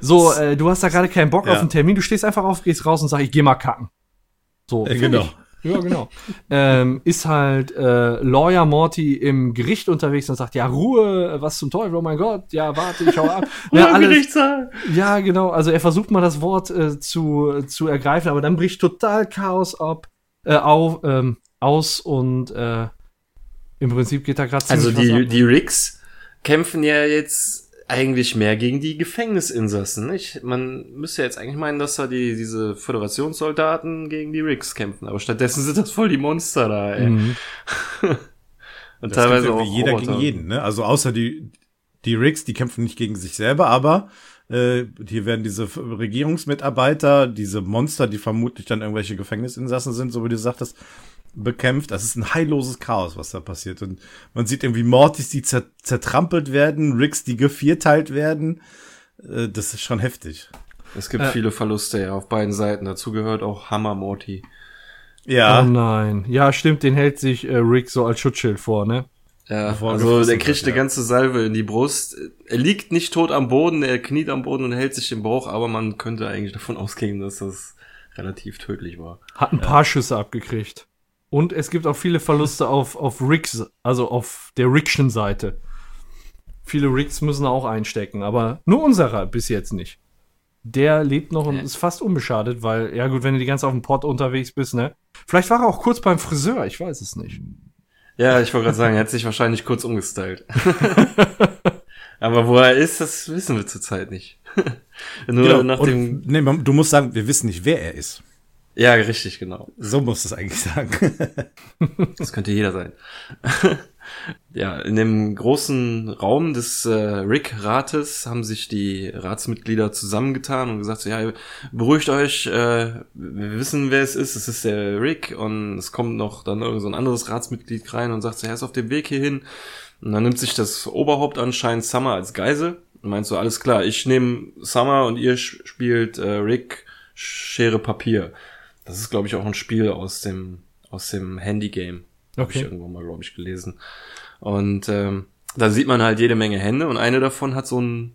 so äh, du hast da gerade keinen Bock Ja. auf einen Termin, du stehst einfach auf, gehst raus und sagst, ich geh mal kacken. So, Äh, genau. Ja, genau. ähm, ist halt äh, Lawyer Morty im Gericht unterwegs und sagt, ja, Ruhe, was zum Teufel, oh mein Gott, ja, warte, ich hau ab. ja, alles, Gerichtssaal. ja, genau. Also er versucht mal das Wort äh, zu, zu ergreifen, aber dann bricht total Chaos ab, äh, auf, ähm, aus und äh, im Prinzip geht da gerade Also die, die Ricks kämpfen ja jetzt eigentlich mehr gegen die Gefängnisinsassen. Nicht? Man müsste ja jetzt eigentlich meinen, dass da die, diese Föderationssoldaten gegen die Ricks kämpfen. Aber stattdessen sind das voll die Monster da, ey. Mhm. Und Das teilweise auch jeder Roboter. gegen jeden, ne? Also außer die, die Rigs, die kämpfen nicht gegen sich selber, aber äh, hier werden diese Regierungsmitarbeiter, diese Monster, die vermutlich dann irgendwelche Gefängnisinsassen sind, so wie du sagtest, bekämpft. Das ist ein heilloses Chaos, was da passiert. Und man sieht irgendwie Mortis, die zer zertrampelt werden, Rigs, die gevierteilt werden. Äh, das ist schon heftig. Es gibt Äh. viele Verluste ja auf beiden Seiten. Dazu gehört auch Hammer Morty. Ja. Oh nein. Ja, stimmt, den hält sich äh, Rick so als Schutzschild vor, ne? Ja, Bevor er also der kriegt wird, eine ja. ganze Salve in die Brust. Er liegt nicht tot am Boden, er kniet am Boden und hält sich den Bauch, aber man könnte eigentlich davon ausgehen, dass das relativ tödlich war. Hat ein paar Schüsse abgekriegt. Und es gibt auch viele Verluste auf, auf Ricks, also auf der Rickschen Seite. Viele Ricks müssen auch einstecken, aber nur unserer bis jetzt nicht. Der lebt noch und ist fast unbeschadet, weil, ja gut, wenn du die ganze auf dem Pott unterwegs bist, ne? Vielleicht war er auch kurz beim Friseur, ich weiß es nicht. Ja, ich wollte gerade sagen, er hat sich wahrscheinlich kurz umgestylt. aber wo er ist, das wissen wir zurzeit nicht. Nur Genau. nach Und, dem. nee, du musst sagen, wir wissen nicht, wer er ist. Ja, richtig, genau. So musst du es eigentlich sagen. Das könnte jeder sein. ja, in dem großen Raum des äh, Rick-Rates haben sich die Ratsmitglieder zusammengetan und gesagt, so, ja, beruhigt euch, äh, wir wissen, wer es ist, es ist der Rick und es kommt noch dann irgend so ein anderes Ratsmitglied rein und sagt so, er ist auf dem Weg hierhin und dann nimmt sich das Oberhaupt anscheinend Summer als Geisel und meint so, alles klar, ich nehme Summer und ihr spielt äh, Rick Schere Papier. Das ist, glaube ich, auch ein Spiel aus dem, aus dem Handy-Game. Habe Okay. ich irgendwo mal, glaube ich, gelesen. Und ähm, da sieht man halt jede Menge Hände und eine davon hat so, ein,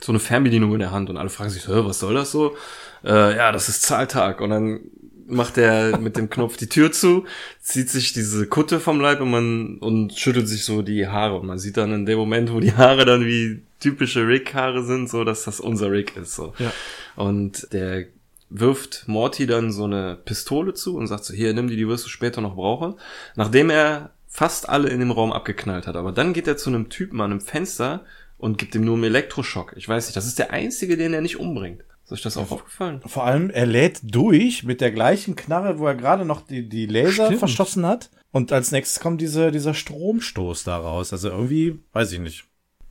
so eine Fernbedienung in der Hand und alle fragen sich, was soll das so? Äh, ja, das ist Zahltag. Und dann macht er mit dem Knopf die Tür zu, zieht sich diese Kutte vom Leib und man und schüttelt sich so die Haare. Und man sieht dann in dem Moment, wo die Haare dann wie typische Rick-Haare sind, so dass das unser Rick ist. So. Ja. Und der wirft Morty dann so eine Pistole zu und sagt so, hier, nimm die, die wirst du später noch brauchen. Nachdem er fast alle in dem Raum abgeknallt hat. Aber dann geht er zu einem Typen an einem Fenster und gibt ihm nur einen Elektroschock. Ich weiß nicht, das ist der einzige, den er nicht umbringt. Ist euch das auch aufgefallen? Vor allem, er lädt durch mit der gleichen Knarre, wo er gerade noch die, die Laser Stimmt. verschossen hat. Und als nächstes kommt diese, dieser Stromstoß da raus. Also irgendwie, weiß ich nicht.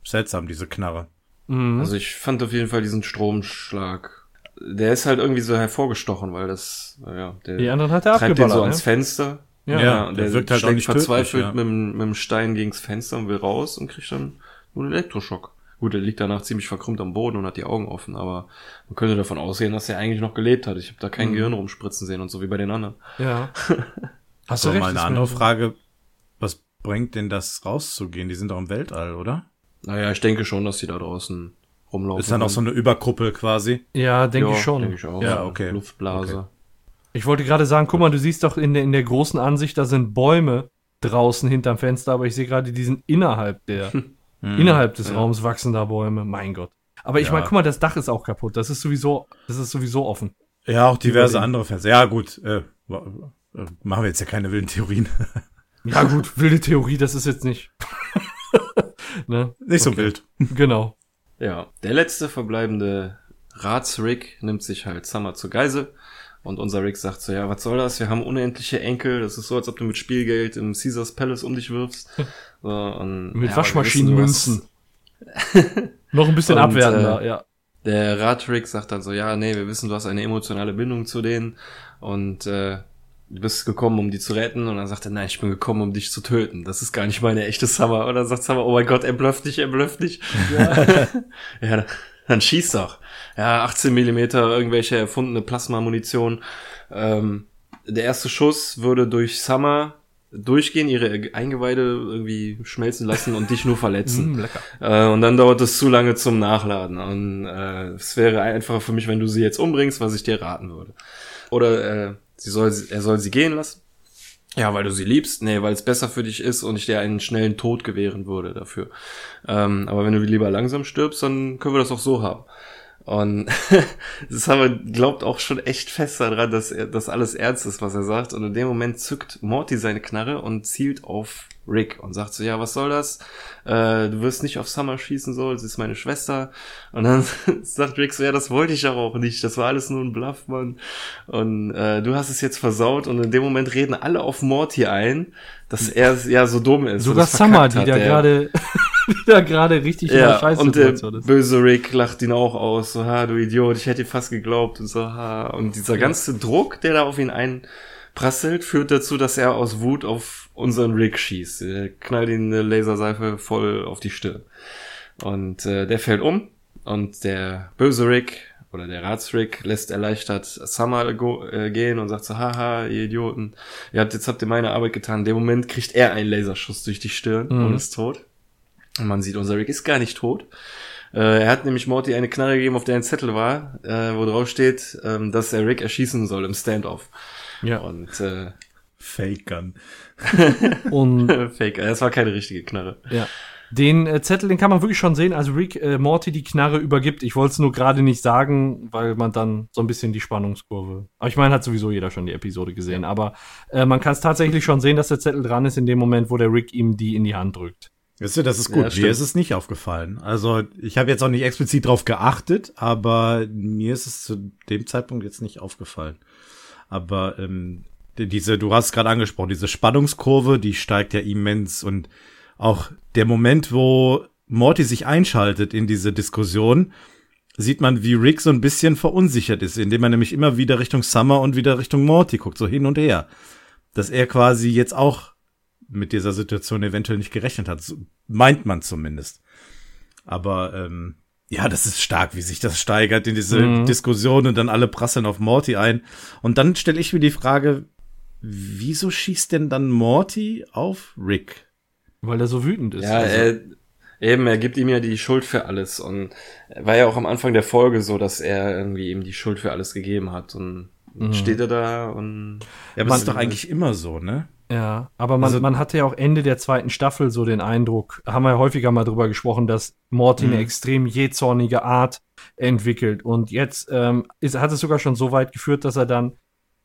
Seltsam, diese Knarre. Mhm. Also ich fand auf jeden Fall diesen Stromschlag. Der ist halt irgendwie so hervorgestochen, weil das, ja, der Die anderen hat er treibt den so ans ne? Fenster. Ja. Ja, und der der, wirkt halt auch nicht verzweifelt tödlich, ja. mit, dem- mit dem Stein gegens Fenster und will raus und kriegt dann nur einen Elektroschock. Gut, er liegt danach ziemlich verkrümmt am Boden und hat die Augen offen, aber man könnte davon ausgehen, dass er eigentlich noch gelebt hat. Ich habe da kein Mhm. Gehirn rumspritzen sehen und so wie bei den anderen. Ja. Hast du recht. mal eine andere. Frage. Was bringt denn das rauszugehen? Die sind doch im Weltall, oder? Naja, ich denke schon, dass die da draußen rumlaufen. Ist dann auch so eine Überkuppel quasi? Ja, denke Ja, ich schon. Denke ich auch. Ja, okay. Luftblase. Ich wollte gerade sagen, guck mal, du siehst doch in der, in der großen Ansicht, da sind Bäume draußen hinterm Fenster, aber ich sehe gerade, die sind innerhalb der, innerhalb des Raums wachsen da Bäume. Mein Gott. Aber ich Ja. meine, guck mal, das Dach ist auch kaputt. Das ist sowieso, das ist sowieso offen. Ja, auch diverse andere Fans. Ja, gut. Äh, äh, machen wir jetzt ja keine wilden Theorien. Ja, gut, wilde Theorie, das ist jetzt nicht. ne? nicht so Okay. wild. Genau. Ja, der letzte verbleibende Ratsrick nimmt sich halt Summer zur Geisel. Und unser Rick sagt so, ja, was soll das? Wir haben unendliche Enkel. Das ist so, als ob du mit Spielgeld im Caesars Palace um dich wirfst. So, und, Mit ja, Waschmaschinenmünzen. Noch ein bisschen Und, abwertender, äh, ja. Der Ratrick sagt dann so, ja, nee, wir wissen, du hast eine emotionale Bindung zu denen. Und äh, du bist gekommen, um die zu retten. Und dann sagt er, nein, ich bin gekommen, um dich zu töten. Das ist gar nicht meine echte Summer. Und dann sagt Summer, oh mein Gott, er blufft dich, er blufft dich. Ja, dann schieß doch. Ja, 18 Millimeter, irgendwelche erfundene Plasma-Munition. Ähm, der erste Schuss würde durch Summer durchgehen, ihre Eingeweide irgendwie schmelzen lassen und dich nur verletzen. Mm, lecker. Äh, und dann dauert es zu lange zum Nachladen. Und äh, es wäre einfacher für mich, wenn du sie jetzt umbringst, was ich dir raten würde. Oder äh, sie soll, er soll sie gehen lassen. Ja, weil du sie liebst? Nee, weil es besser für dich ist und ich dir einen schnellen Tod gewähren würde dafür. Ähm, aber wenn du lieber langsam stirbst, dann können wir das auch so haben. Und das haben wir, glaubt auch schon echt fest daran, dass er, dass alles ernst ist, was er sagt. Und in dem Moment zückt Morty seine Knarre und zielt auf Rick und sagt so, ja, was soll das? Äh, du wirst nicht auf Summer schießen, so, sie ist meine Schwester. Und dann sagt Rick so, ja, das wollte ich aber auch nicht. Das war alles nur ein Bluff, Mann. Und äh, du hast es jetzt versaut. Und in dem Moment reden alle auf Morty ein, dass er ja so dumm ist. und Sogar Summer, die hat, da der- gerade, die da gerade richtig der ja, und der Scheißsituation ist. böse Rick lacht ihn auch aus, so, ha, du Idiot, ich hätte dir fast geglaubt, und so, ha. Und dieser ganze Druck, der da auf ihn einprasselt, führt dazu, dass er aus Wut auf unseren Rick schießt. Er knallt ihn eine Laserseife voll auf die Stirn. Und äh, der fällt um und der böse Rick oder der Ratsrick lässt erleichtert Summer go, äh, gehen und sagt so, haha, ihr Idioten, ihr habt, jetzt habt ihr meine Arbeit getan. In dem Moment kriegt er einen Laserschuss durch die Stirn Mhm. und ist tot. Und man sieht, unser Rick ist gar nicht tot. Äh, er hat nämlich Morty eine Knarre gegeben, auf der ein Zettel war, äh, wo drauf steht, ähm, dass er Rick erschießen soll im Standoff. Ja. Und äh, Fake Gun. Und Fake, das war keine richtige Knarre. Ja. Den äh, Zettel, den kann man wirklich schon sehen, als Rick äh, Morty die Knarre übergibt. Ich wollte es nur gerade nicht sagen, weil man dann so ein bisschen die Spannungskurve. Aber ich meine, hat sowieso jeder schon die Episode gesehen. Aber äh, man kann es tatsächlich schon sehen, dass der Zettel dran ist in dem Moment, wo der Rick ihm die in die Hand drückt. Weißt du, das ist Ja, gut. mir stimmt. ist es nicht aufgefallen. Also ich habe jetzt auch nicht explizit drauf geachtet, aber mir ist es zu dem Zeitpunkt jetzt nicht aufgefallen. Aber ähm, diese, du hast gerade angesprochen, diese Spannungskurve, die steigt ja immens und auch der Moment, wo Morty sich einschaltet in diese Diskussion, sieht man, wie Rick so ein bisschen verunsichert ist, indem er nämlich immer wieder Richtung Summer und wieder Richtung Morty guckt, so hin und her. Dass er quasi jetzt auch mit dieser Situation eventuell nicht gerechnet hat. So meint man zumindest. Aber ähm, ja, das ist stark, wie sich das steigert in diese Mhm. Diskussion und dann alle prasseln auf Morty ein. Und dann stelle ich mir die Frage, wieso schießt denn dann Morty auf Rick? Weil er so wütend ist. Ja, Also, er, eben, er gibt ihm ja die Schuld für alles und war ja auch am Anfang der Folge so, dass er irgendwie ihm die Schuld für alles gegeben hat und Dann steht er da und Ja, aber ist doch eigentlich immer so, ne? Ja, aber man, Also- man hatte ja auch Ende der zweiten Staffel so den Eindruck, haben wir ja häufiger mal drüber gesprochen, dass Morty eine Mhm. extrem jähzornige Art entwickelt. Und jetzt ähm, ist, hat es sogar schon so weit geführt, dass er dann,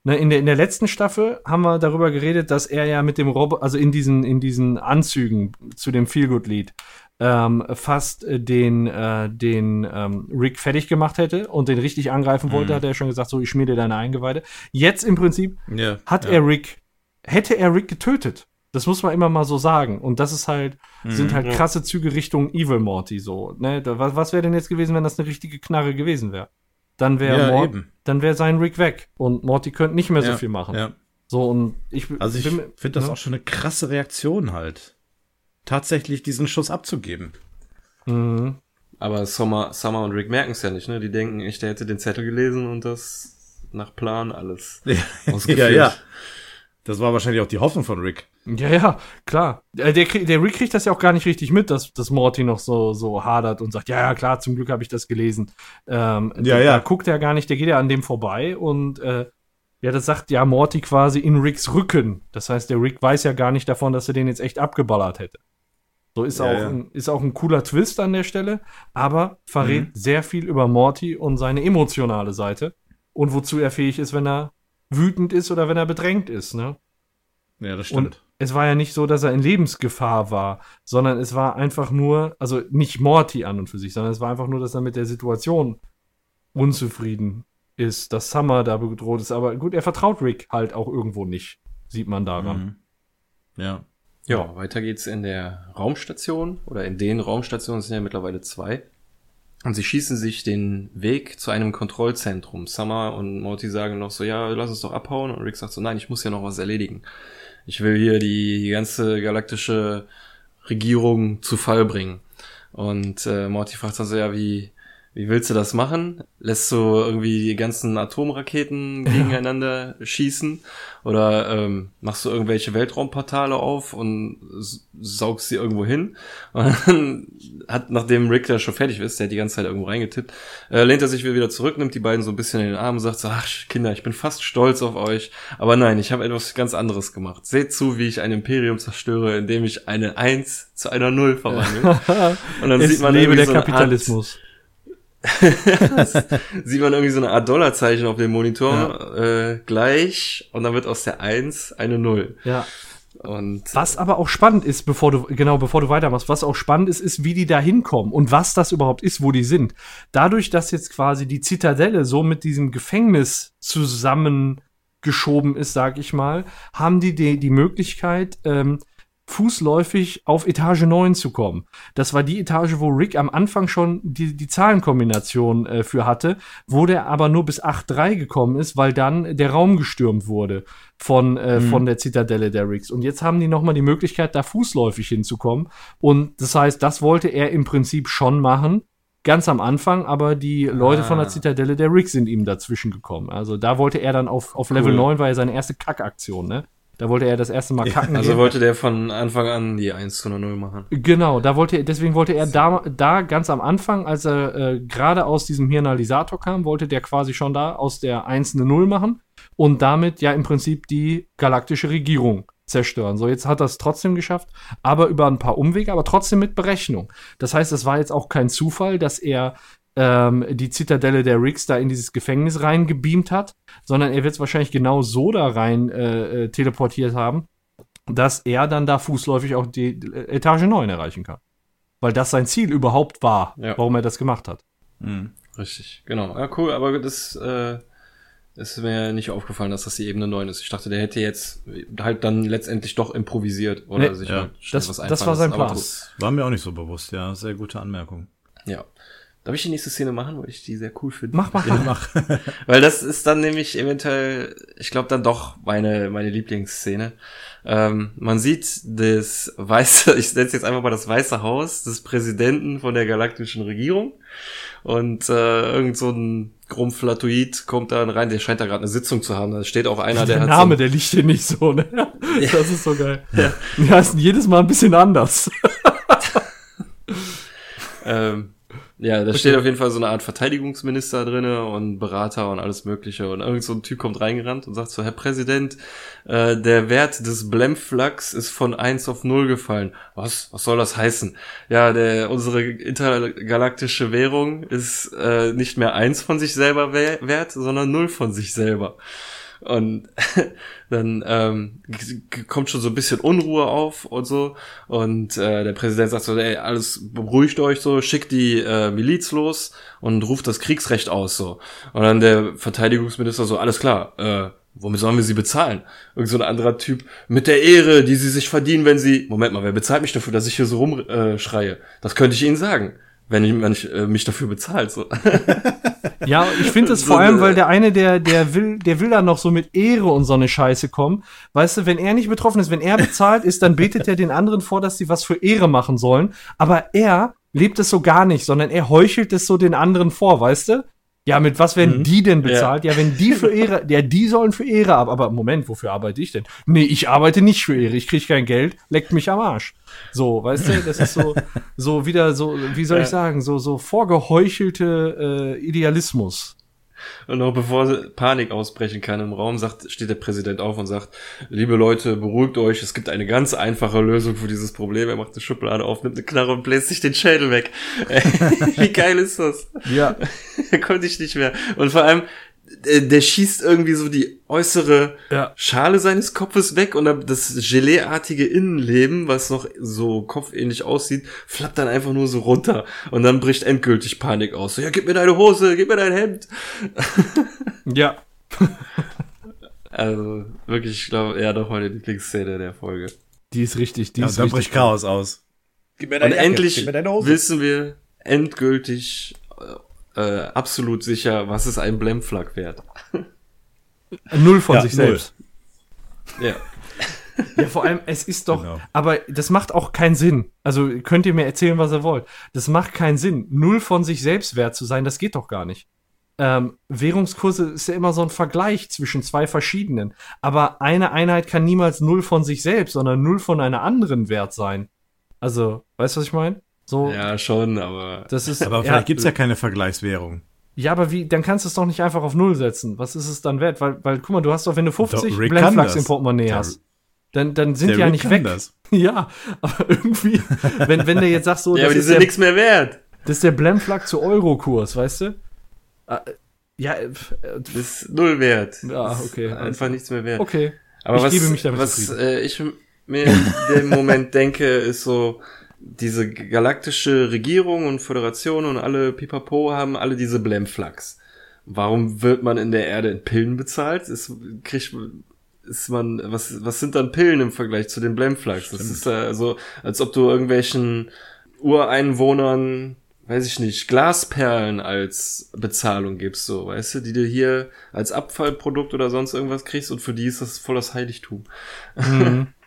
ne, in, der, in der letzten Staffel haben wir darüber geredet, dass er ja mit dem Roboter, also in diesen, in diesen Anzügen zu dem Feelgood-Lied, ähm, fast äh, den, äh, den ähm, Rick fertig gemacht hätte und den richtig angreifen wollte, Mhm. hat er schon gesagt, so, ich schmier dir deine Eingeweide. Jetzt im Prinzip Ja. hat ja. er Rick, hätte er Rick getötet. Das muss man immer mal so sagen. Und das ist halt, sind halt Ja. krasse Züge Richtung Evil Morty so. Ne? Da, was was wäre denn jetzt gewesen, wenn das eine richtige Knarre gewesen wäre? Dann wäre Ja, dann wäre sein Rick weg. Und Morty könnte nicht mehr so Ja, viel machen. Ja. So, und ich Also ich finde das ja. auch schon eine krasse Reaktion halt. Tatsächlich diesen Schuss abzugeben. Mhm. Aber Summer, Summer und Rick merken es ja nicht, ne? Die denken echt, der hätte den Zettel gelesen und das nach Plan alles ausgeführt. ja, ja. Das war wahrscheinlich auch die Hoffnung von Rick. Ja, ja, klar. Äh, Der, der Rick kriegt das ja auch gar nicht richtig mit, dass, dass Morty noch so, so hadert und sagt, ja, ja, klar, zum Glück habe ich das gelesen. Ähm, Ja, da, ja. Da guckt er gar nicht, der geht ja an dem vorbei und äh, ja, das sagt ja Morty quasi in Ricks Rücken. Das heißt, der Rick weiß ja gar nicht davon, dass er den jetzt echt abgeballert hätte. So ist, Ja, auch, ja. Ein, ist auch ein cooler Twist an der Stelle, aber verrät Mhm. sehr viel über Morty und seine emotionale Seite und wozu er fähig ist, wenn er wütend ist oder wenn er bedrängt ist, ne? Ja, das Und es war ja nicht so, dass er in Lebensgefahr war, sondern es war einfach nur, also nicht Morty an und für sich, sondern es war einfach nur, dass er mit der Situation unzufrieden ist, dass Summer da bedroht ist. Aber gut, er vertraut Rick halt auch irgendwo nicht, sieht man daran. Mhm. Ja. Ja, weiter geht's in der Raumstation oder in den Raumstationen es sind ja mittlerweile zwei. Und sie schießen sich den Weg zu einem Kontrollzentrum. Summer und Morty sagen noch so, ja, lass uns doch abhauen. Und Rick sagt so, nein, ich muss ja noch was erledigen. Ich will hier die, die ganze galaktische Regierung zu Fall bringen. Und äh, Morty fragt dann so, ja, wie, wie willst du das machen? Lässt du irgendwie die ganzen Atomraketen gegeneinander schießen? Oder ähm, machst du irgendwelche Weltraumportale auf und saugst sie irgendwo hin? Und dann hat, nachdem Rick da schon fertig ist, der hat die ganze Zeit irgendwo reingetippt, äh, lehnt er sich wieder zurück, nimmt die beiden so ein bisschen in den Arm und sagt so, ach Kinder, ich bin fast stolz auf euch. Aber nein, ich habe etwas ganz anderes gemacht. Seht zu, wie ich ein Imperium zerstöre, indem ich eine Eins zu einer Null verwandle. Und dann sieht man lebe der so eine Art- Kapitalismus. Sieht man irgendwie so eine Art Dollarzeichen auf dem Monitor äh, gleich und dann wird aus der 1 eine 0. Ja. Und Was aber auch spannend ist, bevor du, genau, bevor du weitermachst, was auch spannend ist, ist, wie die da hinkommen und was das überhaupt ist, wo die sind. Dadurch, dass jetzt quasi die Zitadelle so mit diesem Gefängnis zusammengeschoben ist, sag ich mal, haben die die, die Möglichkeit, ähm, fußläufig auf Etage 9 zu kommen. Das war die Etage, wo Rick am Anfang schon die, die Zahlenkombination äh, für hatte, wo der aber nur bis 8.3 gekommen ist, weil dann der Raum gestürmt wurde von, äh, von der Zitadelle der Ricks. Und jetzt haben die nochmal die Möglichkeit, da fußläufig hinzukommen. Und das heißt, das wollte er im Prinzip schon machen. Ganz am Anfang, aber die Leute von der Ah. Zitadelle der Ricks sind ihm dazwischen gekommen. Also da wollte er dann auf, auf Level Cool. 9, war ja seine erste Kackaktion, ne? Da wollte er das erste Mal kacken. also gehen. wollte der von Anfang an die 1 zu einer 0 machen. Genau, da wollte er, deswegen wollte er da, da ganz am Anfang, als er äh, gerade aus diesem Hirnalisator kam, wollte der quasi schon da aus der 1 eine 0 machen und damit ja im Prinzip die galaktische Regierung zerstören. So, jetzt hat er es trotzdem geschafft, aber über ein paar Umwege, aber trotzdem mit Berechnung. Das heißt, es war jetzt auch kein Zufall, dass er ähm, die Zitadelle der Ricks da in dieses Gefängnis reingebeamt hat, sondern er wird es wahrscheinlich genau so da rein äh, äh, teleportiert haben, dass er dann da fußläufig auch die äh, Etage 9 erreichen kann. Weil das sein Ziel überhaupt war, Ja. warum er das gemacht hat. Mhm. Richtig, genau. Ja, cool, aber das äh, ist mir nicht aufgefallen, dass das die Ebene 9 ist. Ich dachte, der hätte jetzt halt dann letztendlich doch improvisiert oder Nee, sich ja. Das- was das einfallen war sein Plan. das- War mir auch nicht so bewusst, ja. Sehr gute Anmerkung. Ja. Darf ich die nächste Szene machen, weil ich die sehr cool finde? Mach, mach, Ja, mach. Weil das ist dann nämlich eventuell, ich glaube dann doch meine, meine Lieblingsszene. Ähm, man sieht das weiße, ich nenne es jetzt einfach mal das weiße Haus des Präsidenten von der galaktischen Regierung. Und äh, irgend so ein Grumpflatoid kommt dann rein, der scheint da gerade eine Sitzung zu haben. Da steht auch einer, der, Der hat Name, so, der liegt hier nicht so, ne? Das ist so geil. Ja. Die heißen jedes Mal ein bisschen anders. ähm, Ja, da steht auf jeden Fall so eine Art Verteidigungsminister drinne und Berater und alles mögliche. Und irgend so ein Typ kommt reingerannt und sagt so, Herr Präsident, äh, der Wert des Blemflags ist von eins auf null gefallen. Was? Was soll das heißen? Ja, der, unsere intergalaktische Währung ist äh, nicht mehr eins von sich selber wert, sondern null von sich selber. Und dann ähm, kommt schon so ein bisschen Unruhe auf und so. Und äh, der Präsident sagt so, ey, alles beruhigt euch so, schickt die äh, Miliz los und ruft das Kriegsrecht aus so. Und dann der Verteidigungsminister so, alles klar, äh, womit sollen wir sie bezahlen? Irgend so ein anderer Typ, mit der Ehre, die sie sich verdienen, wenn sie. Moment mal, wer bezahlt mich dafür, dass ich hier so rumschreie? Äh, das könnte ich Ihnen sagen wenn ich, wenn ich äh, mich dafür bezahlt. So. Ja, ich finde es vor allem, weil der eine, der, der will, der will da noch so mit Ehre und so eine Scheiße kommen. Weißt du, wenn er nicht betroffen ist, wenn er bezahlt ist, dann betet er den anderen vor, dass sie was für Ehre machen sollen. Aber er lebt es so gar nicht, sondern er heuchelt es so den anderen vor, weißt du? Ja, mit was werden mhm. die denn bezahlt? Ja. ja. wenn die für Ehre, ja, die sollen für Ehre ab. Aber Moment, wofür arbeite ich denn? Nee, ich arbeite nicht für Ehre. Ich kriege kein Geld, leckt mich am Arsch. So, weißt du, das ist so, so wieder so, wie soll ich sagen, so, so vorgeheuchelte äh, Idealismus. Und noch bevor Panik ausbrechen kann im Raum, sagt, steht der Präsident auf und sagt, liebe Leute, beruhigt euch, es gibt eine ganz einfache Lösung für dieses Problem. Er macht eine Schublade auf, nimmt eine Knarre und bläst sich den Schädel weg. Wie geil ist das? Ja. da konnte ich nicht mehr. Und vor allem, der, der schießt irgendwie so die äußere ja. Schale seines Kopfes weg und das Geleeartige Innenleben, was noch so kopfähnlich aussieht, flappt dann einfach nur so runter und dann bricht endgültig Panik aus. So, ja, gib mir deine Hose, gib mir dein Hemd. Ja. also wirklich, ich glaube, eher doch meine Lieblingsszene der Folge. Die ist richtig, die ja, ist dann richtig bricht Chaos aus. Gib mir deine und Jacke, endlich wissen wir endgültig äh, absolut sicher, was ist ein Blemflag wert. Null von ja, sich null. selbst. Ja. Ja, vor allem, es ist doch, genau. aber das macht auch keinen Sinn. Also könnt ihr mir erzählen, was ihr wollt. Das macht keinen Sinn. Null von sich selbst wert zu sein, das geht doch gar nicht. Ähm, Währungskurse ist ja immer so ein Vergleich zwischen zwei verschiedenen. Aber eine Einheit kann niemals null von sich selbst, sondern null von einer anderen wert sein. Also, weißt du, was ich meine? So, ja, schon, aber. Das ist, aber vielleicht ja, gibt's ja keine Vergleichswährung. Ja, aber wie, dann kannst du es doch nicht einfach auf Null setzen. Was ist es dann wert? Weil, weil guck mal, du hast doch, wenn du 50 Blendflags im Portemonnaie der, hast, dann, dann sind die ja nicht weg. Das. Ja, aber irgendwie, wenn, wenn der jetzt sagt so, ja, aber die sind nichts mehr wert. Das ist der Blendflag zu Euro-Kurs, weißt du? Äh, ja, äh, das ist null wert. Ja, okay. Einfach nichts mehr wert. Okay. Aber ich was, gebe mich damit was äh, ich mir in dem Moment denke, ist so, diese galaktische Regierung und Föderation und alle Pipapo haben alle diese Blemflags. Warum wird man in der Erde in Pillen bezahlt? Ist, kriegt, ist man, was, was sind dann Pillen im Vergleich zu den Blemflags? Das ist da so, als ob du irgendwelchen Ureinwohnern, weiß ich nicht, Glasperlen als Bezahlung gibst, so, weißt du, die du hier als Abfallprodukt oder sonst irgendwas kriegst und für die ist das voll das Heiligtum. Mhm.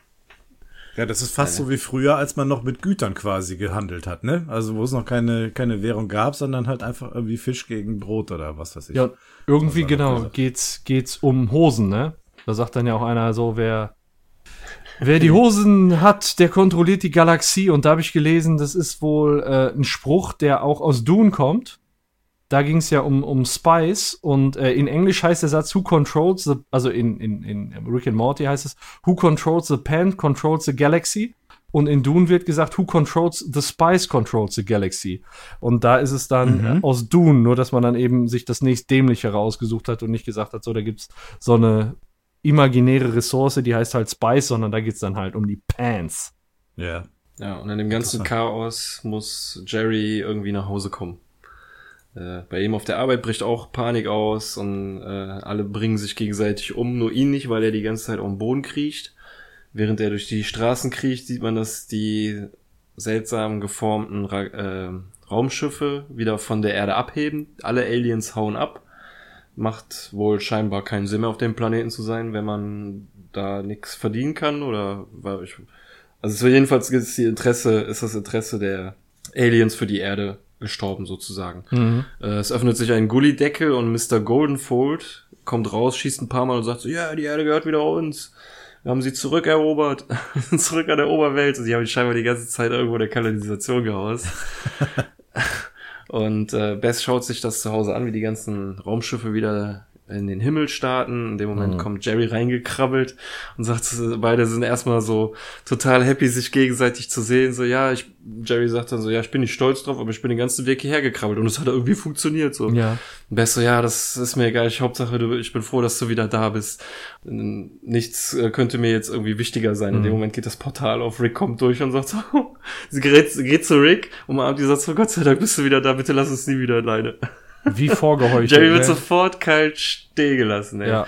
Ja, das ist fast so wie früher, als man noch mit Gütern quasi gehandelt hat, ne? Also wo es noch keine, keine Währung gab, sondern halt einfach irgendwie Fisch gegen Brot oder was weiß ich. Ja, irgendwie genau, geht's, geht's um Hosen, ne? Da sagt dann ja auch einer so, wer, wer die Hosen hat, der kontrolliert die Galaxie. Und da habe ich gelesen, das ist wohl äh, ein Spruch, der auch aus Dune kommt. Da ging es ja um, um Spice und äh, in Englisch heißt der Satz Who controls the, also in, in, in Rick and Morty heißt es Who controls the pen controls the galaxy und in Dune wird gesagt Who controls the Spice controls the galaxy und da ist es dann mhm. äh, aus Dune, nur dass man dann eben sich das nächst dämliche rausgesucht hat und nicht gesagt hat, so da gibt's so eine imaginäre Ressource, die heißt halt Spice, sondern da geht's dann halt um die Pants. Ja. Yeah. Ja, und in dem ganzen Chaos muss Jerry irgendwie nach Hause kommen. Äh, bei ihm auf der Arbeit bricht auch Panik aus und äh, alle bringen sich gegenseitig um, nur ihn nicht, weil er die ganze Zeit auf dem Boden kriecht. Während er durch die Straßen kriecht, sieht man, dass die seltsam geformten Ra äh, Raumschiffe wieder von der Erde abheben. Alle Aliens hauen ab. Macht wohl scheinbar keinen Sinn mehr auf dem Planeten zu sein, wenn man da nichts verdienen kann oder weil ich, also jedenfalls ist die Interesse, ist das Interesse der Aliens für die Erde gestorben sozusagen. Mhm. Äh, es öffnet sich ein Gullideckel und Mr. Goldenfold kommt raus, schießt ein paar Mal und sagt so, ja, die Erde gehört wieder uns. Wir haben sie zurückerobert, zurück an der Oberwelt. Und die haben scheinbar die ganze Zeit irgendwo in der Kanalisation gehaust. Und äh, Bess schaut sich das zu Hause an, wie die ganzen Raumschiffe wieder in den Himmel starten. In dem Moment Mhm. kommt Jerry reingekrabbelt und sagt, beide sind erstmal so total happy, sich gegenseitig zu sehen. So, ja, ich, Jerry sagt dann so, ja, ich bin nicht stolz drauf, aber ich bin den ganzen Weg hierher gekrabbelt und es hat irgendwie funktioniert. So. Ja. Und Bess so, ja, das ist mir egal. Ich, Hauptsache, du, ich bin froh, dass du wieder da bist. Nichts äh, könnte mir jetzt irgendwie wichtiger sein. In Mhm. dem Moment geht das Portal auf, Rick kommt durch und sagt so, sie geht, geht zu Rick und umarmt die sagt so, Gott sei Dank bist du wieder da, bitte lass uns nie wieder alleine. Wie vorgeheuchelt. Jerry wird ne? sofort kalt stehen gelassen, ey. Ja.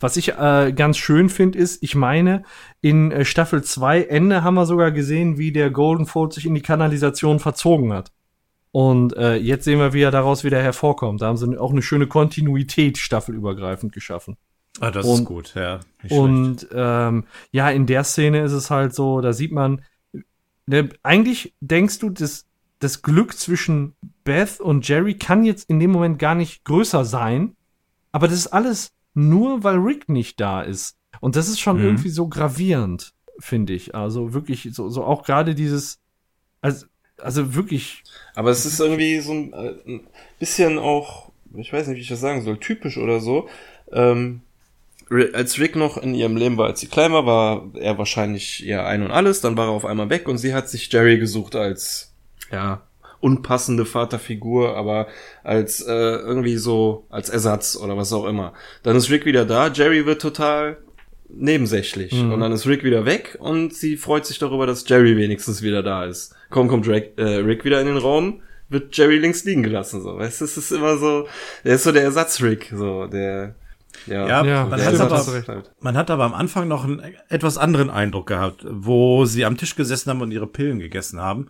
Was ich äh, ganz schön finde, ist, ich meine, in äh, Staffel 2 Ende haben wir sogar gesehen, wie der Golden Fold sich in die Kanalisation verzogen hat. Und äh, jetzt sehen wir, wie er daraus wieder hervorkommt. Da haben sie auch eine schöne Kontinuität staffelübergreifend geschaffen. Ah, das Und- ist gut, ja. Und ähm, ja, in der Szene ist es halt so, da sieht man, ne, eigentlich denkst du, das, das Glück zwischen Beth und Jerry kann jetzt in dem Moment gar nicht größer sein, aber das ist alles nur, weil Rick nicht da ist. Und das ist schon Mhm. irgendwie so gravierend, finde ich. Also wirklich, so, so auch gerade dieses, also, also wirklich, Aber es ist irgendwie so ein, äh, ein bisschen auch, ich weiß nicht, wie ich das sagen soll, typisch oder so. Ähm, als Rick noch in ihrem Leben war, als sie klein war, war er wahrscheinlich ihr ein und alles, dann war er auf einmal weg und sie hat sich Jerry gesucht als, ja, unpassende Vaterfigur, aber als äh, irgendwie so, als Ersatz oder was auch immer. Dann ist Rick wieder da, Jerry wird total nebensächlich Mhm. und dann ist Rick wieder weg und sie freut sich darüber, dass Jerry wenigstens wieder da ist. Kaum kommt Rick, äh, Rick wieder in den Raum, wird Jerry links liegen gelassen, so. Weißt du, es ist immer so, der ist so der Ersatz-Rick, so, der, ja, Ja, man, hat aber, halt. man hat aber am Anfang noch einen etwas anderen Eindruck gehabt, wo sie am Tisch gesessen haben und ihre Pillen gegessen haben.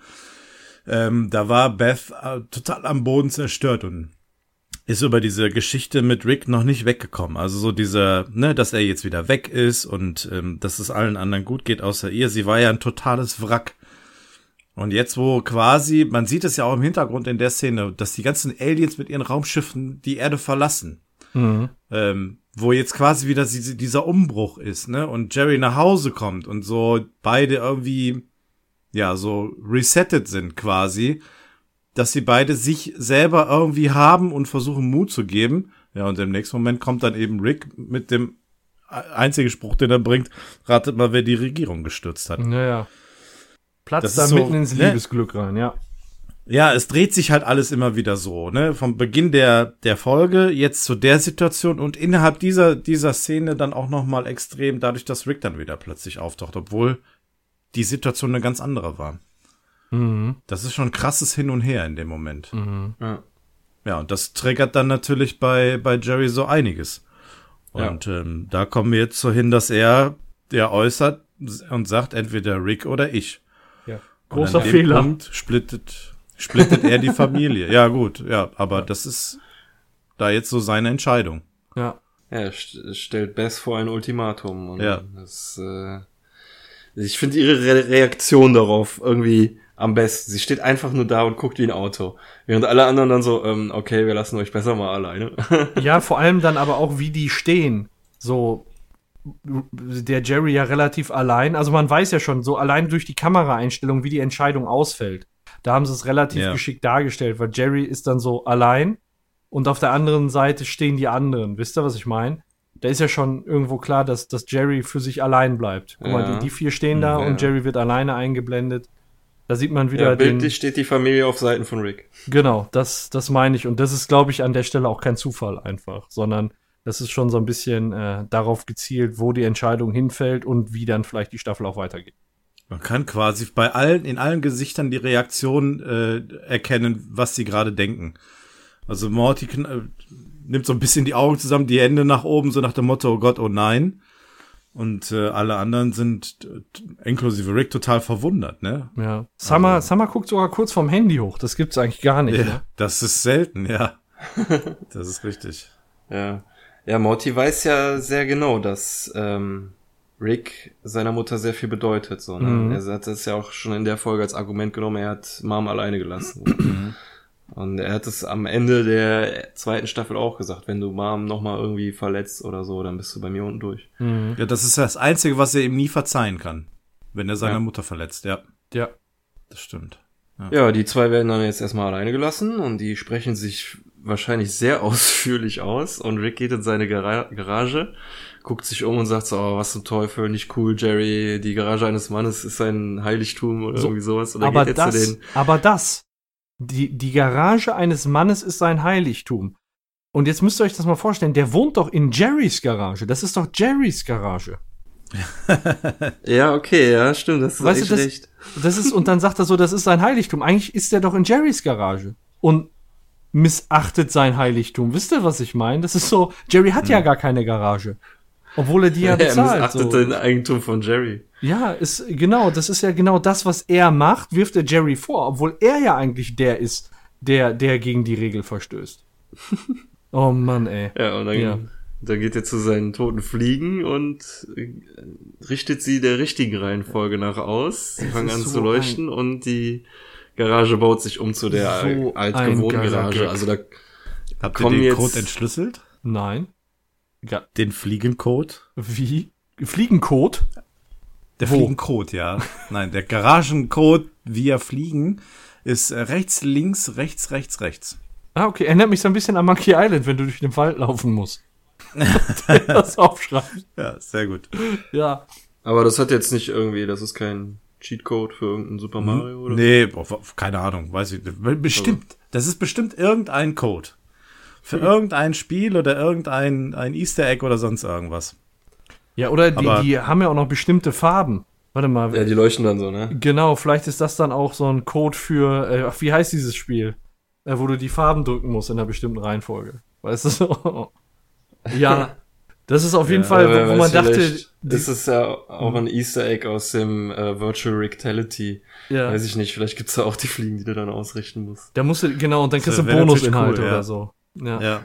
Ähm, da war Beth äh, total am Boden zerstört und ist über diese Geschichte mit Rick noch nicht weggekommen. Also so dieser, ne, dass er jetzt wieder weg ist und ähm, dass es allen anderen gut geht außer ihr. Sie war ja ein totales Wrack. Und jetzt, wo quasi, man sieht es ja auch im Hintergrund in der Szene, dass die ganzen Aliens mit ihren Raumschiffen die Erde verlassen mhm. ähm, wo jetzt quasi wieder diese, dieser Umbruch ist, ne? Und Jerry nach Hause kommt und so beide irgendwie, ja, so resettet sind quasi, dass sie beide sich selber irgendwie haben und versuchen Mut zu geben. Ja, und im nächsten Moment kommt dann eben Rick mit dem einzigen Spruch, den er bringt, ratet mal, wer die Regierung gestürzt hat. naja. Platz Das da ist so, mitten ins ne? Liebesglück rein, ja. Ja, es dreht sich halt alles immer wieder so, ne? Vom Beginn der, der Folge jetzt zu der Situation und innerhalb dieser, dieser Szene dann auch nochmal extrem dadurch, dass Rick dann wieder plötzlich auftaucht, obwohl die Situation eine ganz andere war. Mhm. Das ist schon ein krasses Hin und Her in dem Moment. Mhm. Ja. Ja, und das triggert dann natürlich bei, bei Jerry so einiges. Und ähm, da kommen wir jetzt so hin, dass er, der äußert und sagt entweder Rick oder ich. ja. Und Großer Fehler. Punkt splittet, splittet er die Familie. Ja, gut, ja, aber das ist da jetzt so seine Entscheidung. Ja. Ja, er st stellt Bess vor ein Ultimatum. Und Ja. Das, äh, ich finde ihre Re Reaktion darauf irgendwie am besten. Sie steht einfach nur da und guckt wie ein Auto. Während alle anderen dann so, ähm, okay, wir lassen euch besser mal alleine. Ja, vor allem dann aber auch, wie die stehen. So, der Jerry ja relativ allein. Also man weiß ja schon, so allein durch die Kameraeinstellung, wie die Entscheidung ausfällt. Da haben sie es relativ Ja. geschickt dargestellt, weil Jerry ist dann so allein und auf der anderen Seite stehen die anderen. Wisst ihr, was ich meine? Da ist ja schon irgendwo klar, dass, dass Jerry für sich allein bleibt. Guck mal, Ja. die, die vier stehen da Ja. und Jerry wird alleine eingeblendet. Da sieht man wieder ja, den. bildlich steht die Familie auf Seiten von Rick. Genau, das, das meine ich. Und das ist, glaube ich, an der Stelle auch kein Zufall einfach, sondern das ist schon so ein bisschen äh, darauf gezielt, wo die Entscheidung hinfällt und wie dann vielleicht die Staffel auch weitergeht. Man kann quasi bei allen, in allen Gesichtern die Reaktion äh, erkennen, was sie gerade denken. Also Morty kn- äh, nimmt so ein bisschen die Augen zusammen, die Hände nach oben, so nach dem Motto, oh Gott, oh nein. Und äh, alle anderen sind, äh, inklusive Rick, total verwundert, ne? Ja. Summer, Summer guckt sogar kurz vom Handy hoch. Das gibt's eigentlich gar nicht. Ja, Ne? das ist selten, ja. das ist richtig. Ja. Ja, Morty weiß ja sehr genau, dass ähm, Rick seiner Mutter sehr viel bedeutet. So, ne? Mhm. Er hat das ja auch schon in der Folge als Argument genommen, er hat Mom alleine gelassen. Und er hat es am Ende der zweiten Staffel auch gesagt, wenn du Mom nochmal irgendwie verletzt oder so, dann bist du bei mir unten durch. Mhm. Ja, das ist das Einzige, was er ihm nie verzeihen kann. Wenn er seine Ja. Mutter verletzt, ja. Ja. Das stimmt. Ja, die zwei werden dann jetzt erstmal alleine gelassen und die sprechen sich wahrscheinlich sehr ausführlich aus und Rick geht in seine Gara Garage, guckt sich um und sagt so, oh, was zum Teufel, nicht cool, Jerry, die Garage eines Mannes ist ein Heiligtum oder So, irgendwie sowas. Und dann aber geht er zu das, den, aber das, die, die Garage eines Mannes ist sein Heiligtum. Und jetzt müsst ihr euch das mal vorstellen, der wohnt doch in Jerrys Garage. Das ist doch Jerrys Garage. ja, okay, ja, stimmt, das ist Weißt du, das- recht. Das ist, und dann sagt er so, das ist sein Heiligtum. Eigentlich ist der doch in Jerrys Garage. Und missachtet sein Heiligtum. Wisst ihr, was ich meine? Das ist so, Jerry hat ja gar keine Garage. Obwohl er die ja er bezahlt. missachtet so. den Eigentum von Jerry. Ja, ist genau, das ist ja genau das, was er macht, wirft er Jerry vor, obwohl er ja eigentlich der ist, der, der gegen die Regel verstößt. oh Mann, ey. Ja, und dann, Ja. dann geht er zu seinen toten Fliegen und äh, richtet sie der richtigen Reihenfolge nach aus. Sie fangen ist an so zu leuchten und die Garage baut sich um zu der So altgewohnten Garage. Also da Habt ihr den jetzt- Code entschlüsselt? Nein. Ja, Den Fliegencode? wie? Fliegencode? Der Wo? Fliegencode, ja. Nein, der Garagencode via Fliegen ist äh, rechts, links, rechts, rechts, rechts. Ah, okay. Erinnert mich so ein bisschen an Monkey Island, wenn du durch den Wald laufen musst. Das aufschreibt. Ja, sehr gut. Ja. Aber das hat jetzt nicht irgendwie, das ist kein Cheatcode für irgendein Super Mario oder? Nee, boah, keine Ahnung, weiß ich nicht. Bestimmt. Das ist bestimmt irgendein Code. Für irgendein Spiel oder irgendein ein Easter Egg oder sonst irgendwas. Ja, oder die, Aber- die haben ja auch noch bestimmte Farben. Warte mal. Ja, die leuchten dann so, ne? Genau, vielleicht ist das dann auch so ein Code für, äh, ach, wie heißt dieses Spiel? Äh, wo du die Farben drücken musst in einer bestimmten Reihenfolge. Weißt du so? ja. Das ist auf jeden Fall, Aber wo, wo man dachte, die, ist es ja auch ein Easter Egg aus dem äh, Virtual Rectality. ja, Weiß ich nicht, vielleicht gibt's da auch die Fliegen, die du dann ausrichten musst. da musst du, genau, und dann kriegst du Bonusinhalte cool, ja. oder so. Ja. Ja.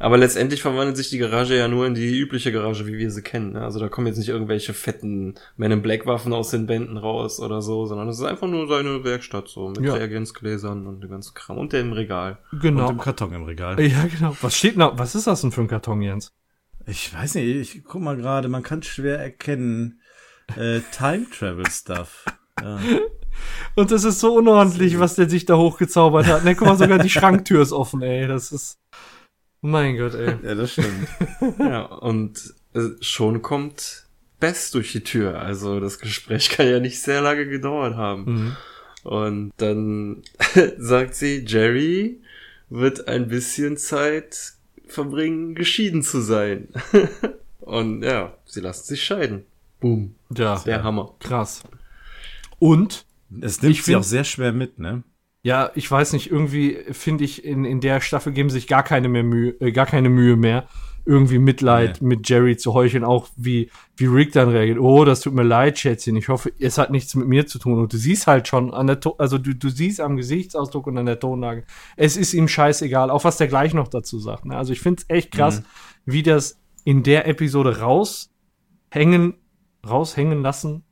Aber letztendlich verwandelt sich die Garage ja nur in die übliche Garage, wie wir sie kennen. Ne? Also da kommen jetzt nicht irgendwelche fetten Men in Black Waffen aus den Wänden raus oder so, sondern es ist einfach nur seine Werkstatt so mit Ja. Reagenzgläsern und dem ganzen Kram und dem Regal. Und Genau. im Karton im Regal. Ja, genau. Was steht noch? Was ist das denn für ein Karton, Jens? Ich weiß nicht, ich guck mal gerade, man kann schwer erkennen. Äh, Time Travel Stuff. Ja. Und das ist so unordentlich, was der sich da hochgezaubert hat. Ne, guck mal, sogar die Schranktür ist offen, ey. Das ist. Mein Gott, ey. ja, das stimmt. ja, und äh, schon kommt Bess durch die Tür. Also das Gespräch kann ja nicht sehr lange gedauert haben. Mhm. Und dann sagt sie, Jerry wird ein bisschen Zeit verbringen, geschieden zu sein. Und ja, sie lassen sich scheiden. Boom. Ja, Der Hammer. krass. Und Es nimmt Ich sie find- auch sehr schwer mit, ne? Ja, ich weiß nicht, irgendwie finde ich, in, in der Staffel geben sich gar keine mehr Mühe, äh, gar keine Mühe mehr, irgendwie Mitleid mit Jerry zu heucheln, auch wie, wie Rick dann reagiert. Oh, das tut mir leid, Schätzchen. Ich hoffe, es hat nichts mit mir zu tun. Und du siehst halt schon an der, to also du, du siehst am Gesichtsausdruck und an der Tonlage, es ist ihm scheißegal, auch was der gleich noch dazu sagt. Ne? Also ich finde es echt krass, wie das in der Episode raushängen, raushängen lassen,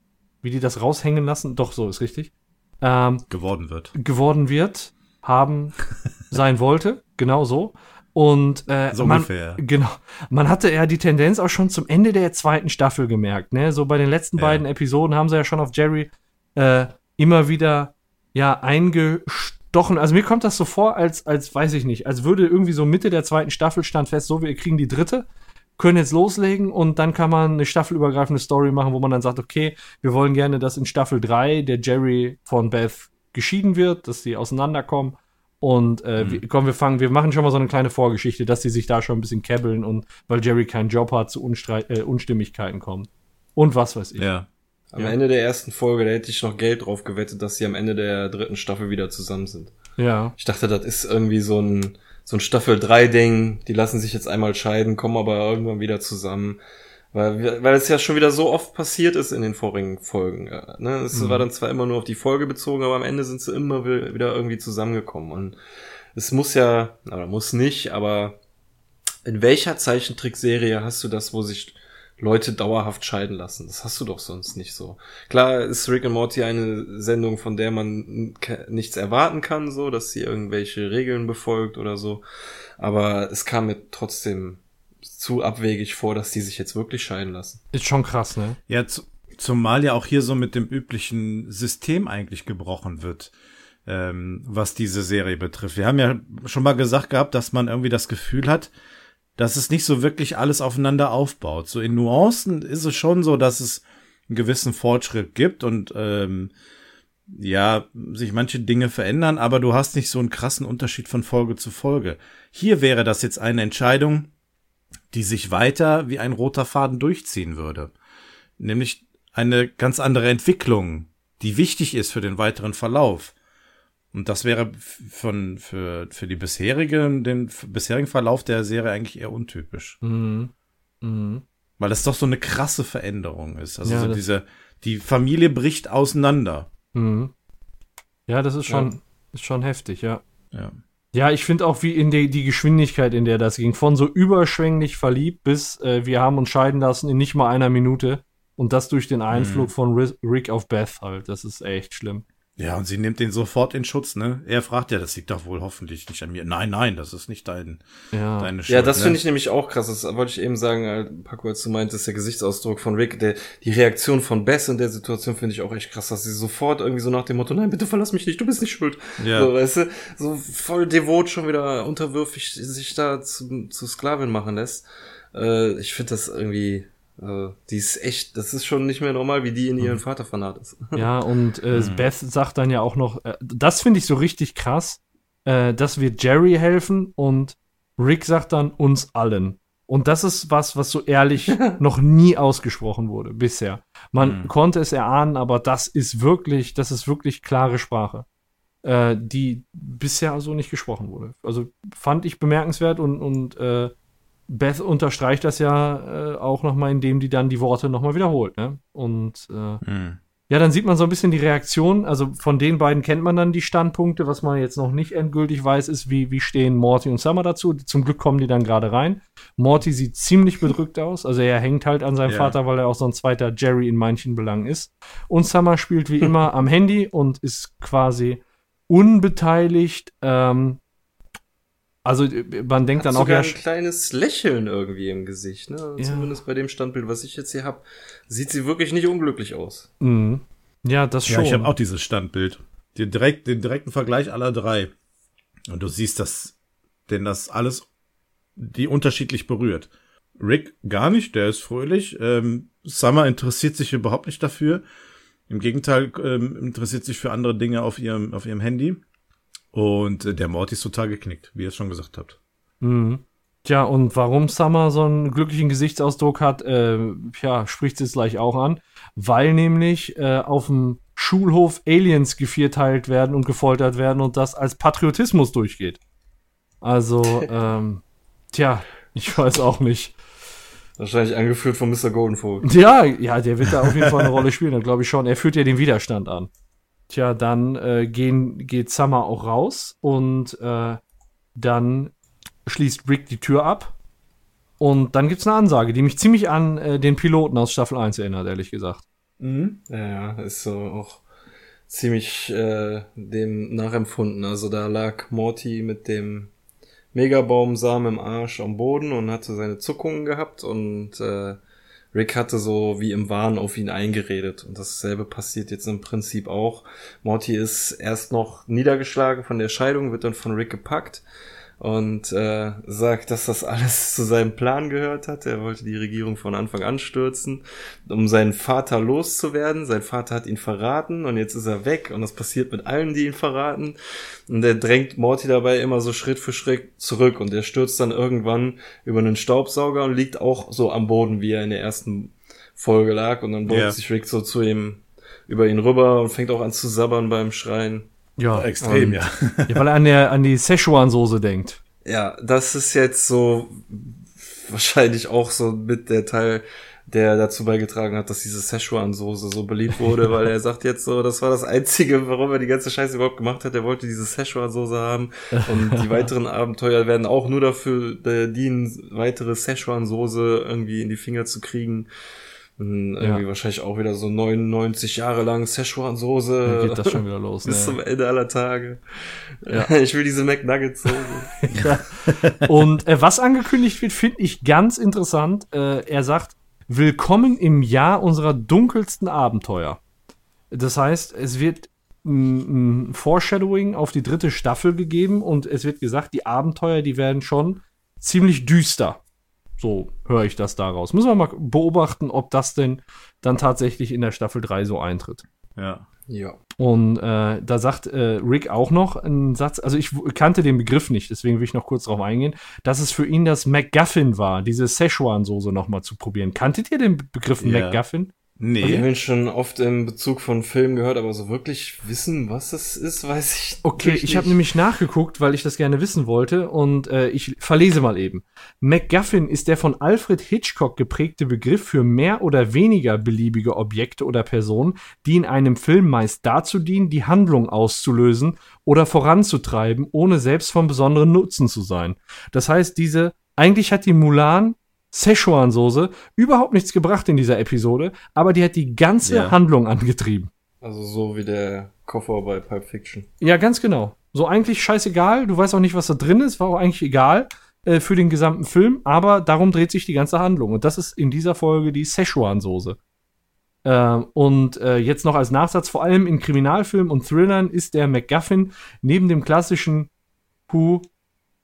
wie die das raushängen lassen. Doch, so ist richtig. Ähm, Geworden wird. geworden wird, haben sein wollte, genau so. Und äh, So man, ungefähr. genau, man hatte ja die Tendenz auch schon zum Ende der zweiten Staffel gemerkt. Ne? So bei den letzten Ja. beiden Episoden haben sie ja schon auf Jerry äh, immer wieder ja eingestochen. Also mir kommt das so vor, als als weiß ich nicht, als würde irgendwie so Mitte der zweiten Staffel stand fest, so wir kriegen die dritte, können jetzt loslegen und dann kann man eine staffelübergreifende Story machen, wo man dann sagt, okay, wir wollen gerne, dass in Staffel 3 der Jerry von Beth geschieden wird, dass die auseinanderkommen. Und äh, wir, komm, wir fangen, wir machen schon mal so eine kleine Vorgeschichte, dass die sich da schon ein bisschen kebbeln und weil Jerry keinen Job hat, zu Unstreit, äh, Unstimmigkeiten kommt. Und was weiß ich. Ja. Am Ja. Ende der ersten Folge, da hätte ich noch Geld drauf gewettet, dass sie am Ende der dritten Staffel wieder zusammen sind. Ja. Ich dachte, das ist irgendwie so ein, so ein Staffel 3 Ding. Die lassen sich jetzt einmal scheiden, kommen aber irgendwann wieder zusammen. Weil, weil es ja schon wieder so oft passiert ist in den vorigen Folgen. ja, Ne? Es Mhm. war dann zwar immer nur auf die Folge bezogen, aber am Ende sind sie immer wi- wieder irgendwie zusammengekommen. Und es muss ja, oder muss nicht, aber in welcher Zeichentrickserie hast du das, wo sich Leute dauerhaft scheiden lassen? Das hast du doch sonst nicht so. Klar ist Rick and Morty eine Sendung, von der man nichts erwarten kann, so, dass sie irgendwelche Regeln befolgt oder so. Aber es kam mir trotzdem zu abwegig vor, dass die sich jetzt wirklich scheiden lassen. Ist schon krass, ne? Ja, zu, zumal ja auch hier so mit dem üblichen System eigentlich gebrochen wird. ähm, was diese Serie betrifft. Wir haben ja schon mal gesagt gehabt, dass man irgendwie das Gefühl hat, dass es nicht so wirklich alles aufeinander aufbaut. So in Nuancen ist es schon so, dass es einen gewissen Fortschritt gibt und ähm, ja, sich manche Dinge verändern, aber du hast nicht so einen krassen Unterschied von Folge zu Folge. Hier wäre das jetzt eine Entscheidung, die sich weiter wie ein roter Faden durchziehen würde. Nämlich eine ganz andere Entwicklung, die wichtig ist für den weiteren Verlauf. Und das wäre von, für, für die bisherige, den bisherigen Verlauf der Serie eigentlich eher untypisch. Mhm. Mhm. Weil das doch so eine krasse Veränderung ist. Also Ja, so diese, die Familie bricht auseinander. Mhm. Ja, das ist schon, ist schon heftig, ja. Ja. Ja, ich finde auch, wie in die, die Geschwindigkeit, in der das ging, von so überschwänglich verliebt bis äh, wir haben uns scheiden lassen in nicht mal einer Minute. Und das durch den Einflug von Ri- Rick auf Beth halt. Das ist echt schlimm. Ja, und sie nimmt den sofort in Schutz, ne? Er fragt ja, das liegt doch wohl hoffentlich nicht an mir. Nein, nein, das ist nicht dein, Ja. deine Schuld. Ja, das ne? finde ich nämlich auch krass. Das wollte ich eben sagen, äh, Paco, als du meintest, der Gesichtsausdruck von Rick, der, die Reaktion von Bess in der Situation finde ich auch echt krass, dass sie sofort irgendwie so nach dem Motto, nein, bitte verlass mich nicht, du bist nicht schuld. Ja. So, weißt du, so voll devot schon wieder unterwürfig sich da zu, zu Sklavin machen lässt. Äh, ich finde das irgendwie, die ist echt, das ist schon nicht mehr normal, wie die in ihren Vater vernarrt ist. Ja, und äh, Mhm. Beth sagt dann ja auch noch, äh, das finde ich so richtig krass, äh, dass wir Jerry helfen und Rick sagt dann uns allen. Und das ist was, was so ehrlich noch nie ausgesprochen wurde bisher. Man Mhm. konnte es erahnen, aber das ist wirklich, das ist wirklich klare Sprache, äh, die bisher so nicht gesprochen wurde. Also fand ich bemerkenswert und, und äh, Beth unterstreicht das ja äh, auch nochmal, indem die dann die Worte nochmal wiederholt. Ne? Und äh, Hm. ja, dann sieht man so ein bisschen die Reaktion. Also von den beiden kennt man dann die Standpunkte. Was man jetzt noch nicht endgültig weiß, ist, wie, wie stehen Morty und Summer dazu. Zum Glück kommen die dann gerade rein. Morty sieht ziemlich bedrückt aus. Also er hängt halt an seinem Ja. Vater, weil er auch so ein zweiter Jerry in manchen Belangen ist. Und Summer spielt wie immer am Handy und ist quasi unbeteiligt. Ähm, also äh, man denkt Hat dann auch, sogar ja, ein kleines Lächeln irgendwie im Gesicht, ne? Ja. Zumindest bei dem Standbild, was ich jetzt hier hab, sieht sie wirklich nicht unglücklich aus. mh. ja, das Ja, schon. ich habe auch dieses Standbild. Den, direkt, den direkten Vergleich aller drei. Und du siehst, dass denn das alles die unterschiedlich berührt. Rick gar nicht, der ist fröhlich. Ähm, Summer interessiert sich überhaupt nicht dafür. Im Gegenteil, ähm, interessiert sich für andere Dinge auf ihrem, auf ihrem Handy. Und äh, der Morty ist total geknickt, wie ihr es schon gesagt habt. Mhm. Tja, und warum Summer so einen glücklichen Gesichtsausdruck hat, äh, ja, spricht sie es gleich auch an. Weil nämlich äh, auf dem Schulhof Aliens gevierteilt werden und gefoltert werden und das als Patriotismus durchgeht. Also, ähm, tja, ich weiß auch nicht. Wahrscheinlich angeführt von Mr. Goldenvogel. Ja, ja, der wird da auf jeden Fall eine Rolle spielen, glaube ich schon. Er führt ja den Widerstand an. Tja, dann äh, gehen, geht Summer auch raus und äh, dann schließt Rick die Tür ab. Und dann gibt's eine Ansage, die mich ziemlich an äh, den Piloten aus Staffel 1 erinnert, ehrlich gesagt. Ja, ja, ist so auch ziemlich äh, dem nachempfunden. Also da lag Morty mit dem Megabaumsamen im Arsch am Boden und hatte seine Zuckungen gehabt und äh, Rick hatte so wie im Wahn auf ihn eingeredet. Und dasselbe passiert jetzt im Prinzip auch. Morty ist erst noch niedergeschlagen von der Scheidung, wird dann von Rick gepackt und äh, sagt, dass das alles zu seinem Plan gehört hat. Er wollte die Regierung von Anfang an stürzen, um seinen Vater loszuwerden. Sein Vater hat ihn verraten und jetzt ist er weg und das passiert mit allen, die ihn verraten. Und er drängt Morty dabei immer so Schritt für Schritt zurück und er stürzt dann irgendwann über einen Staubsauger und liegt auch so am Boden, wie er in der ersten Folge lag. Und dann beugt Ja. sich Rick so zu ihm über ihn rüber und fängt auch an zu sabbern beim Schreien. Ja, Extrem, Und- ja. ja weil er an, der, an die Szechuan-Soße denkt. Ja, das ist jetzt so wahrscheinlich auch so mit der Teil, der dazu beigetragen hat, dass diese Szechuan-Soße so beliebt wurde, weil er sagt jetzt so, das war das Einzige, warum er die ganze Scheiße überhaupt gemacht hat. Er wollte diese Szechuan-Soße haben und die weiteren Abenteuer werden auch nur dafür äh, dienen, weitere Szechuan-Soße irgendwie in die Finger zu kriegen. Und irgendwie Ja. wahrscheinlich auch wieder so 99 Jahre lang Dann Szechuan-Soße. geht das schon wieder los. Bis zum Ne? Ende aller Tage. Ja. Ich will diese McNuggets-Soße. Und äh, was angekündigt wird, finde ich ganz interessant. Äh, er sagt, willkommen im Jahr unserer dunkelsten Abenteuer. Das heißt, es wird ein, ein Foreshadowing auf die dritte Staffel gegeben und es wird gesagt, die Abenteuer, die werden schon ziemlich düster. So höre ich das daraus. Müssen wir mal beobachten, ob das denn dann tatsächlich in der Staffel 3 so eintritt. Ja. Ja. Und äh, da sagt äh, Rick auch noch einen Satz, also ich kannte den Begriff nicht, deswegen will ich noch kurz drauf eingehen, dass es für ihn das MacGuffin war, diese Szechuan-Soße nochmal zu probieren. Kanntet ihr den Begriff Ja. Nee. habe ihn schon oft im Bezug von Filmen gehört, aber so wirklich wissen, was es ist, weiß ich Okay, nicht. ich habe nämlich nachgeguckt, weil ich das gerne wissen wollte und äh, ich verlese mal eben. MacGuffin ist der von Alfred Hitchcock geprägte Begriff für mehr oder weniger beliebige Objekte oder Personen, die in einem Film meist dazu dienen, die Handlung auszulösen oder voranzutreiben, ohne selbst von besonderem Nutzen zu sein. Das heißt, diese eigentlich hat die Mulan Szechuan-Soße überhaupt nichts gebracht in dieser Episode, aber die hat die ganze Ja. Handlung angetrieben. Also so wie der Koffer bei Pulp Fiction. Ja, ganz genau. So eigentlich scheißegal. Du weißt auch nicht, was da drin ist. War auch eigentlich egal äh, für den gesamten Film. Aber darum dreht sich die ganze Handlung. Und das ist in dieser Folge die Szechuan-Soße. Ähm, und äh, jetzt noch als Nachsatz, vor allem in Kriminalfilmen und Thrillern ist der MacGuffin neben dem klassischen Who,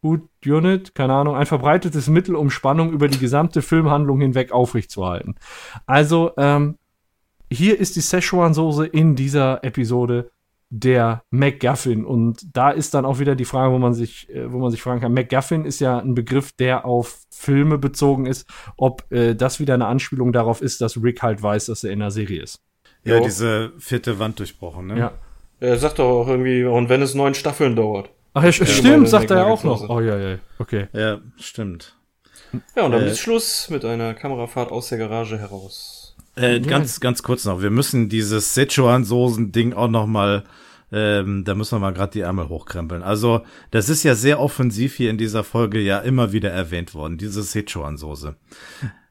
Unit, keine Ahnung, ein verbreitetes Mittel, um Spannung über die gesamte Filmhandlung hinweg aufrechtzuerhalten. Also, ähm, hier ist die Szechuan-Soße in dieser Episode der MacGuffin. Und da ist dann auch wieder die Frage, wo man sich, äh, wo man sich fragen kann. MacGuffin ist ja ein Begriff, der auf Filme bezogen ist, ob äh, das wieder eine Anspielung darauf ist, dass Rick halt weiß, dass er in der Serie ist. Ja, Jo. diese vierte Wand durchbrochen, ne? Ja. Er sagt doch auch irgendwie, und wenn es neun Staffeln dauert. Ach ja, stimmt, sagt er ja auch noch. Oh ja, ja, okay. Ja, stimmt. Ja, und dann Äh. ist Schluss mit einer Kamerafahrt aus der Garage heraus. Äh, ganz, ganz kurz noch. Wir müssen dieses Szechuan-Soßen-Ding auch noch mal, ähm, da müssen wir mal gerade die Ärmel hochkrempeln. Also, das ist ja sehr offensiv hier in dieser Folge ja immer wieder erwähnt worden, diese Szechuan-Soße.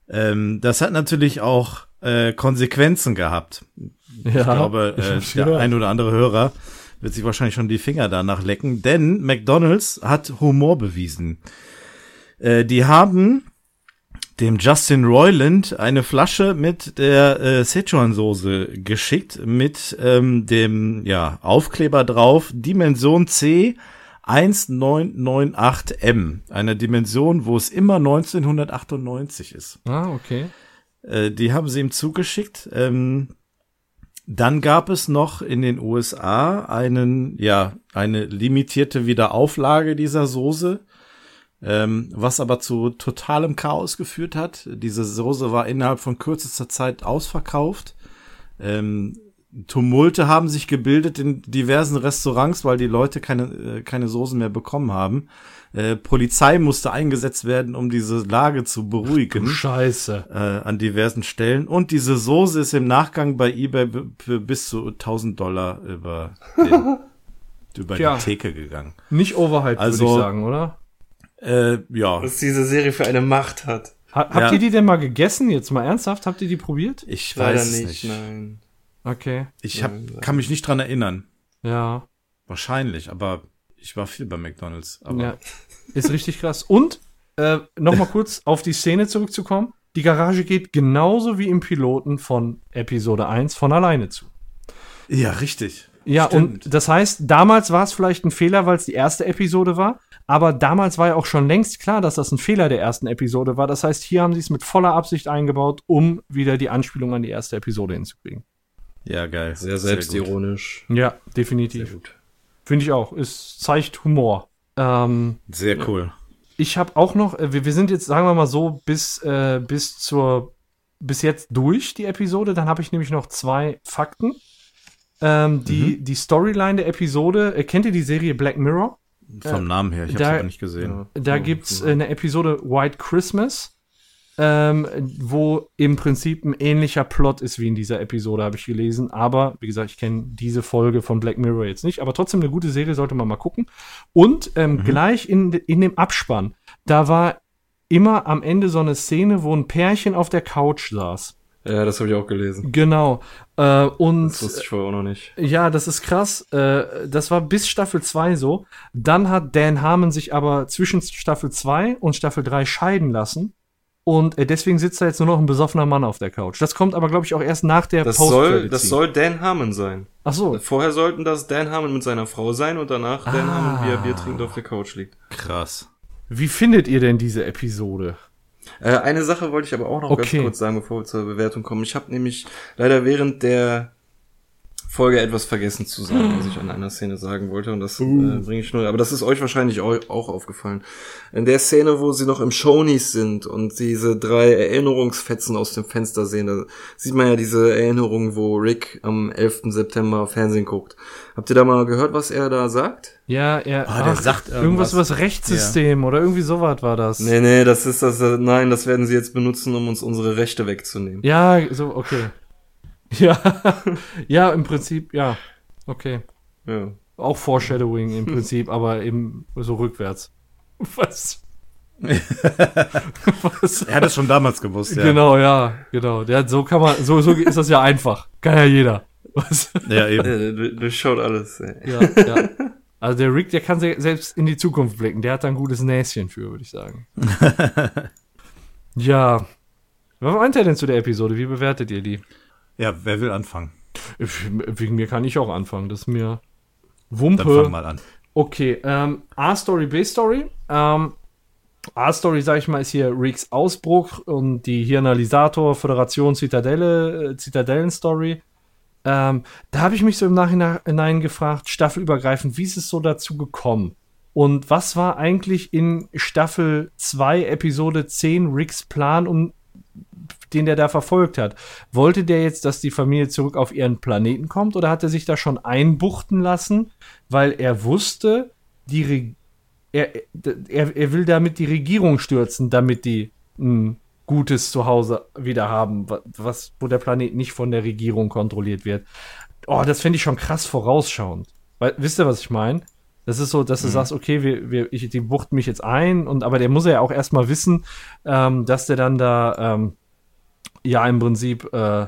Ähm, das hat natürlich auch äh, Konsequenzen gehabt. Ja, Ich glaube, ich äh, hab's der gehört. ein oder andere Hörer wird sich wahrscheinlich schon die Finger danach lecken, denn McDonald's hat Humor bewiesen. Äh, die haben dem Justin Roiland eine Flasche mit der äh, Szechuan-Soße geschickt, mit ähm, dem ja, Aufkleber drauf, Dimension C 1998M. Eine Dimension, wo es immer 1998 ist. Ah, okay. Äh, die haben sie ihm zugeschickt. Ähm, dann gab es noch in den USA einen, ja, eine limitierte Wiederauflage dieser Soße, ähm, was aber zu totalem Chaos geführt hat. Diese Soße war innerhalb von kürzester Zeit ausverkauft. Ähm, Tumulte haben sich gebildet in diversen Restaurants, weil die Leute keine, äh, keine Soßen mehr bekommen haben. Äh, Polizei musste eingesetzt werden, um diese Lage zu beruhigen Scheiße. äh, an diversen Stellen. Und diese Soße ist im Nachgang bei eBay für bis zu 1000 Dollar über, den, über Tja. die Theke gegangen. Nicht Overhyped, Also- würde ich sagen, oder? Äh, ja, Was diese Serie für eine Macht hat. Ha habt Ja. ihr die denn mal gegessen? Jetzt mal ernsthaft? Habt ihr die probiert? ich Leider weiß es nicht, nicht. nein. Okay. Ich hab, kann mich nicht dran erinnern. Ja. Wahrscheinlich, aber ich war viel bei McDonalds. Aber Ja, ist richtig krass. Und äh, noch mal kurz auf die Szene zurückzukommen. Die Garage geht genauso wie im Piloten von Episode 1 von alleine zu. ja richtig. Ja, Stimmt. und das heißt, damals war es vielleicht ein Fehler, weil es die erste Episode war, aber damals war ja auch schon längst klar, dass das ein Fehler der ersten Episode war. Das heißt, hier haben sie es mit voller Absicht eingebaut, um wieder die Anspielung an die erste Episode hinzukriegen. Ja, geil. Sehr gut. selbstironisch. Ja, definitiv. Sehr gut. Finde ich auch. Es zeigt Humor. Ähm, Sehr cool. ich habe auch noch, äh, wir, wir sind jetzt, sagen wir mal so, bis, äh, bis zur, bis jetzt durch die Episode. Dann habe ich nämlich noch zwei Fakten. Ähm, die, die Storyline der Episode, äh, kennt ihr die Serie Black Mirror? Vom Namen her. Ich habe aber nicht gesehen. Da gibt's äh, eine Episode White Christmas, ähm, wo im Prinzip ein ähnlicher Plot ist wie in dieser Episode, habe ich gelesen. Aber, wie gesagt, ich kenne diese Folge von Black Mirror jetzt nicht. Aber trotzdem eine gute Serie, sollte man mal gucken. Und ähm, gleich in, in dem Abspann, da war immer am Ende so eine Szene, wo ein Pärchen auf der Couch saß. Ja, das habe ich auch gelesen. Genau. Äh, und Das wusste ich vorher auch noch nicht. ja, das ist krass. Äh, das war bis Staffel 2 so. Dann hat Dan Harmon sich aber zwischen Staffel 2 und Staffel 3 scheiden lassen. Und äh, deswegen sitzt da jetzt nur noch ein besoffener Mann auf der Couch. Das kommt aber, glaube ich, auch erst nach der Das Post- soll, das soll Dan Harmon sein. Ach so. Vorher sollten das Dan Harmon mit seiner Frau sein und danach Dan Ah. Harmon, wie er Bier trinkend auf der Couch liegt. Krass. Wie findet ihr denn diese Episode? Äh, eine Sache wollte ich aber auch noch Okay. ganz kurz sagen, bevor wir zur Bewertung kommen. Ich habe nämlich leider während der Folge etwas vergessen zu sagen, was ich an einer Szene sagen wollte. Und das äh, bringe ich nur. Aber das ist euch wahrscheinlich auch aufgefallen. In der Szene, wo sie noch im Shonies sind und diese drei Erinnerungsfetzen aus dem Fenster sehen, da sieht man ja diese Erinnerung, wo Rick am 11. September Fernsehen guckt. Habt ihr da mal gehört, was er da sagt? Ja, er Ah, der sagt irgendwas irgendwas. über das Rechtssystem oder irgendwie sowas war das. Nee, nee, das ist das, äh, nein, das werden sie jetzt benutzen, um uns unsere Rechte wegzunehmen. Ja, so, okay. Ja, ja, im Prinzip, ja. Okay. Ja. Auch Foreshadowing im Prinzip, aber eben so rückwärts. Was? Was? Er hat es schon damals gewusst, ja. Genau, ja, genau. Der, so kann man, so, so ist das ja einfach. Kann ja jeder. Was? Ja, eben. Äh, du- du schaut alles. ey. Ja, ja. Also der Rick, der kann se- selbst in die Zukunft blicken. Der hat da ein gutes Näschen für, würde ich sagen. ja. Was meint ihr denn zu der Episode? Wie bewertet ihr die? Ja, wer will anfangen? Ich- Wegen mir kann ich auch anfangen. Das ist mir Dann Wumpe. fang mal an. Okay, ähm, A-Story, B-Story. Ähm, A-Story, sag ich mal, ist hier Ricks Ausbruch und die Hirnalisator, Föderation, Zitadelle, äh, Zitadellen-Story. Ähm, da habe ich mich so im Nachhinein gefragt, staffelübergreifend, wie ist es so dazu gekommen? Und was war eigentlich in Staffel 2, Episode 10 Ricks Plan, um den der da verfolgt hat? Wollte der jetzt, dass die Familie zurück auf ihren Planeten kommt oder hat er sich da schon einbuchten lassen, weil er wusste, die Re er, er, er will damit die Regierung stürzen, damit die ein gutes Zuhause wieder haben, wa- was, wo der Planet nicht von der Regierung kontrolliert wird. Oh, das finde ich schon krass vorausschauend. Weil, wisst ihr, was ich meine? Das ist so, dass du sagst, okay, wir, wir, ich, die buchten mich jetzt ein, und aber der muss ja auch erstmal wissen, ähm, dass der dann da ähm, ja im Prinzip äh,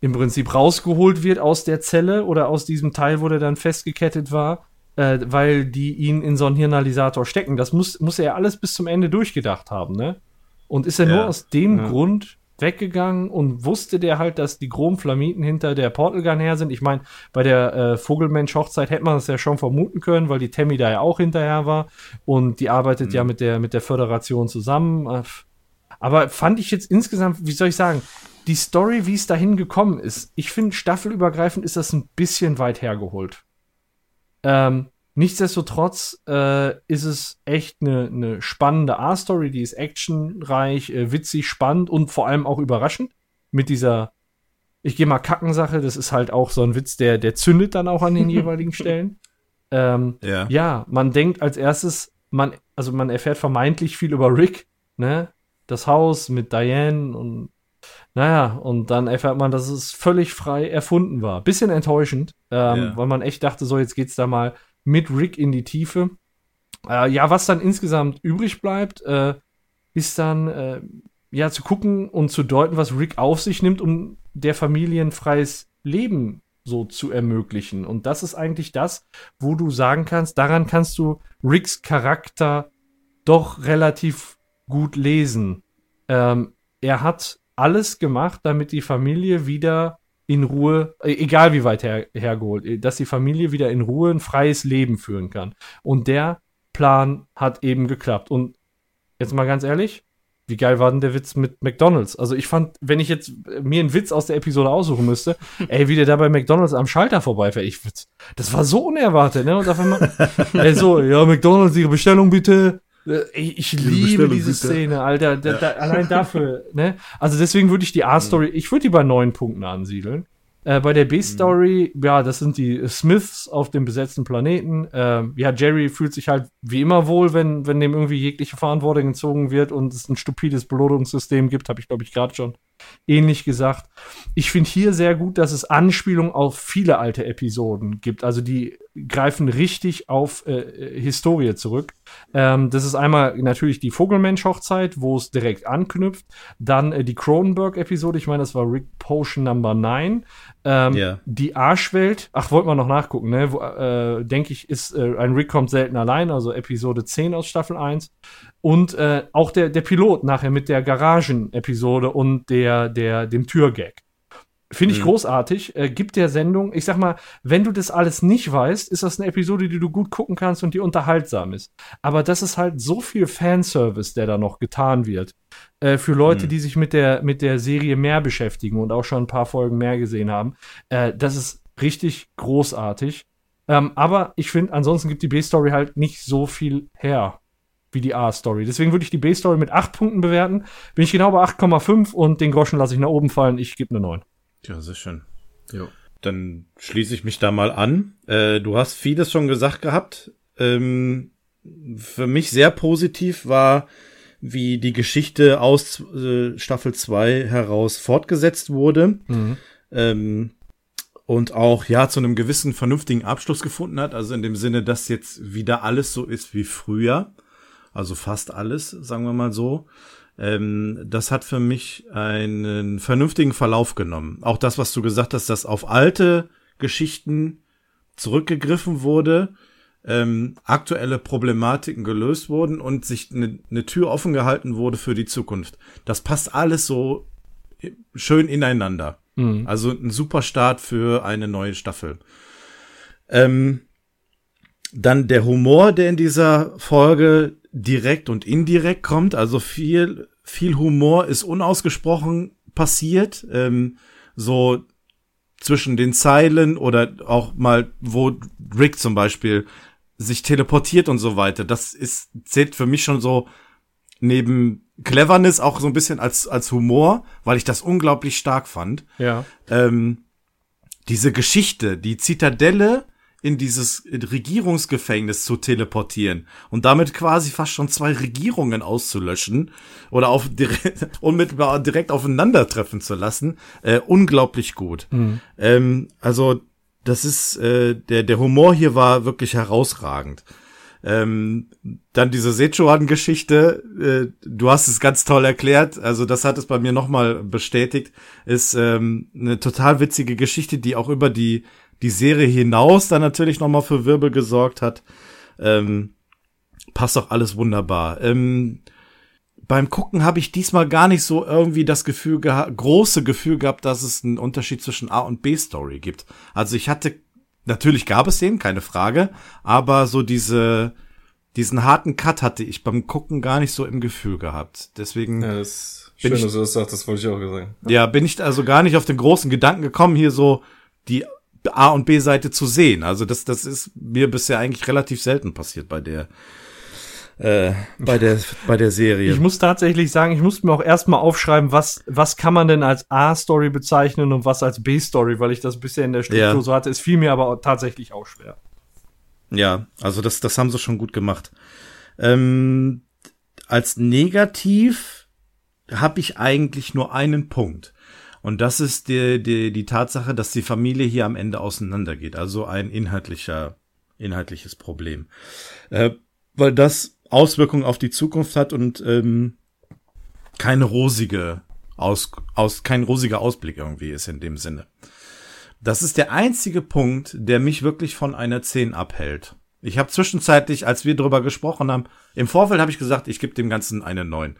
im Prinzip rausgeholt wird aus der Zelle oder aus diesem Teil, wo der dann festgekettet war, äh, weil die ihn in so einen Hirnalisator stecken. Das muss, muss er alles bis zum Ende durchgedacht haben, ne? Und ist er Ja. nur aus dem Ja. Grund weggegangen und wusste der halt, dass die Chromflamiten hinter der Portal Gun her sind. Ich meine, bei der äh, Vogelmensch-Hochzeit hätte man das ja schon vermuten können, weil die Tammy da ja auch hinterher war und die arbeitet ja mit der, mit der Föderation zusammen. Aber fand ich jetzt insgesamt, wie soll ich sagen, die Story, wie es dahin gekommen ist, ich finde, staffelübergreifend ist das ein bisschen weit hergeholt. Ähm, nichtsdestotrotz äh, ist es echt eine ne spannende A-Story, die ist actionreich, äh, witzig, spannend und vor allem auch überraschend. Mit dieser, ich gehe mal Kackensache, das ist halt auch so ein Witz, der, der zündet dann auch an den jeweiligen Stellen. Ähm, Ja. ja, man denkt als erstes, man, also man erfährt vermeintlich viel über Rick, ne? Das Haus mit Diane und naja, und dann erfährt man, dass es völlig frei erfunden war. Bisschen enttäuschend, ähm, Ja. weil man echt dachte, so, jetzt geht's da mal mit Rick in die Tiefe. Äh, ja, was dann insgesamt übrig bleibt, äh, ist dann äh, ja zu gucken und zu deuten, was Rick auf sich nimmt, um der Familie ein freies Leben so zu ermöglichen. Und das ist eigentlich das, wo du sagen kannst, daran kannst du Ricks Charakter doch relativ gut lesen. Ähm, er hat alles gemacht, damit die Familie wieder in Ruhe, äh, egal wie weit her, hergeholt, äh, dass die Familie wieder in Ruhe ein freies Leben führen kann. Und der Plan hat eben geklappt. Und jetzt mal ganz ehrlich, wie geil war denn der Witz mit McDonalds? Also ich fand, wenn ich jetzt äh, mir einen Witz aus der Episode aussuchen müsste, ey, wie der da bei McDonalds am Schalter vorbeifährt, ich, das war so unerwartet, ne? Und auf einmal, ey, so, ja, McDonalds, Ihre Bestellung bitte. Äh, Ich, ich liebe diese. Szene, Alter. Da, da, allein dafür, ne? Also deswegen würde ich die A-Story, ich würde die bei neun Punkten ansiedeln. Äh, bei der B-Story, ja, das sind die Smiths auf dem besetzten Planeten. Ähm, ja, Jerry fühlt sich halt wie immer wohl, wenn, wenn dem irgendwie jegliche Verantwortung entzogen wird und es ein stupides Belohnungssystem gibt, habe ich, glaube ich, gerade schon ähnlich gesagt. Ich finde hier sehr gut, dass es Anspielungen auf viele alte Episoden gibt. Also die greifen richtig auf äh, äh, Historie zurück. Ähm, das ist einmal natürlich die Vogelmensch-Hochzeit, wo es direkt anknüpft. Dann äh, die Cronenberg-Episode, ich meine, das war Rick Potion Number 9. Ähm, Ja. Die Arschwelt, ach, wollten wir noch nachgucken, ne? Äh, Denke ich, ist äh, ein Rick kommt selten allein, also Episode 10 aus Staffel 1. Und äh, auch der, der Pilot nachher mit der Garagen-Episode und der, der, dem Türgag. Finde ich Mhm. großartig. Äh, gibt der Sendung, ich sag mal, wenn du das alles nicht weißt, ist das eine Episode, die du gut gucken kannst und die unterhaltsam ist. Aber das ist halt so viel Fanservice, der da noch getan wird. Äh, für Leute, Mhm. die sich mit der, mit der Serie mehr beschäftigen und auch schon ein paar Folgen mehr gesehen haben. Äh, das ist richtig großartig. Ähm, aber ich finde, ansonsten gibt die B-Story halt nicht so viel her wie die A-Story. Deswegen würde ich die B-Story mit 8 Punkten bewerten. Bin ich genau bei 8,5 und den Groschen lasse ich nach oben fallen. Ich gebe eine 9. Ja, sehr schön. Jo. Dann schließe ich mich da mal an. Äh, du hast vieles schon gesagt gehabt. Ähm, für mich sehr positiv war, wie die Geschichte aus äh, Staffel 2 heraus fortgesetzt wurde. Ähm, und auch ja zu einem gewissen vernünftigen Abschluss gefunden hat. Also in dem Sinne, dass jetzt wieder alles so ist wie früher. Also fast alles, sagen wir mal so. Ähm, das hat für mich einen vernünftigen Verlauf genommen. Auch das, was du gesagt hast, dass auf alte Geschichten zurückgegriffen wurde, ähm, aktuelle Problematiken gelöst wurden und sich eine ne Tür offen gehalten wurde für die Zukunft. Das passt alles so schön ineinander. Mhm. Also ein super Start für eine neue Staffel. Ähm, dann der Humor, der in dieser Folge direkt und indirekt kommt. Also viel, viel Humor ist unausgesprochen passiert. Ähm, so zwischen den Zeilen oder auch mal, wo Rick zum Beispiel sich teleportiert und so weiter. Das ist, zählt für mich schon so neben Cleverness auch so ein bisschen als, als Humor, weil ich das unglaublich stark fand Ja. ähm, diese Geschichte, die Zitadelle in dieses Regierungsgefängnis zu teleportieren und damit quasi fast schon zwei Regierungen auszulöschen oder auf direkt, unmittelbar direkt aufeinandertreffen zu lassen, äh, unglaublich gut. Ähm, also das ist äh, der der Humor hier war wirklich herausragend. Ähm, dann diese Sechuan-Geschichte, äh, du hast es ganz toll erklärt, also das hat es bei mir nochmal bestätigt, ist ähm, eine total witzige Geschichte, die auch über die, die Serie hinaus dann natürlich nochmal für Wirbel gesorgt hat. Ähm, passt doch alles wunderbar. Ähm, beim Gucken habe ich diesmal gar nicht so irgendwie das Gefühl große Gefühl gehabt, dass es einen Unterschied zwischen A und B Story gibt. Also ich hatte natürlich gab es den, keine Frage, aber so diese diesen harten Cut hatte ich beim Gucken gar nicht so im Gefühl gehabt. Deswegen Ja, das ist Bin schön, ich- dass du das sagst, das wollte ich auch sagen. ja, bin ich also gar nicht auf den großen Gedanken gekommen, hier so die A und B Seite zu sehen. Also das das ist mir bisher eigentlich relativ selten passiert bei der äh, bei der bei der Serie. Ich muss tatsächlich sagen, ich musste mir auch erstmal aufschreiben, was, was kann man denn als A-Story bezeichnen und was als B-Story, weil ich das bisher in der Struktur Ja. so hatte. Es fiel mir aber tatsächlich auch schwer. Ja, also das, das haben sie schon gut gemacht. Ähm, als negativ habe ich eigentlich nur einen Punkt. Und das ist die, die, die Tatsache, dass die Familie hier am Ende auseinandergeht. Also ein inhaltlicher, inhaltliches Problem. Äh, weil das Auswirkungen auf die Zukunft hat und ähm, keine rosige aus, aus, kein rosiger Ausblick irgendwie ist in dem Sinne. Das ist der einzige Punkt, der mich wirklich von einer 10 abhält. Ich habe zwischenzeitlich, als wir drüber gesprochen haben, im Vorfeld habe ich gesagt, ich gebe dem Ganzen eine 9.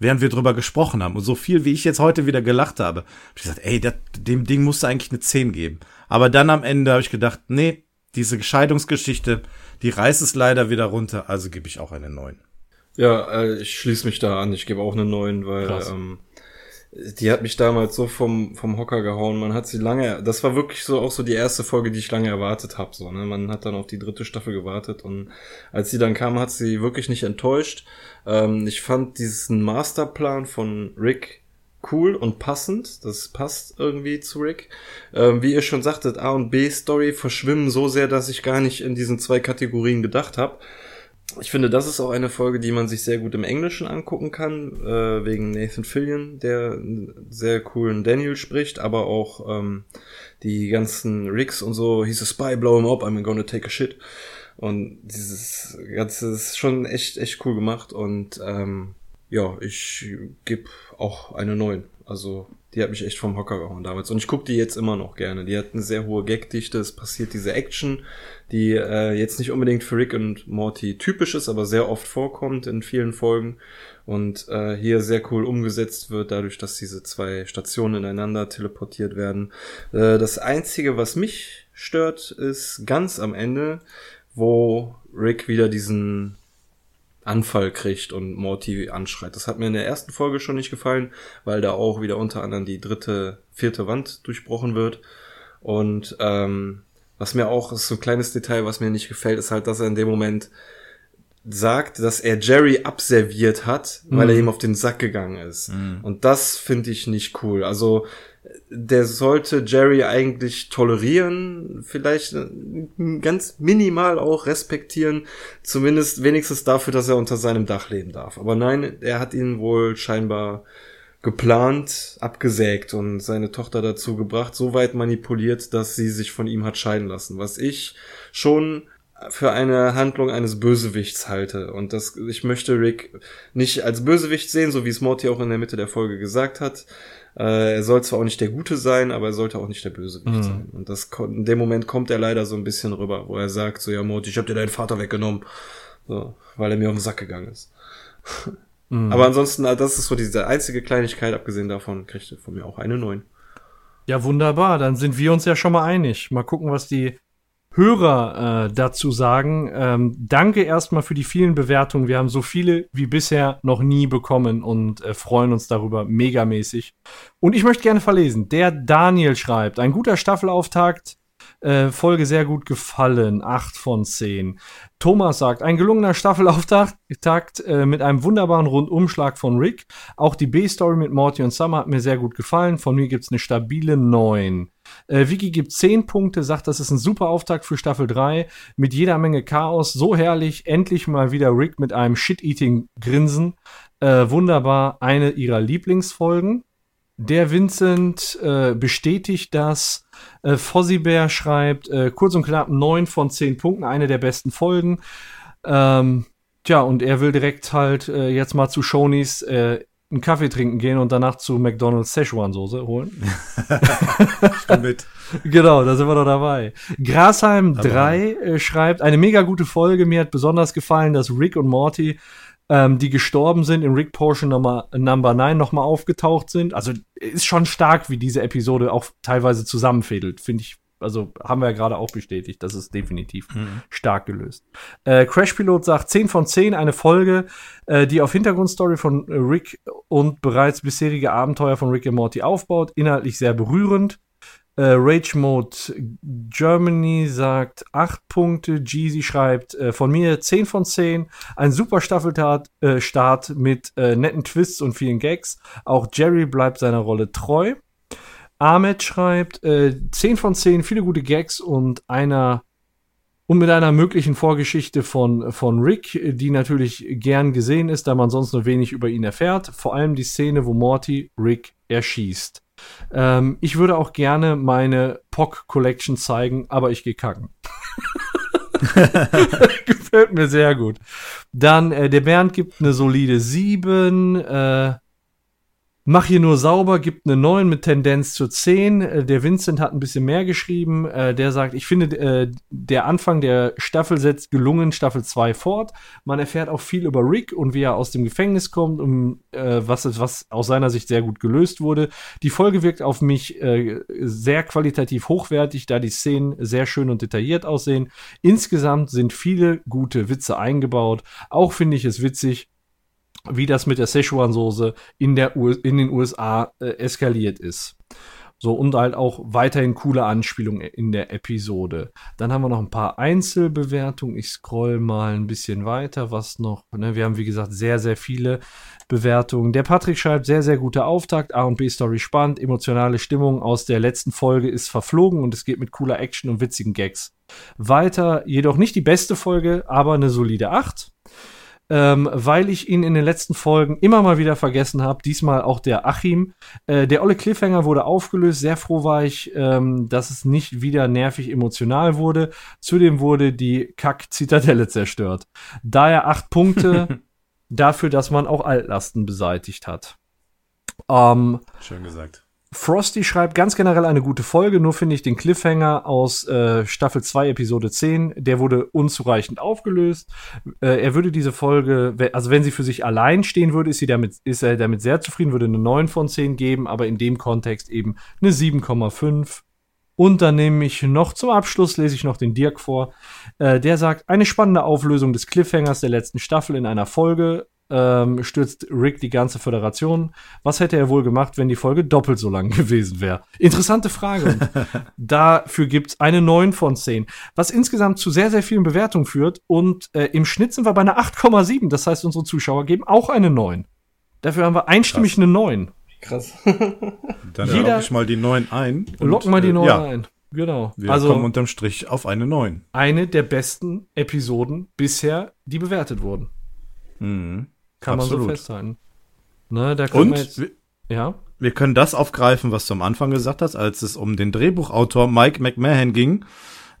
Während wir drüber gesprochen haben und so viel, wie ich jetzt heute wieder gelacht habe, habe ich gesagt, ey, dat, dem Ding musste eigentlich eine 10 geben. Aber dann am Ende habe ich gedacht, nee, diese Scheidungsgeschichte, die reißt es leider wieder runter, also gebe ich auch eine 9. Ja, äh, ich schließe mich da an. Ich gebe auch eine 9, weil Krass. ähm, die hat mich damals so vom, vom Hocker gehauen. Man hat sie lange, das war wirklich so auch so die erste Folge, die ich lange erwartet habe. So, ne? Man hat dann auf die dritte Staffel gewartet und als sie dann kam, hat sie wirklich nicht enttäuscht. Ähm, ich fand diesen Masterplan von Rick cool und passend. Das passt irgendwie zu Rick. Ähm, wie ihr schon sagtet, A und B Story verschwimmen so sehr, dass ich gar nicht in diesen zwei Kategorien gedacht habe. Ich finde, das ist auch eine Folge, die man sich sehr gut im Englischen angucken kann, äh, wegen Nathan Fillion, der sehr coolen Daniel spricht, aber auch ähm, die ganzen Ricks und so, he's a spy, blow him up, I'm gonna take a shit. Und dieses Ganze ist schon echt, echt cool gemacht und ähm, ja, ich gebe auch eine 9. Also Die hat mich echt vom Hocker gehauen damals. Und ich gucke die jetzt immer noch gerne. Die hat eine sehr hohe Gagdichte. Es passiert diese Action, die äh, jetzt nicht unbedingt für Rick und Morty typisch ist, aber sehr oft vorkommt in vielen Folgen. Und äh, hier sehr cool umgesetzt wird, dadurch, dass diese zwei Stationen ineinander teleportiert werden. Äh, das Einzige, was mich stört, ist ganz am Ende, wo Rick wieder diesen Anfall kriegt und Morty anschreit. Das hat mir in der ersten Folge schon nicht gefallen, weil da auch wieder unter anderem die dritte, vierte Wand durchbrochen wird. Und ähm, was mir auch, ist so ein kleines Detail, was mir nicht gefällt, ist halt, dass er in dem Moment sagt, dass er Jerry abserviert hat, weil Mhm. er ihm auf den Sack gegangen ist. Und das finde ich nicht cool. Also der sollte Jerry eigentlich tolerieren, vielleicht ganz minimal auch respektieren, zumindest wenigstens dafür, dass er unter seinem Dach leben darf. Aber nein, er hat ihn wohl scheinbar geplant, abgesägt und seine Tochter dazu gebracht, so weit manipuliert, dass sie sich von ihm hat scheiden lassen, was ich schon für eine Handlung eines Bösewichts halte. Und das, ich möchte Rick nicht als Bösewicht sehen, so wie es Morty auch in der Mitte der Folge gesagt hat. Äh, er soll zwar auch nicht der Gute sein, aber er sollte auch nicht der Bösewicht Mhm. sein. Und das in dem Moment kommt er leider so ein bisschen rüber, wo er sagt, so ja Morty, ich hab dir deinen Vater weggenommen. So, weil er mir auf den Sack gegangen ist. Mhm. Aber ansonsten, äh, das ist so diese einzige Kleinigkeit, abgesehen davon, kriegt er von mir auch eine 9. Ja, wunderbar. Dann sind wir uns ja schon mal einig. Mal gucken, was die Hörer äh, dazu sagen. Ähm, danke erstmal für die vielen Bewertungen. Wir haben so viele wie bisher noch nie bekommen und äh, freuen uns darüber megamäßig. Und ich möchte gerne verlesen. Der Daniel schreibt, ein guter Staffelauftakt. Äh, Folge sehr gut gefallen. 8 von 10. Thomas sagt, ein gelungener Staffelauftakt Takt, äh, mit einem wunderbaren Rundumschlag von Rick. Auch die B-Story mit Morty und Summer hat mir sehr gut gefallen. Von mir gibt's eine stabile 9. Äh, Vicky gibt 10 Punkte, sagt, das ist ein super Auftakt für Staffel 3 mit jeder Menge Chaos. So herrlich, endlich mal wieder Rick mit einem Shit-Eating-Grinsen. Äh, wunderbar, eine ihrer Lieblingsfolgen. Der Vincent äh, bestätigt das. Äh, Fozzibär schreibt, äh, kurz und knapp 9 von 10 Punkten, eine der besten Folgen. Ähm, tja, und er will direkt halt äh, jetzt mal zu Shonys äh, einen Kaffee trinken gehen und danach zu McDonald's Szechuan-Soße holen. mit. Genau, da sind wir doch dabei. Grasheim Aber- 3 äh, schreibt, eine mega gute Folge. Mir hat besonders gefallen, dass Rick und Morty, ähm, die gestorben sind, in Rick Portion Nummer, Number 9 nochmal aufgetaucht sind. Also ist schon stark, wie diese Episode auch teilweise zusammenfädelt, finde ich. Also haben wir ja gerade auch bestätigt, das ist definitiv stark gelöst. Äh, Crash Pilot sagt 10 von 10, eine Folge, äh, die auf Hintergrundstory von äh, Rick und bereits bisherige Abenteuer von Rick und Morty aufbaut. Inhaltlich sehr berührend. Äh, Rage Mode Germany sagt 8 Punkte. Jeezy schreibt äh, von mir 10 von 10. Ein super Staffelstart äh, Start mit netten Twists und vielen Gags. Auch Jerry bleibt seiner Rolle treu. Ahmed schreibt äh, 10 von 10, viele gute Gags und einer und mit einer möglichen Vorgeschichte von, von Rick, die natürlich gern gesehen ist, da man sonst nur wenig über ihn erfährt. Vor allem die Szene, wo Morty Rick erschießt. Ähm, ich würde auch gerne meine POC Collection zeigen, aber ich gehe kacken. Gefällt mir sehr gut. Dann äh, der Bernd gibt eine solide 7. Äh, Mach hier nur sauber, gibt eine 9 mit Tendenz zur 10. Äh, Der Vincent hat ein bisschen mehr geschrieben. Äh, Der sagt, ich finde, äh, der Anfang der Staffel setzt gelungen Staffel 2 fort. Man erfährt auch viel über Rick und wie er aus dem Gefängnis kommt und was, was aus seiner Sicht sehr gut gelöst wurde. Die Folge wirkt auf mich sehr qualitativ hochwertig, da die Szenen sehr schön und detailliert aussehen. Insgesamt sind viele gute Witze eingebaut. Auch finde ich es witzig, wie das mit der Szechuan-Soße in, in den USA äh, eskaliert ist. So, und halt auch weiterhin coole Anspielungen in der Episode. Dann haben wir noch ein paar Einzelbewertungen. Ich scroll mal ein bisschen weiter, was noch. Ne? Wir haben, wie gesagt, sehr, sehr viele Bewertungen. Der Patrick schreibt, sehr, sehr guter Auftakt. A und B-Story spannend. Emotionale Stimmung aus der letzten Folge ist verflogen und es geht mit cooler Action und witzigen Gags weiter. Jedoch nicht die beste Folge, aber eine solide 8 ähm, weil ich ihn in den letzten Folgen immer mal wieder vergessen habe. Diesmal auch der Achim. Äh, der olle Cliffhanger wurde aufgelöst. Sehr froh war ich, ähm, dass es nicht wieder nervig emotional wurde. Zudem wurde die Kack-Zitadelle zerstört. Daher acht Punkte dafür, dass man auch Altlasten beseitigt hat. Ähm, Schön gesagt. Frosty schreibt ganz generell eine gute Folge, nur finde ich den Cliffhanger aus äh, Staffel 2, Episode 10, der wurde unzureichend aufgelöst. Äh, er würde diese Folge, also wenn sie für sich allein stehen würde, ist, sie damit, ist er damit sehr zufrieden, würde eine 9 von 10 geben, aber in dem Kontext eben eine 7,5. Und dann nehme ich noch zum Abschluss, lese ich noch den Dirk vor. Äh, der sagt, eine spannende Auflösung des Cliffhangers der letzten Staffel in einer Folge ähm, stürzt Rick die ganze Föderation. Was hätte er wohl gemacht, wenn die Folge doppelt so lang gewesen wäre? Interessante Frage. Dafür gibt's eine 9 von 10, was insgesamt zu sehr, sehr vielen Bewertungen führt. Und äh, im Schnitt sind wir bei einer 8,7. Das heißt, unsere Zuschauer geben auch eine 9. Dafür haben wir einstimmig eine 9. Krass. Dann Jeder- logge ich mal die 9 ein. und, Locken mal die äh, 9 ja, ein. Genau. Wir also kommen unterm Strich auf eine 9. eine der besten Episoden bisher, die bewertet wurden. Mhm. Kann man Absolut. so festhalten. Ne, da Und man jetzt, wir, ja. wir können das aufgreifen, was du am Anfang gesagt hast, als es um den Drehbuchautor Mike McMahon ging.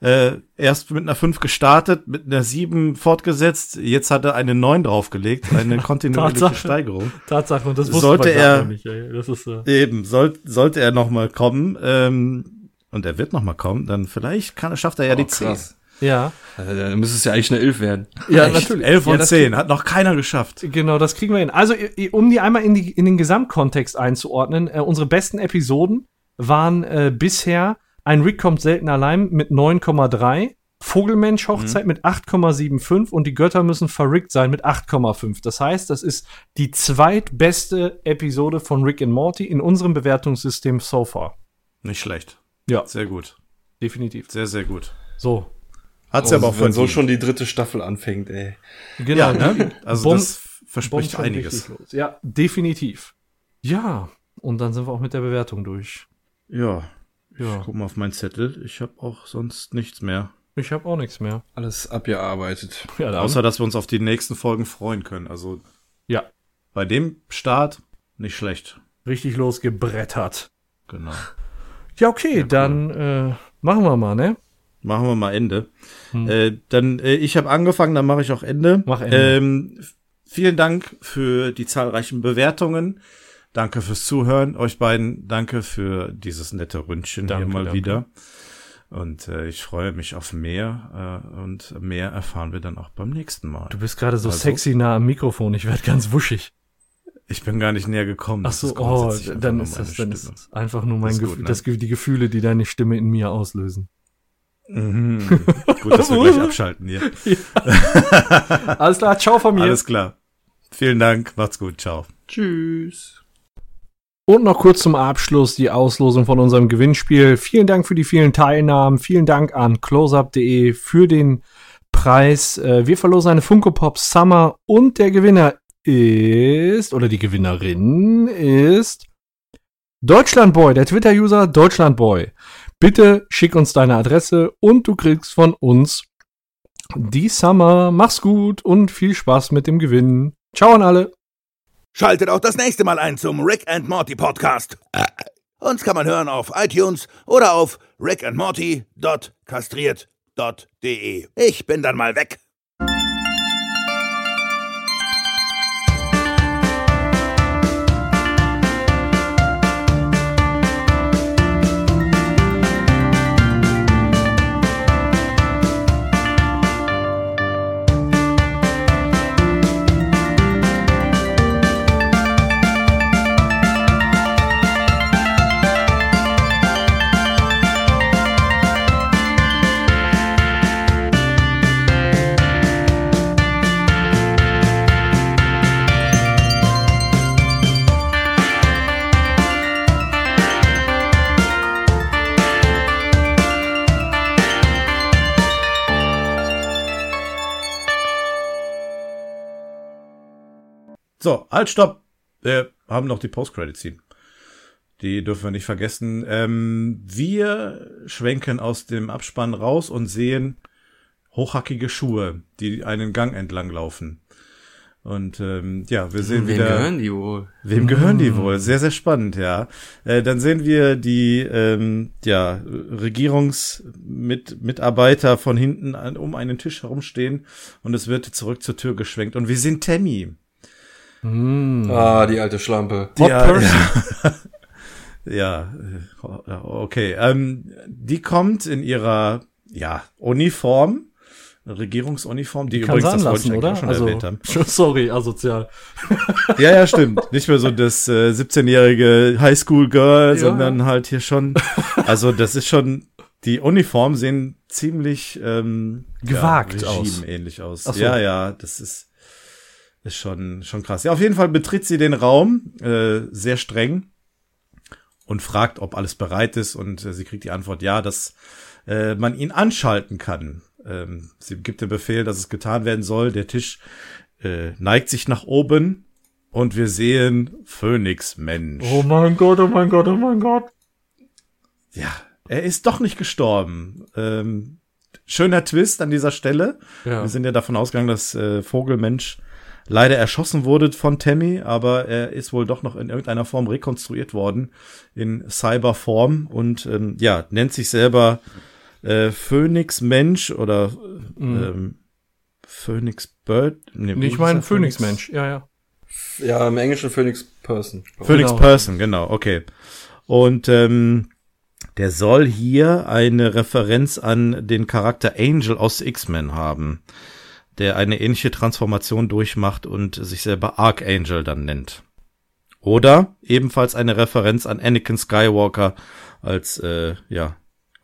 Äh, erst mit einer 5 gestartet, mit einer 7 fortgesetzt, jetzt hat er eine 9 draufgelegt, eine kontinuierliche Tatsache. Steigerung. Tatsache, und das wusste Sollte man er- nicht. Ey. Das ist, äh, Eben, soll, sollte er noch mal kommen, ähm, und er wird noch mal kommen, dann vielleicht kann, schafft er ja die 10. ja. Also, Dann müsste es ja eigentlich eine 11 werden. Ja, Echt? 11 Ja, und das 10, hat noch keiner geschafft. Genau, das kriegen wir hin. Also, um die einmal in, die, in den Gesamtkontext einzuordnen, äh, unsere besten Episoden waren äh, bisher ein Rick kommt selten allein mit 9,3, Vogelmensch Hochzeit mit 8,75 und die Götter müssen verrickt sein mit 8,5. Das heißt, das ist die zweitbeste Episode von Rick and Morty in unserem Bewertungssystem so far. Nicht schlecht. Ja. Sehr gut. Definitiv. Sehr, sehr gut. So. Hat sie aber auch wenn so schon die dritte Staffel anfängt, ey. Genau. Ja, ne? Also Bom- das verspricht schon einiges. Ja, definitiv. Ja, und dann sind wir auch mit der Bewertung durch. Ja, Ja, guck mal auf meinen Zettel. Ich habe auch sonst nichts mehr. ich habe auch nichts mehr. Alles abgearbeitet. Ja, dann. Außer, dass wir uns auf die nächsten Folgen freuen können. Also ja, bei dem Start nicht schlecht. richtig losgebrettert. Genau. Ja, okay, dann äh, machen wir mal, ne? Machen wir mal Ende. Hm. Äh, dann, äh, ich habe angefangen, dann mache ich auch Ende. Mach Ende. Ähm, vielen Dank für die zahlreichen Bewertungen. Danke fürs Zuhören, euch beiden. Danke für dieses nette Ründchen Danke, hier mal danke. wieder. Und äh, ich freue mich auf mehr äh, und mehr erfahren wir dann auch beim nächsten Mal. Du bist gerade so Also? sexy nah am Mikrofon, ich werde ganz wuschig. Ich bin gar nicht näher gekommen. Ach Das so, ist oh, dann ist das, dann ist Stimme. das einfach nur mein Gefühl, ne? das, die Gefühle, die deine Stimme in mir auslösen. Mhm. Gut, dass wir gleich abschalten hier. Alles klar, ciao von mir. Alles klar. Vielen Dank, macht's gut, ciao. Tschüss. Und noch kurz zum Abschluss die Auslosung von unserem Gewinnspiel. Vielen Dank für die vielen Teilnahmen. Vielen Dank an closeup.de für den Preis. Äh, Wir verlosen eine Funko Pop Summer und der Gewinner ist, oder die Gewinnerin ist Deutschlandboy, der Twitter-User Deutschlandboy. Bitte schick uns deine Adresse und du kriegst von uns die Summer. Mach's gut und viel Spaß mit dem Gewinn. Ciao an alle. Schaltet auch das nächste Mal ein zum Rick and Morty Podcast. Uns kann man hören auf iTunes oder auf rickandmorty.kastriert.de. Ich bin dann mal weg. So, halt, stopp. Wir haben noch die Post-Credit-Scene. Die dürfen wir nicht vergessen. Ähm, wir schwenken aus dem Abspann raus und sehen hochhackige Schuhe, die einen Gang entlang laufen. Und ähm, ja, wir sehen Wem wieder. gehören die wohl? Wem gehören die wohl? Sehr, sehr spannend, ja. Äh, dann sehen wir die ähm, ja, Regierungsmitarbeiter von hinten an, um einen Tisch herumstehen und es wird zurück zur Tür geschwenkt. Und wir sehen Tammy. Mm. Ah, die alte Schlampe. Hot Ja, ja. Ja, okay. Ähm, die kommt in ihrer ja, Uniform, Regierungsuniform, die, Kann übrigens das wollte ich oder? auch schon Also, erwähnt haben. sorry, asozial. Ja, ja, stimmt. Nicht mehr so das äh, 17-jährige Highschool-Girl, Ja. sondern halt hier schon. Also das ist schon. Die Uniformen sehen ziemlich ähm, Gewagt ja, aus. ähnlich aus. Ach so. Ja, ja, das ist ist schon schon krass. Ja, auf jeden Fall betritt sie den Raum äh, sehr streng und fragt, ob alles bereit ist und äh, sie kriegt die Antwort ja, dass äh, man ihn anschalten kann. Ähm, sie gibt den Befehl, dass es getan werden soll. Der Tisch äh, neigt sich nach oben und wir sehen Phönix Mensch. Oh mein Gott, oh mein Gott, oh mein Gott. Ja, er ist doch nicht gestorben. Ähm, schöner Twist an dieser Stelle. Ja. Wir sind ja davon ausgegangen, dass äh, Vogelmensch leider erschossen wurde von Tammy, aber er ist wohl doch noch in irgendeiner Form rekonstruiert worden in Cyberform und ähm, ja, nennt sich selber äh, Phoenix Mensch oder ähm, Phoenix Bird. Nee, Ich meine? Phoenix Mensch, ja, ja. Ja, im Englischen Phoenix Person. Phoenix Genau. Person, genau, okay. Und ähm, der soll hier eine Referenz an den Charakter Angel aus X-Men haben, der eine ähnliche Transformation durchmacht und sich selber Archangel dann nennt. Oder ebenfalls eine Referenz an Anakin Skywalker als, äh, ja,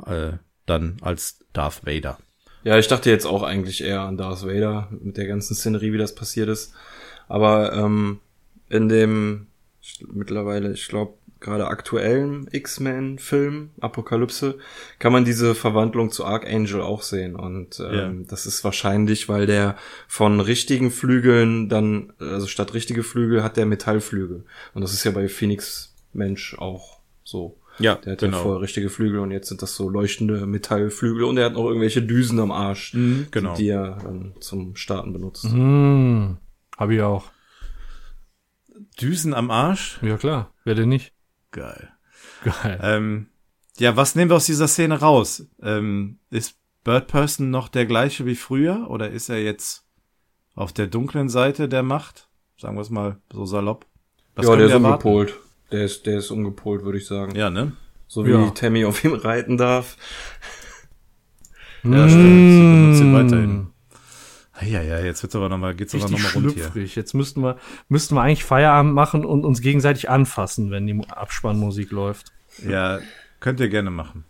äh, dann als Darth Vader. Ja, ich dachte jetzt auch eigentlich eher an Darth Vader mit der ganzen Szenerie, wie das passiert ist. Aber ähm, in dem mittlerweile, ich glaube, gerade aktuellen X-Men-Film, Apokalypse, kann man diese Verwandlung zu Archangel auch sehen. Und ähm, Ja. das ist wahrscheinlich, weil der von richtigen Flügeln dann, also statt richtige Flügel hat der Metallflügel. Und das ist ja bei Phoenix Mensch auch so. Ja, Der hatte vorher richtige Flügel und jetzt sind das so leuchtende Metallflügel und er hat noch irgendwelche Düsen am Arsch, Mhm, genau. die er dann zum Starten benutzt. Hm, hab ich auch. Düsen am Arsch? Ja, klar. Wer denn nicht? Geil. Geil. Ähm, ja, was nehmen wir aus dieser Szene raus? Ähm, ist Bird Person noch der gleiche wie früher oder ist er jetzt auf der dunklen Seite der Macht? Sagen wir es mal so salopp. Was ja, können der ist wir erwarten? umgepolt. Der ist, der ist umgepolt, würde ich sagen. Ja, ne? So wie Ja. Tammy auf ihm reiten darf. Ja, stimmt. Sie benutzt ihn Mm. weiterhin. Ja, ja, jetzt wird's aber noch mal, geht's aber noch Richtig mal rund hier. schlüpfrig. Jetzt müssten wir, müssten wir eigentlich Feierabend machen und uns gegenseitig anfassen, wenn die Mu- Abspannmusik läuft. Ja, könnt ihr gerne machen.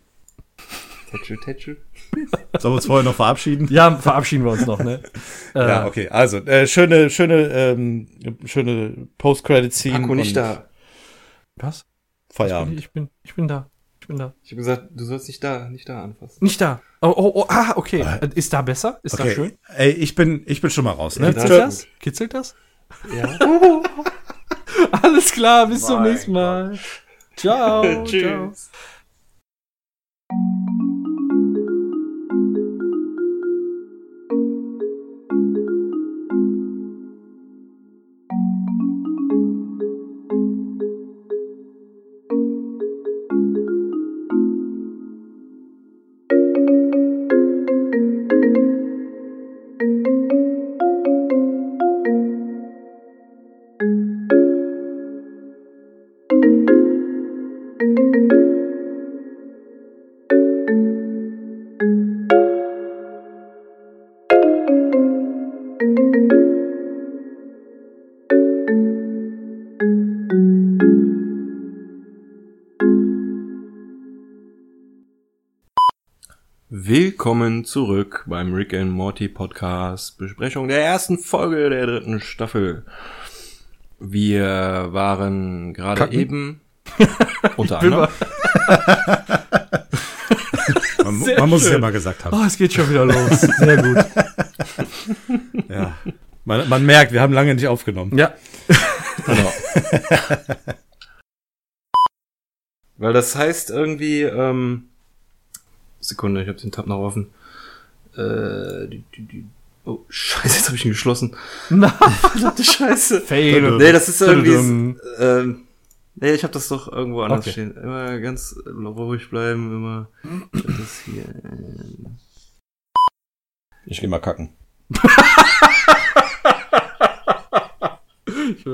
Tätschel, tätschel. Sollen wir uns vorher noch verabschieden? Ja, verabschieden wir uns noch, ne? Äh, Ja, okay. Also, äh, schöne, schöne, ähm, schöne Post-Credit-Scene. Akku nicht und da. Was? Feierabend. Ich bin, ich bin da. Ich bin da. Ich habe gesagt, du sollst nicht da, nicht da anfassen. Nicht da. Oh, oh, oh ah, okay. Äh, Ist da besser? Ist da Okay, schön? ey, ich bin, ich bin schon mal raus, ne? Kitzelt das? Kitzelt das? Ja. Alles klar, bis zum Mein nächsten Mal. Ciao. ciao. Tschüss. Willkommen zurück beim Rick and Morty Podcast. Besprechung der ersten Folge der dritten Staffel. Wir waren gerade eben unter anderem. Man, man muss es ja mal gesagt haben. Oh, es geht schon wieder los. Sehr gut. Ja. Man, man merkt, wir haben lange nicht aufgenommen. Ja. Genau. Weil das heißt irgendwie, ähm, Sekunde, ich habe den Tab noch offen. Äh, die, die, die, oh, scheiße, jetzt habe ich ihn geschlossen. Verdammte Scheiße. Fail. Nee, das ist irgendwie, ähm, nee, ich habe das doch irgendwo anders Okay. stehen. Immer ganz ruhig bleiben, immer das hier. Ich geh mal kacken. Ich-